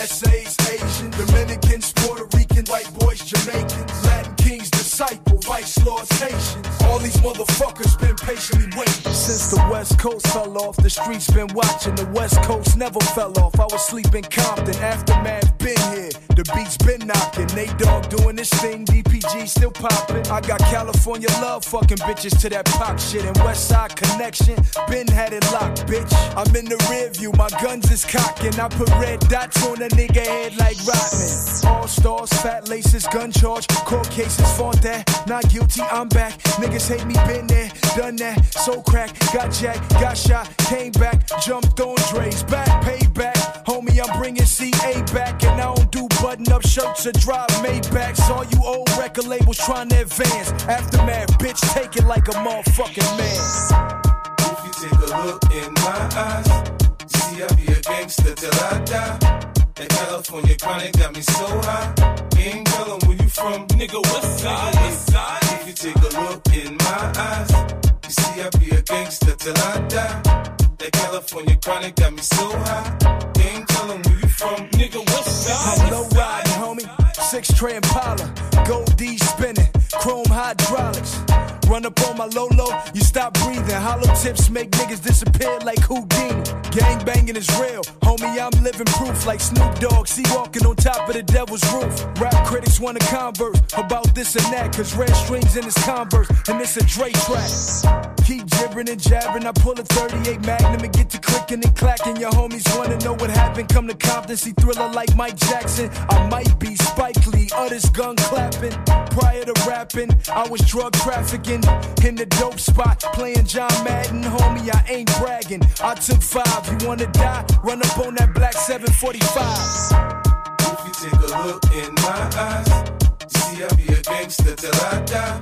Essays, Asian, Dominicans, Puerto Rican, white boys, Jamaicans, Latin kings, disciple, vice lords, Haitians. All these motherfuckers been patiently waiting. Since the West Coast fell off, the streets been watching. The West Coast never fell off. I was sleeping Compton, aftermath been here. The beats been knocking. Nate Dogg doing this thing, DPG still popping. I got California love, fucking bitches to that pop shit. And West Side connection, been had it locked, bitch. I'm in the rear view, my guns is cocking. I put red dots on a nigga head like Rodman. All stars, fat laces, gun charge, court cases, fought that. Not guilty, I'm back. Niggas hate me, been there, done that. So crack, got jacked, got shot, came back, jumped on Dre's back, payback. Homie, I'm bringing CA back, and I don't do button up shirts or drive Maybachs. All you old record labels trying to advance. Aftermath, bitch, take it like a motherfucking man. If you take a look in my eyes, you see I be a gangster till I die. That California chronic got me so high. Ain't telling where you from, nigga. West side, west side. If you take a look in my eyes, you see I be a gangster till I die. That California chronic got me so high. Ain't telling where you from, nigga. What's up? I'm low riding, homie. Six tray Impala, gold D spinning, chrome hydraulics. Run up on my Lolo, you stop breathing. Hollow tips make niggas disappear like Houdini. Gang banging is real, homie. I'm living proof like Snoop Dogg. See walking on top of the devil's roof. Rap critics wanna converse about this and that, cause red strings in his converse, and it's a Dre track. keep jibbering and jabbing. I pull a 38 Magnum and get to clicking and clacking. Your homies wanna know what happened. Come to Compton, see thriller like Mike Jackson. I might be Spike Lee, others gun clapping. Prior to rapping, I was drug trafficking in the dope spot, playing John Madden. Homie, I ain't bragging. I took five. You wanna die? Run up on that black 745. If you take a look in my eyes, you see I be a gangster till I die.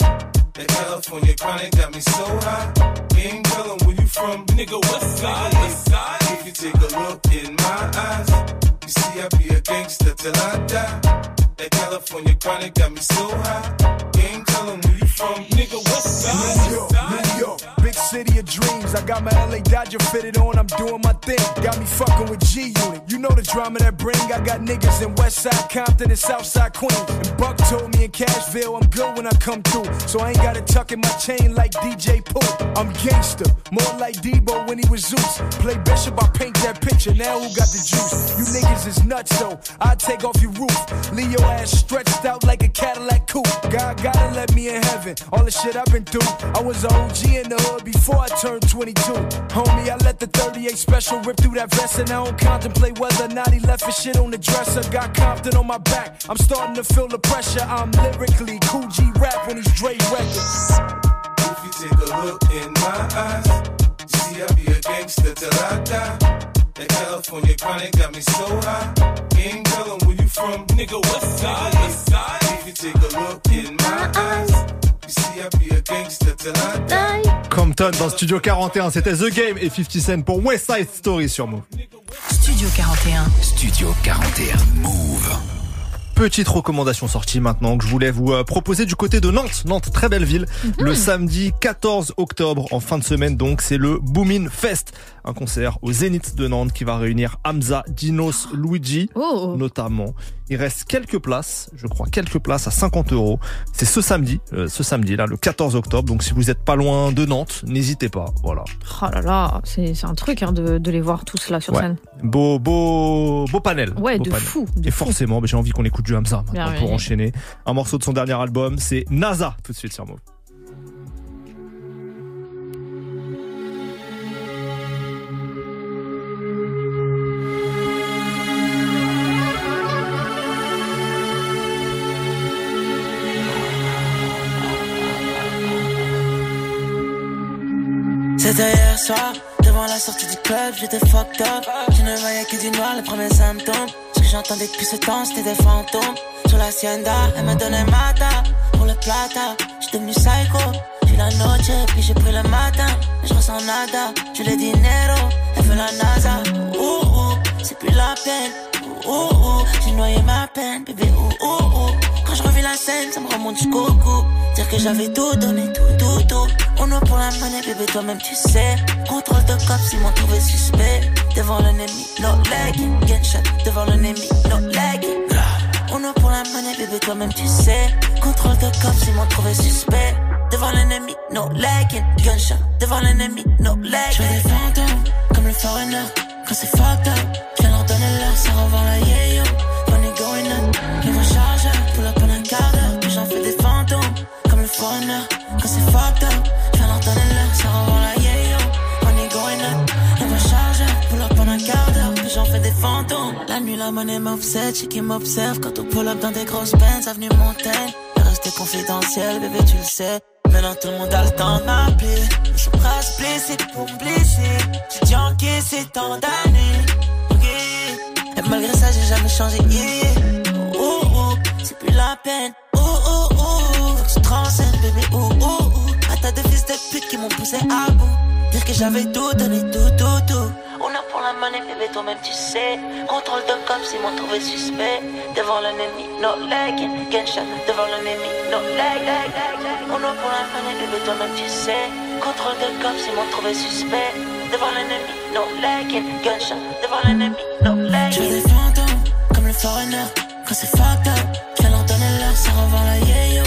That California chronic got me so high. Ain't telling where you from, nigga. West side, west side. If you take a look in my eyes, you see I be a gangster till I die. That California chronic got me so high. Ain't telling where you from, nigga. What's up? New York, New York, city of dreams. I got my LA Dodger fitted on, I'm doing my thing. Got me fucking with G Unit. You know the drama that bring. I got niggas in Westside Compton and Southside Queens. And Buck told me in Cashville I'm good when I come through. So I ain't gotta tuck in my chain like DJ Pooh. I'm gangster, more like Debo when he was Zeus. Play Bishop, I paint that picture. Now who got the juice? You niggas is nuts though. I take off your roof. Leave your ass stretched out like a Cadillac coupe. God gotta let me in heaven. All the shit I've been through. I was OG in the hood before I turned 22. Homie, I let the 38 special rip through that vest and I don't contemplate whether or not he left his shit on the dresser. Got Compton on my back. I'm starting to feel the pressure. I'm lyrically cool G rap when he's Dre records. If you take a look in my eyes, you see I be a gangster till I die. That California chronic got me so high. Ain't telling where you from, nigga. West side, west side. If you take a look in my eyes, Compton dans Studio 41, c'était The Game et 50 Cent pour West Side Story sur Move. Studio 41. Studio 41 Move. Petite recommandation sortie maintenant que je voulais vous euh, proposer du côté de Nantes. Nantes, très belle ville. Le samedi 14 octobre, en fin de semaine donc, c'est le Boomin Fest. Un concert au Zénith de Nantes qui va réunir Hamza, Dinos, Luigi, notamment. Il reste quelques places, je crois, quelques places à 50 euros. C'est ce samedi, euh, ce samedi là, le 14 octobre. Donc si vous êtes pas loin de Nantes, n'hésitez pas. Voilà. Oh là là, c'est c'est un truc hein, de, de les voir tous là sur Ouais. scène. Beau, beau, beau panel. Ouais, Beau de panel. fou, de Et fou. forcément, bah, j'ai envie qu'on écoute du Hamza maintenant Bien, pour enchaîner. Un morceau de son dernier album, c'est NASA, tout de suite sur Move. Soir, devant la sortie du club, j'étais fucked up. Je ne voyais que du noir, les premiers symptômes. Ce que j'entendais depuis ce temps, c'était des fantômes. Sur la hacienda, elle me donnait mata. Pour le plata, j'étais devenu psycho. J'ai la noche, puis j'ai pris le matin. Je ressens nada, je l'ai dinero. Elle veut la NASA. Ouh, ouh, c'est plus la peine. Ouh, ouh, j'ai noyé ma peine, bébé. Ouh, ouh, ouh. Je revis la scène, ça me remonte jusqu'au cou. Dire que j'avais tout donné, tout, tout, tout. On a pour la monnaie, bébé, toi-même tu sais. Contrôle de cops, ils m'ont trouvé suspect. Devant l'ennemi, no legging. Gunshot, devant l'ennemi, no legging. On a pour la monnaie, bébé, toi-même tu sais. Contrôle de cops, ils m'ont trouvé suspect. Devant l'ennemi, no legging. Gunshot, devant l'ennemi, no legging. Je des fantômes, comme le foreigner. Quand c'est fucked up, je leur donner l'heure, ça revend la monnaie m'obsède, j'ai qui m'observe quand on pull up dans des grosses benz, avenue Montaigne. Je rester confidentiel, bébé, tu le sais. Maintenant tout le monde a le temps de m'appeler. Je suis prêt à se blesser pour me blesser. J'ai déjà encaissé tant d'années. Yeah. Et malgré ça, j'ai jamais changé. Yeah. Oh, oh, c'est plus la peine. Oh, oh, oh. Faut que tu transcèdes, bébé. Oh, oh, oh. À tas de fils de pute qui m'ont poussé à bout. Dire que j'avais tout donné, tout, tout, tout. On a pour la monnaie, bébé, toi-même tu sais. Contrôle de cops, ils m'ont trouvé suspect. Devant l'ennemi, no legging. Gunshot, devant l'ennemi, no leg, leg, leg, leg. On a pour la monnaie, bébé, toi-même tu sais. Contrôle de cops, ils m'ont trouvé suspect. Devant l'ennemi, no legging. Gunshot, devant l'ennemi, no legging. Je des fantômes, comme le foreigner. Quand c'est fucked up, je leur donner l'heure, ça revend la yeah yo.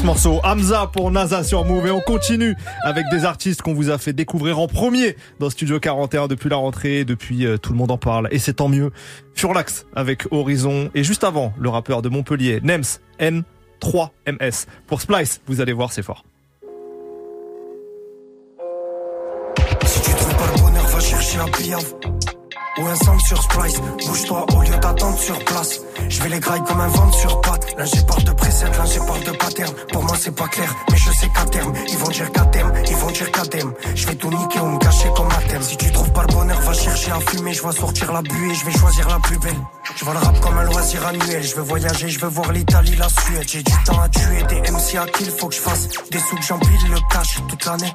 Ce morceau. Hamza pour NASA sur Move et on continue avec des artistes qu'on vous a fait découvrir en premier dans Studio 41 depuis la rentrée, depuis euh, tout le monde en parle et c'est tant mieux. Furlax avec Horizon et juste avant le rappeur de Montpellier, Nems N3MS. Pour Splice, vous allez voir c'est fort. Ou un sang sur Splice, bouge-toi au lieu d'attendre sur place. Je vais les grailler comme un ventre sur patte. Là j'ai parle de précepte, là j'ai parle de pattern. Pour moi c'est pas clair, mais je sais qu'à terme, ils vont dire qu'à terme, ils vont dire qu'à terme. Je vais tout niquer ou me cacher comme à terme. Si tu trouves pas le bonheur, va chercher à fumer. Je vais sortir la buée, je vais choisir la plus belle. Je vois le rap comme un loisir annuel. Je veux voyager, je veux voir l'Italie, la Suède. J'ai du temps à tuer, des MC à kill, faut que je fasse. Des sous que j'empile le cash toute l'année.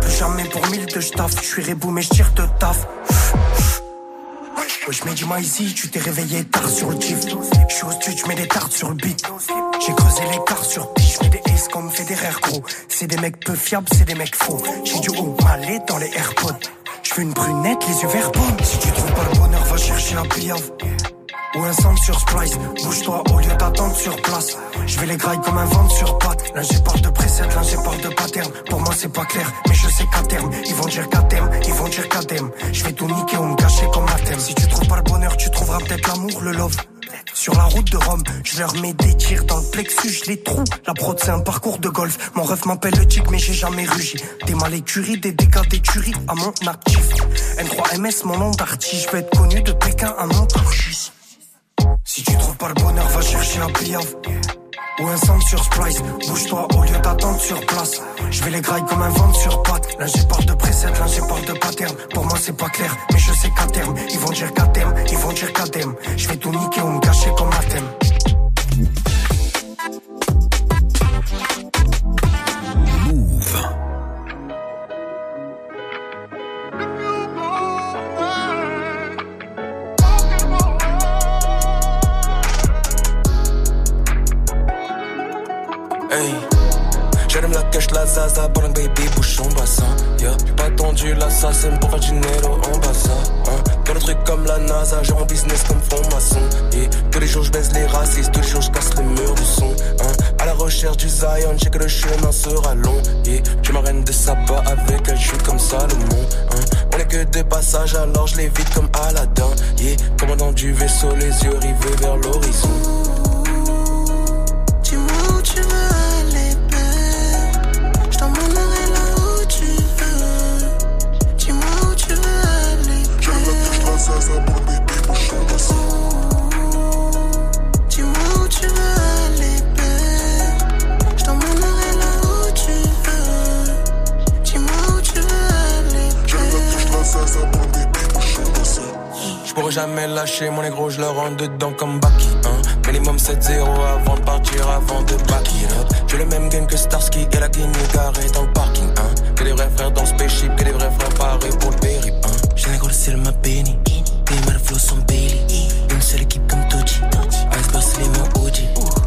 Plus, jamais pour mille de j'taffe. Je suis rebou, mais je tire de taf. Je mets du maïsi, tu t'es réveillé tard sur le chief. Je suis au studio, je mets des tartes sur le beat. J'ai creusé l'écart sur je mets des aces comme Federer gros. C'est des mecs peu fiables, c'est des mecs faux. J'ai du haut malais dans les AirPods. Je une brunette, les yeux verts. Si tu trouves pas le bonheur, va chercher la piave. Ou un sang sur Splice, bouge-toi au lieu d'attendre sur place. Je vais les grailler comme un ventre sur patte. Là j'ai parle de précepte, là j'ai parle de pattern. Pour moi c'est pas clair, mais je sais qu'à terme, ils vont dire qu'à terme, ils vont dire qu'à terme. Je vais tout niquer ou me cacher comme à terme. Si tu trouves pas le bonheur, tu trouveras peut-être l'amour, le love. Sur la route de Rome, je leur mets des tirs dans le plexus, je les trouve. La prod c'est un parcours de golf. Mon ref m'appelle le tic, mais j'ai jamais rugi. Des mal écuries, des dégâts des tueries à mon actif. N3MS, mon nom d'artiste, je veux être connu de Pékin à Montargis. Si tu trouves pas le bonheur, va chercher la piave. Ou un sang sur Splice, bouge-toi au lieu d'attendre sur place. Je vais les grailler comme un ventre sur patte. Là j'ai parle de précepte, là j'ai parle de pattern. Pour moi c'est pas clair, mais je sais qu'à terme, ils vont dire qu'à terme, ils vont dire qu'à terme. Je vais tout niquer ou me cacher comme à thème. Zaza, que baby bouche son bassin. Yeah. J'ai pas tendu l'assassin pour faire du nero en bazar. Hein. Le truc comme la NASA, genre en business comme franc-maçon. Yeah. Tous les jours je baisse les racistes, tous les jours je casse le mur du son. Hein. À la recherche du Zion, j'ai que le chemin sera long. Yeah. Je m'arène de sabbat avec elle, je comme Salomon. Hein. On est que des passages, alors je les comme Aladdin. Yeah. Commandant du vaisseau, les yeux rivés vers l'horizon. Jamais lâcher mon négro, je le rentre dedans comme Baki. Hein. Minimum 7-0 avant de partir, avant de back it up. J'ai le même game que Starsky et la Guinée garée dans le parking. Hein. Que des vrais frères dans le spaceship, que des vrais frères parés pour le périple. Hein. J'ai négocié le ma béni, des mal flow sans Bailey. Une seule équipe comme Tochi, Iceberg c'est les mots OG.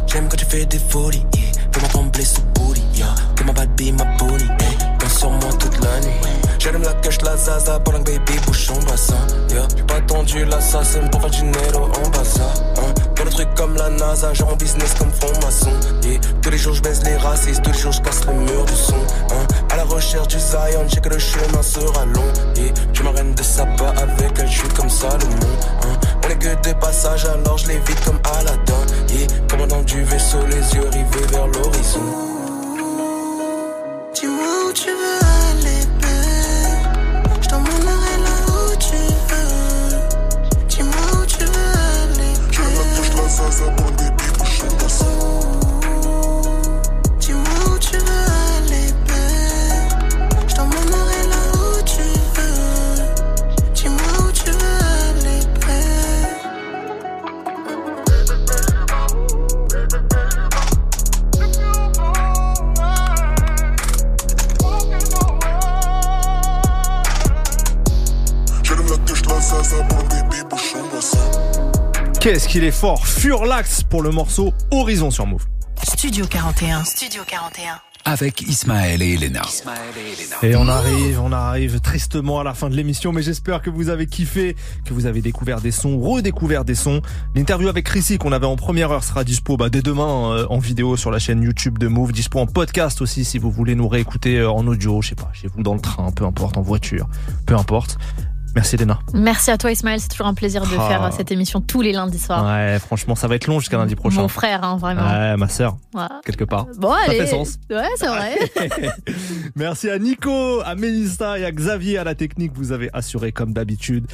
J'aime quand tu fais des folies. Fais-moi trembler sous booty, yeah. T'es ma bad bee, ma pony, J'allume la cache, la zaza, que baby bouge son bassin, yeah. J'ai pas tendu l'assassin pour faire du nero en bazar, hein. Dans le truc comme la NASA, genre en business comme franc-maçon, yeah. Tous les jours je baisse les racistes, tous les jours je casse le mur du son, hein. À la recherche du Zion, j'ai que le chemin sera long, yeah. Je m'arène de sabbat avec elle, je comme Salomon, hein. On est que des passages, alors je les comme Aladdin, yeah. Commandant du vaisseau, les yeux rivés vers l'horizon. Dis-moi Qu'est-ce qu'il est fort Furlax pour le morceau Horizon sur Move. Studio 41. Studio 41. avec Ismaël et Elena. Et on arrive, on arrive tristement à la fin de l'émission, mais j'espère que vous avez kiffé, que vous avez découvert des sons, redécouvert des sons. L'interview avec Chrissy qu'on avait en première heure sera dispo bah, dès demain euh, en vidéo sur la chaîne YouTube de Move, dispo en podcast aussi si vous voulez nous réécouter euh, en audio, je sais pas, chez vous dans le train, peu importe, en voiture, peu importe. Merci Léna. Merci à toi Ismaël, c'est toujours un plaisir de Ah. faire cette émission tous les lundis soirs. Ouais, franchement, ça va être long jusqu'à lundi prochain. Mon frère, hein, vraiment. Ouais, ma sœur, Ouais. quelque part. Bon, ça allez. fait sens. Ouais, c'est vrai. Merci à Nico, à Mélissa et à Xavier à la technique. Vous avez assuré comme d'habitude.